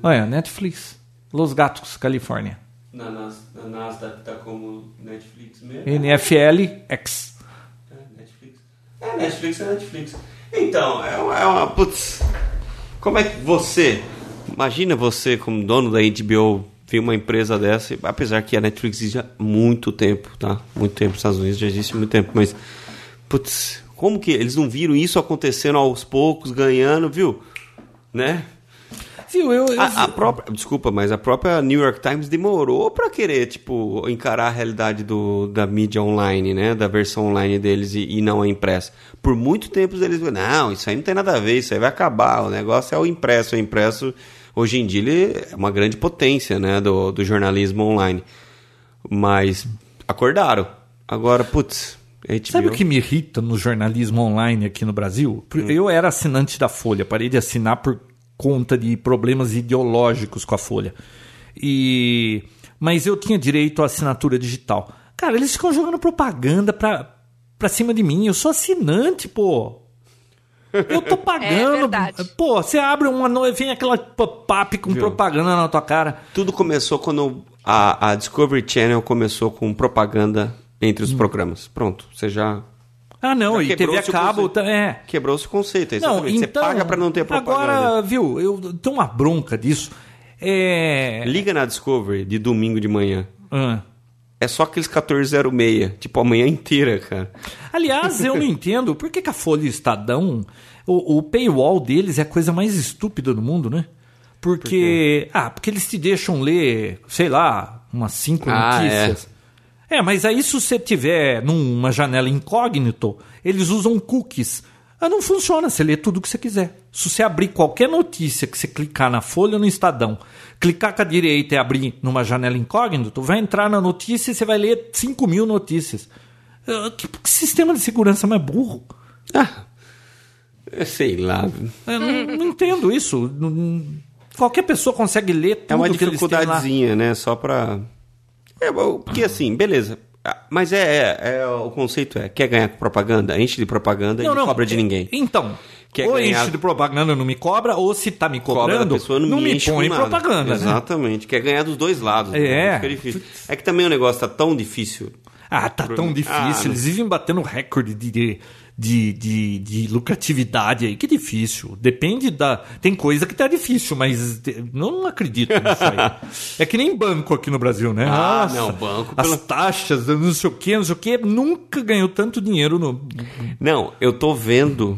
Olha, Netflix. Los Gatos, Califórnia. Na, Nas, na Nasdaq tá como Netflix mesmo. NFL X. É, Netflix. É, Netflix é Netflix. Então, é uma, é uma. Putz. Como é que você. Imagina você, como dono da HBO, ver uma empresa dessa, apesar que a Netflix existe há muito tempo, tá? Muito tempo nos Estados Unidos, já existe muito tempo, mas. Putz, como que eles não viram isso acontecendo aos poucos, ganhando, viu? Né? Viu, eu, eu- A, a própria, desculpa, mas a própria New York Times demorou pra querer, tipo, encarar a realidade do, da mídia online, né? Da versão online deles e, e não a impressa. Por muito tempo eles não, isso aí não tem nada a ver, isso aí vai acabar. O negócio é o impresso. O impresso, hoje em dia, ele é uma grande potência, né? Do, do jornalismo online. Mas acordaram. Agora, putz, HBO. Sabe o que me irrita no jornalismo online aqui no Brasil? Eu era assinante da Folha, parei de assinar por conta de problemas ideológicos com a Folha. E mas eu tinha direito à assinatura digital. Cara, eles ficam jogando propaganda pra, pra cima de mim. Eu sou assinante, pô. Eu tô pagando. verdade. pô, você abre uma vem aquela pop-up com Viu? propaganda na tua cara. Tudo começou quando a, a Discovery Channel começou com propaganda entre Hum. os programas. Pronto, você já Ah, não, Já e TV a cabo, conceito. tá- é. quebrou-se o conceito. Não, Exatamente. então, você paga pra não ter propaganda. Agora, viu, eu tenho uma bronca disso. É. Liga na Discovery de domingo de manhã. Ah. É só aqueles 1406, tipo a manhã inteira, cara. Aliás, eu não entendo por que, que a Folha e o Estadão, o, o paywall deles é a coisa mais estúpida do mundo, né? Porque. ah, porque eles te deixam ler, sei lá, umas cinco Ah, notícias. É. mas aí se você tiver numa janela incógnito, eles usam cookies. Ah, não funciona, você lê tudo o que você quiser. Se você abrir qualquer notícia que você clicar na Folha ou no Estadão, clicar com a direita e abrir numa janela incógnito, vai entrar na notícia e você vai ler 5 mil notícias. Ah, Que, que sistema de segurança mais burro? Ah, sei lá. Eu não, não entendo isso. Qualquer pessoa consegue ler tudo É uma que eles têm lá. dificuldadezinha, né? Só pra. É, porque assim, beleza. Ah, Mas é, é- é- o conceito é: quer ganhar com propaganda? Enche de propaganda e não cobra de é- ninguém. Então, Quer ou ganhar- enche de propaganda não me cobra, ou se tá me Cobra cobrando, pessoa, não, não, me enche põe nada. propaganda. né? Exatamente. Quer ganhar dos dois lados. né? É. Fica difícil. É que também o negócio tá tão difícil. Ah, tá tão difícil. Ah, Eles vivem batendo recorde de, de, de, de, de lucratividade aí. Que difícil. Depende da. Tem coisa que tá difícil, mas não acredito nisso aí. é que nem banco aqui no Brasil, né? Ah, Nossa, não, banco As pela- taxas, não sei o que, não sei o que. Nunca ganhou tanto dinheiro no. Não, eu tô vendo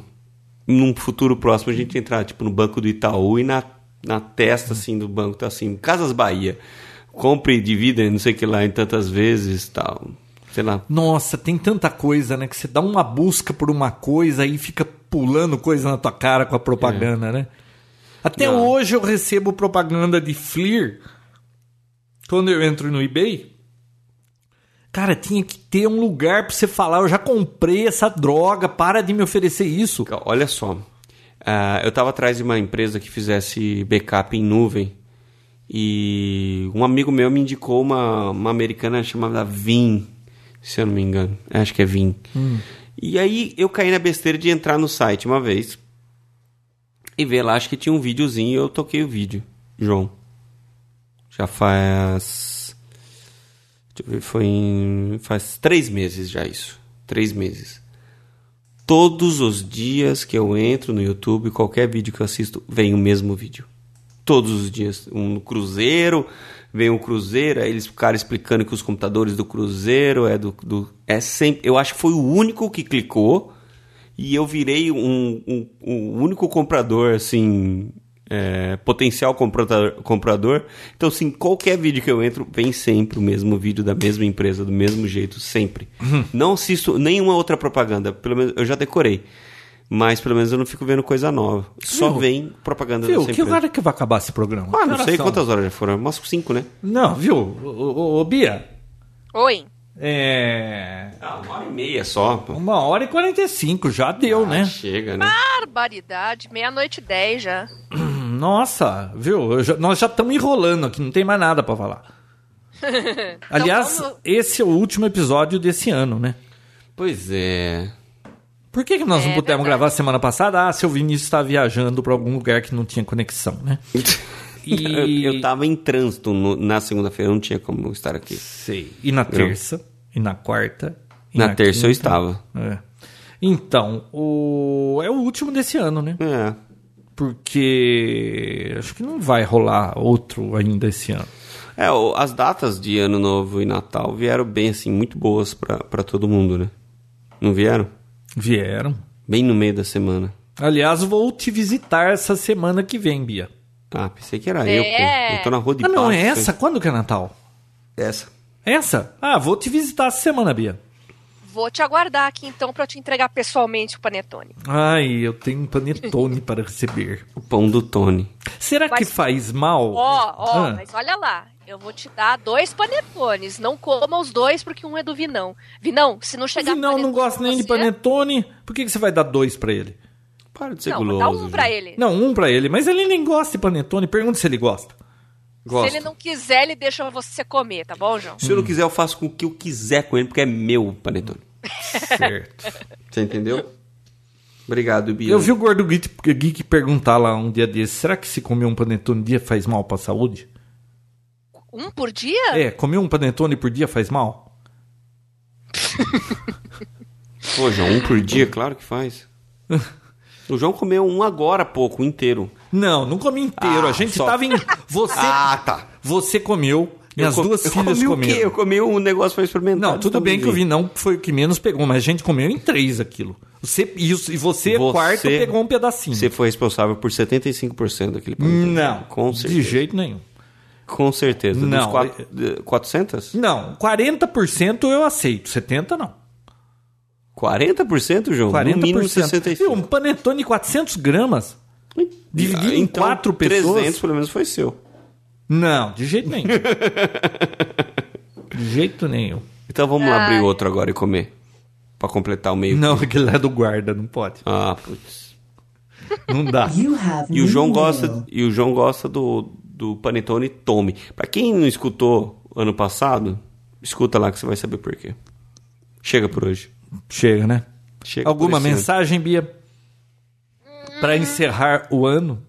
num futuro próximo a gente entrar, tipo, no banco do Itaú e na, na testa, assim, do banco tá assim, Casas Bahia. Compre e divida, não sei o que lá, em tantas vezes tal. Sei lá. Nossa, tem tanta coisa, né? Que você dá uma busca por uma coisa e fica pulando coisa na tua cara com a propaganda, né? Até Não. hoje eu recebo propaganda de Fleer quando eu entro no eBay. Cara, tinha que ter um lugar pra você falar, eu já comprei essa droga, para de me oferecer isso. Olha só. ah, eu tava atrás de uma empresa que fizesse backup em nuvem. E um amigo meu me indicou uma, uma americana chamada Vin, se eu não me engano. Acho que é Vin. E aí eu caí na besteira de entrar no site uma vez e ver lá, acho que tinha um videozinho e eu toquei o vídeo, João. Já faz. Deixa eu ver, foi em. Faz três meses já isso. Três meses. Todos os dias que eu entro no YouTube, qualquer vídeo que eu assisto, vem o mesmo vídeo. Todos os dias. Um no Cruzeiro, vem um Cruzeiro, aí eles ficaram explicando que os computadores do Cruzeiro é do. do é sempre. Eu acho que foi o único que clicou e eu virei um, um, um único comprador, assim, é, potencial comprador, comprador. Então, assim, qualquer vídeo que eu entro, vem sempre o mesmo vídeo da mesma empresa, do mesmo jeito, sempre. Não assisto nenhuma outra propaganda, pelo menos eu já decorei. Mas pelo menos eu não fico vendo coisa nova. Só Viu? vem propaganda Viu, que hora que vai acabar esse programa? Ah, não sei são? quantas horas já foram. Umas cinco, né? Não, viu? Ô, ô, ô, Bia, Oi. é... Ah, uma hora e meia só. pô. Uma hora e quarenta e cinco, já deu, né? Chega, né? Barbaridade. Meia-noite e dez já. Nossa, viu? Já- nós já estamos enrolando aqui, não tem mais nada pra falar. Aliás, vamos- esse é o último episódio desse ano, né? Pois é. Por que, que nós não É pudemos verdade. gravar semana passada? Ah, seu Vinícius está viajando para algum lugar que não tinha conexão, né? E... Eu, eu tava em trânsito no- na segunda-feira, não tinha como estar aqui. Sei. E na terça, e na quarta. e Na terça eu quinta. estava. É. Então, o... é o último desse ano, né? É. Porque acho que não vai rolar outro ainda esse ano. É, as datas de Ano Novo e Natal vieram bem, assim, muito boas pra todo mundo, né? Não vieram? Vieram. Bem no meio da semana. Aliás, vou te visitar essa semana que vem, Bia. Ah, pensei que era É. eu, pô. Eu tô na rua de Ah, não, é essa? Quando que é Natal? Essa. Essa? Ah, vou te visitar essa semana, Bia. Vou te aguardar aqui então pra eu te entregar pessoalmente o panetone. Ai, eu tenho um panetone para receber. O pão do Tony. Será que Mas- faz mal? Ó, ó, Ah. mas olha lá. Eu vou te dar dois panetones. Não coma os dois porque um é do Vinão. Vinão, se não chegar Não, não gosta nem de você- panetone. Por que, que você vai dar dois pra ele? Para de ser Não, guloso. dá um gente. pra ele. Não, um pra ele, mas ele nem gosta de panetone. Pergunta se ele gosta. Gosto. Se ele não quiser, ele deixa você comer, tá bom, João? Se eu não quiser, eu faço com o que eu quiser com ele, porque é meu panetone. Certo. Você entendeu? Obrigado, Bia. Eu vi o Gordo Geek, Geek perguntar lá um dia desses: será que se comer um panetone dia faz mal pra saúde? Um por dia? É, comer um panetone por dia faz mal? Pô, João, um por dia, claro que faz. O João comeu um agora há pouco, inteiro. Não, não comi inteiro. Ah, a gente só- tava em. Você, Ah, tá. você comeu. Minhas Eu co- duas eu filhas comi o comeram. quê? Eu comi um negócio pra experimentar. Não, tudo bem que o Vinão foi o que menos pegou, mas a gente comeu em três aquilo. Você, e, e você, Você- quarto, pegou um pedacinho. Você foi responsável por 75% daquele panetone. Não, Com de certeza. jeito nenhum. Com certeza. Dos Não, quatro- de- 400? Não, 40% eu aceito, 70% não. 40%, João? 40%. No mínimo Viu, 65%. um panetone de 400 gramas? Dividido em então, quatro pessoas? 300 pelo menos foi seu. Não, de jeito nenhum. de jeito nenhum. Então vamos abrir outro agora e comer. Pra completar o meio. Não, aquele lá é do guarda, não pode. Ah, putz. Não dá. E o João gosta, e o João gosta do, do panetone Tome. Pra quem não escutou ano passado, escuta lá que você vai saber por quê. Chega por hoje. Chega, né? Chega Alguma por esse ano. mensagem, Bia? Pra encerrar o ano?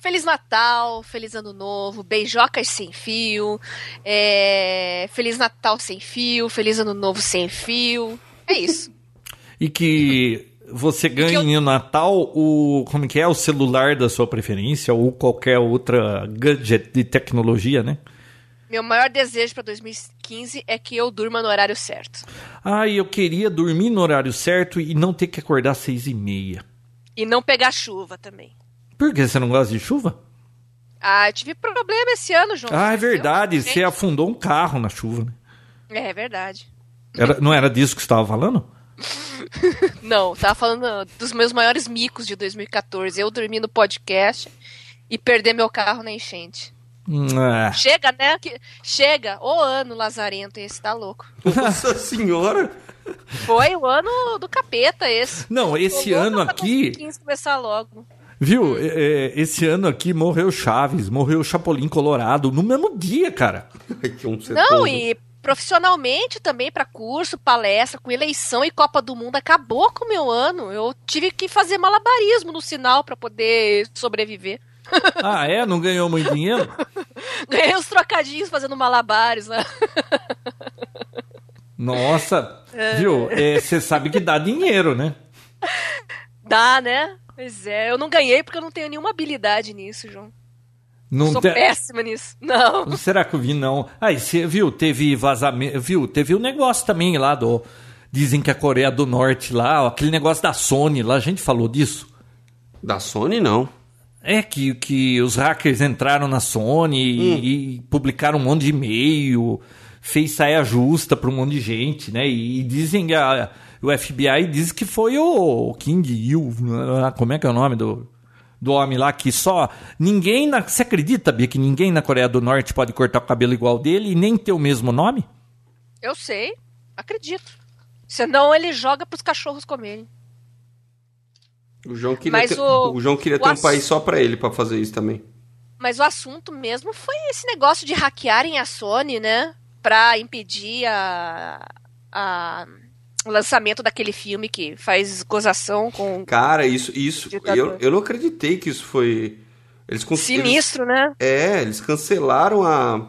Feliz Natal, Feliz Ano Novo, beijocas sem fio, é, Feliz Natal sem fio, Feliz Ano Novo sem fio. É isso. E que você ganhe no Natal o. Como que é? O celular da sua preferência ou qualquer outra gadget de tecnologia, né? Meu maior desejo para 2015 é que eu durma no horário certo. Ah, eu queria dormir no horário certo e não ter que acordar às seis e meia. E não pegar chuva também. Por que você não gosta de chuva? Ah, eu tive problema esse ano, João. Ah, é verdade. Você afundou um carro na chuva. né? É verdade. Era- não era disso que você estava falando? Não, tava falando dos meus maiores micos de 2014. Eu dormi no podcast e perder meu carro na enchente. Ah, Chega, né? Que- Chega. O ano lazarento esse, tá louco. Nossa senhora! Foi o ano do capeta esse. Não, esse ano aqui. 2015 começar logo. Viu? Esse ano aqui morreu Chaves, morreu Chapolin Colorado no mesmo dia, cara. Não, e profissionalmente também para curso, palestra, com eleição e Copa do Mundo acabou com o meu ano. Eu tive que fazer malabarismo no sinal para poder sobreviver. Ah, é? Não ganhou muito dinheiro? Ganhei uns trocadinhos fazendo malabares, né? Nossa, viu? Você sabe que dá dinheiro, né? Dá, né? Pois é, eu não ganhei porque eu não tenho nenhuma habilidade nisso, João. Não Sou te- péssima nisso. Não. Será que eu vi, não? Aí, você viu, teve vazamento, viu? Teve um negócio também lá do... Dizem que a Coreia do Norte lá, ó, aquele negócio da Sony lá, a gente falou disso. Da Sony, não. É que, que os hackers entraram na Sony e, e publicaram um monte de e-mail, fez saia justa para um monte de gente, né? E, dizem que a, o FBI diz que foi o King Il, né? como é que é o nome do, do homem lá que só ninguém na, você acredita, Bia, que ninguém na Coreia do Norte pode cortar o cabelo igual dele e nem ter o mesmo nome? Eu sei, acredito. Senão ele joga pros cachorros comerem. O João queria Mas ter, o- o João queria o ter um ass- país só pra ele pra fazer isso também. Mas o assunto mesmo foi esse negócio de hackearem a Sony, né? Pra impedir a, a- o lançamento daquele filme que faz gozação com Cara, isso, isso, eu, eu não acreditei que isso foi. Eles conseguiram. sinistro, né? É, eles cancelaram a,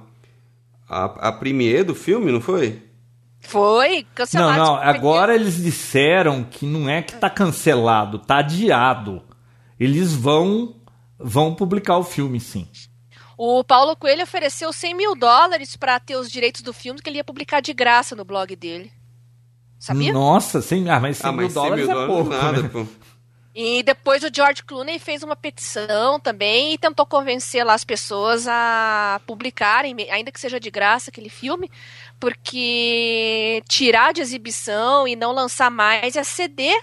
a, a premiere do filme, não foi? Foi Não, cancelado. não, Tipo, agora eles disseram que não é que tá cancelado, tá adiado. Eles vão vão publicar o filme, sim. O Paulo Coelho ofereceu 100 mil dólares pra ter os direitos do filme que ele ia publicar de graça no blog dele. Sabia? Nossa, 100, ah, mas 100 ah, mil mas 100 dólares mil é dólares pouco, é nada, né? pô. E depois o George Clooney fez uma petição também e tentou convencer lá as pessoas a publicarem, ainda que seja de graça, aquele filme, porque tirar de exibição e não lançar mais é ceder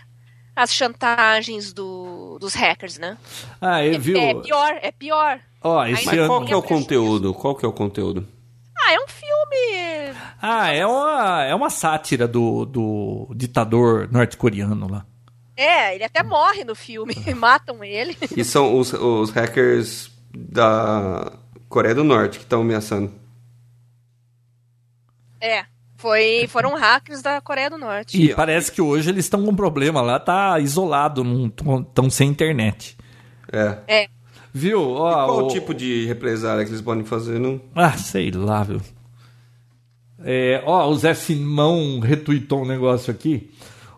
às chantagens do- dos hackers, né? Ah, ele É, viu? é pior, é pior. Ó, esse Mas Ainda qual ano... que é o prejuízo. conteúdo? Qual que é o conteúdo? Ah, é um filme. Ah, é uma, é uma sátira do, do ditador norte-coreano lá. É, ele até morre no filme, matam ele. E são os, os hackers da Coreia do Norte que estão ameaçando. É, foi, foram hackers da Coreia do Norte. E parece que hoje eles estão com um problema lá, tá isolado, não estão sem internet. É. É, Viu? Ó, Qual o- tipo de represália que eles podem fazer? Não? Ah, sei lá, viu? É, ó, o Zé Simão retuitou um negócio aqui.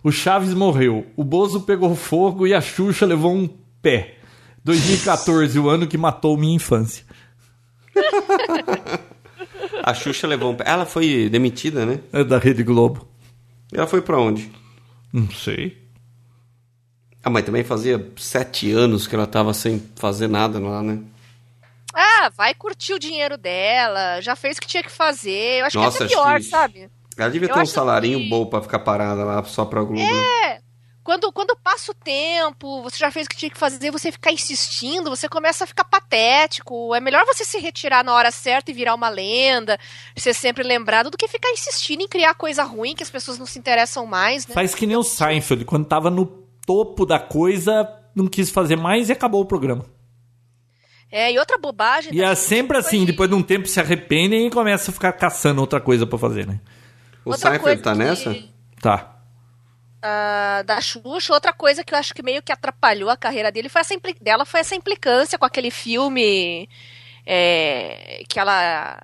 O Chaves morreu, o Bozo pegou fogo e a Xuxa levou um pé. 2014, o ano que matou minha infância. A Xuxa levou um pé. Ela foi demitida, né? É da Rede Globo. Ela foi pra onde? Não sei. Ah, mas também fazia sete anos que ela tava sem fazer nada lá, né? Ah, vai curtir o dinheiro dela, já fez o que tinha que fazer. Eu acho Nossa, que é pior, que- sabe? Ela devia Eu ter um salarinho que- bom pra ficar parada lá só pra Globo. né? Quando, quando passa o tempo, você já fez o que tinha que fazer, você ficar insistindo, você começa a ficar patético. É melhor você se retirar na hora certa e virar uma lenda, ser sempre lembrado, do que ficar insistindo em criar coisa ruim que as pessoas não se interessam mais, né? Faz que nem o Seinfeld, quando tava no topo da coisa, não quis fazer mais e acabou o programa. É, e outra bobagem. E é sempre assim, foi- depois de um tempo se arrependem e começa a ficar caçando outra coisa pra fazer, né? O outra Seinfeld tá que- nessa? Tá. ah, da Xuxa, outra coisa que eu acho que meio que atrapalhou a carreira dele foi essa impli- dela foi essa implicância com aquele filme é, que ela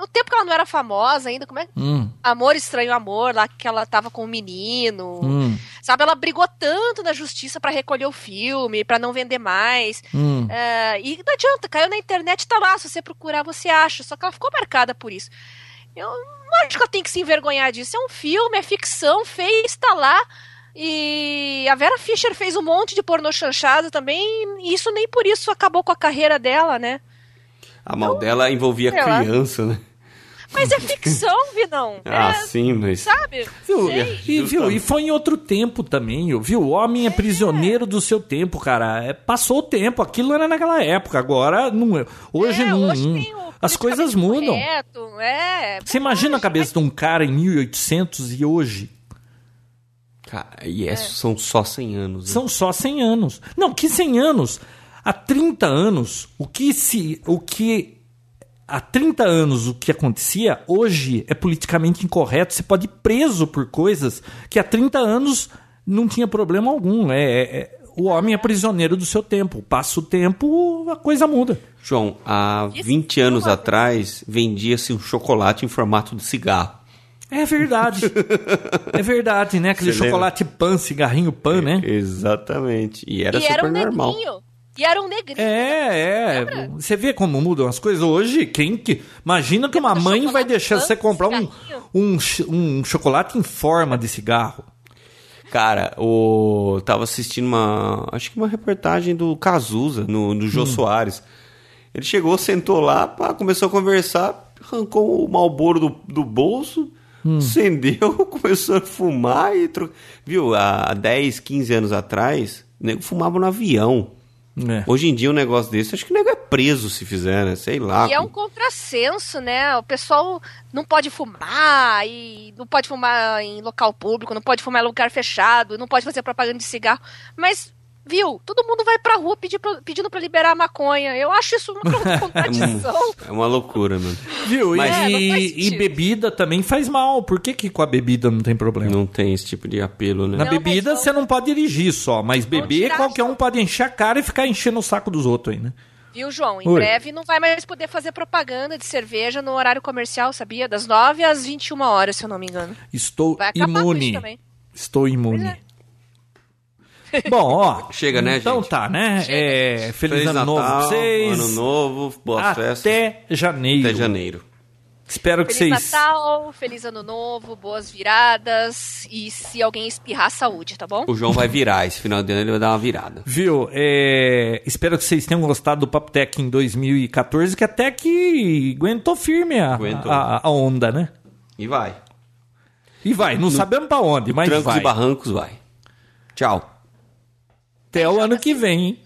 no tempo que ela não era famosa ainda, como é? Hum, Amor Estranho Amor, lá que ela tava com o menino. hum, Sabe, ela brigou tanto na justiça pra recolher o filme, pra não vender mais. hum. É, e não adianta, caiu na internet, tá lá. Se você procurar, você acha. Só que ela ficou marcada por isso. Eu não acho que ela tem que se envergonhar disso. É um filme, é ficção, fez, tá lá. E a Vera Fischer fez um monte de pornô chanchado também. E isso nem por isso acabou com a carreira dela, né? A mal dela envolvia lá. criança, né? Mas é ficção, Vinão. Ah, É, sim, mas. sabe? Viu? Sei. E, viu? e foi em outro tempo também, viu? O homem é prisioneiro do seu tempo, cara. É, passou o tempo, aquilo era naquela época, agora não é. Hoje É, não. hoje não. tem o As coisas mudam. correto, é. Você imagina a cabeça de um cara em 1800 e hoje? Cara, e é, são só 100 anos. né? São só 100 anos. Não, que 100 anos? Há 30 anos, o que se. O que. Há 30 anos o que acontecia, hoje é politicamente incorreto. Você pode ir preso por coisas que há 30 anos não tinha problema algum. É, é- é- o homem é prisioneiro do seu tempo. Passa o tempo, a coisa muda. João, há Isso 20 anos é uma- atrás vendia-se um chocolate em formato de cigarro. É verdade. é verdade, né? Aquele Você lembra? chocolate pan, cigarrinho pan, né? Exatamente. E era e super era um normal. E era um negrinho. É, é. Você vê como mudam as coisas hoje? Quem que. Imagina que uma mãe vai deixar você comprar um, um, um chocolate em forma de cigarro. Cara, o eu tava assistindo uma, acho que uma reportagem do Cazuza no do Hum. Jô Soares. Ele chegou, sentou lá, pá, começou a conversar, arrancou o malboro do, do bolso, Hum. acendeu, começou a fumar e tro... viu, há 10, 15 anos atrás, o nego fumava no avião. É. Hoje em dia um negócio desse, acho que o nego é preso se fizer, né? Sei lá. E é um contrassenso, né? O pessoal não pode fumar, e não pode fumar em local público, não pode fumar em lugar fechado, não pode fazer propaganda de cigarro. Mas, viu, todo mundo vai pra rua pedir pra- pedindo pra liberar a maconha. Eu acho isso uma contradição. É uma loucura, mano. Viu? Mas- É, e, e bebida também faz mal. Por que, que com a bebida não tem problema? Não tem esse tipo de apelo, né? Na Não, bebida você não pode dirigir só, mas beber qualquer um pode encher a cara e ficar enchendo o saco dos outros aí, né? Viu, João? Em Oi. breve não vai mais poder fazer propaganda de cerveja no horário comercial, sabia? Das 9 às 21 horas, se eu não me engano. Estou Vai acabar com isso imune. também. Estou imune. Bom, ó. Chega, né, Então gente? tá, né? É, feliz, Feliz ano novo pra Natal, vocês. Ano novo, boas Até festas. janeiro. Até janeiro. Espero que Feliz vocês. Natal, feliz ano novo, boas viradas e se alguém espirrar, saúde, tá bom? O João vai virar. Esse final de ano ele vai dar uma virada. Viu? É, espero que vocês tenham gostado do Papo Tech em 2014, que até que aguentou firme a, Aguentou. a, a onda, né? E vai. E vai, não sabemos pra onde, mas Trancos vai. e barrancos vai. Tchau. Até o ano que vem, hein?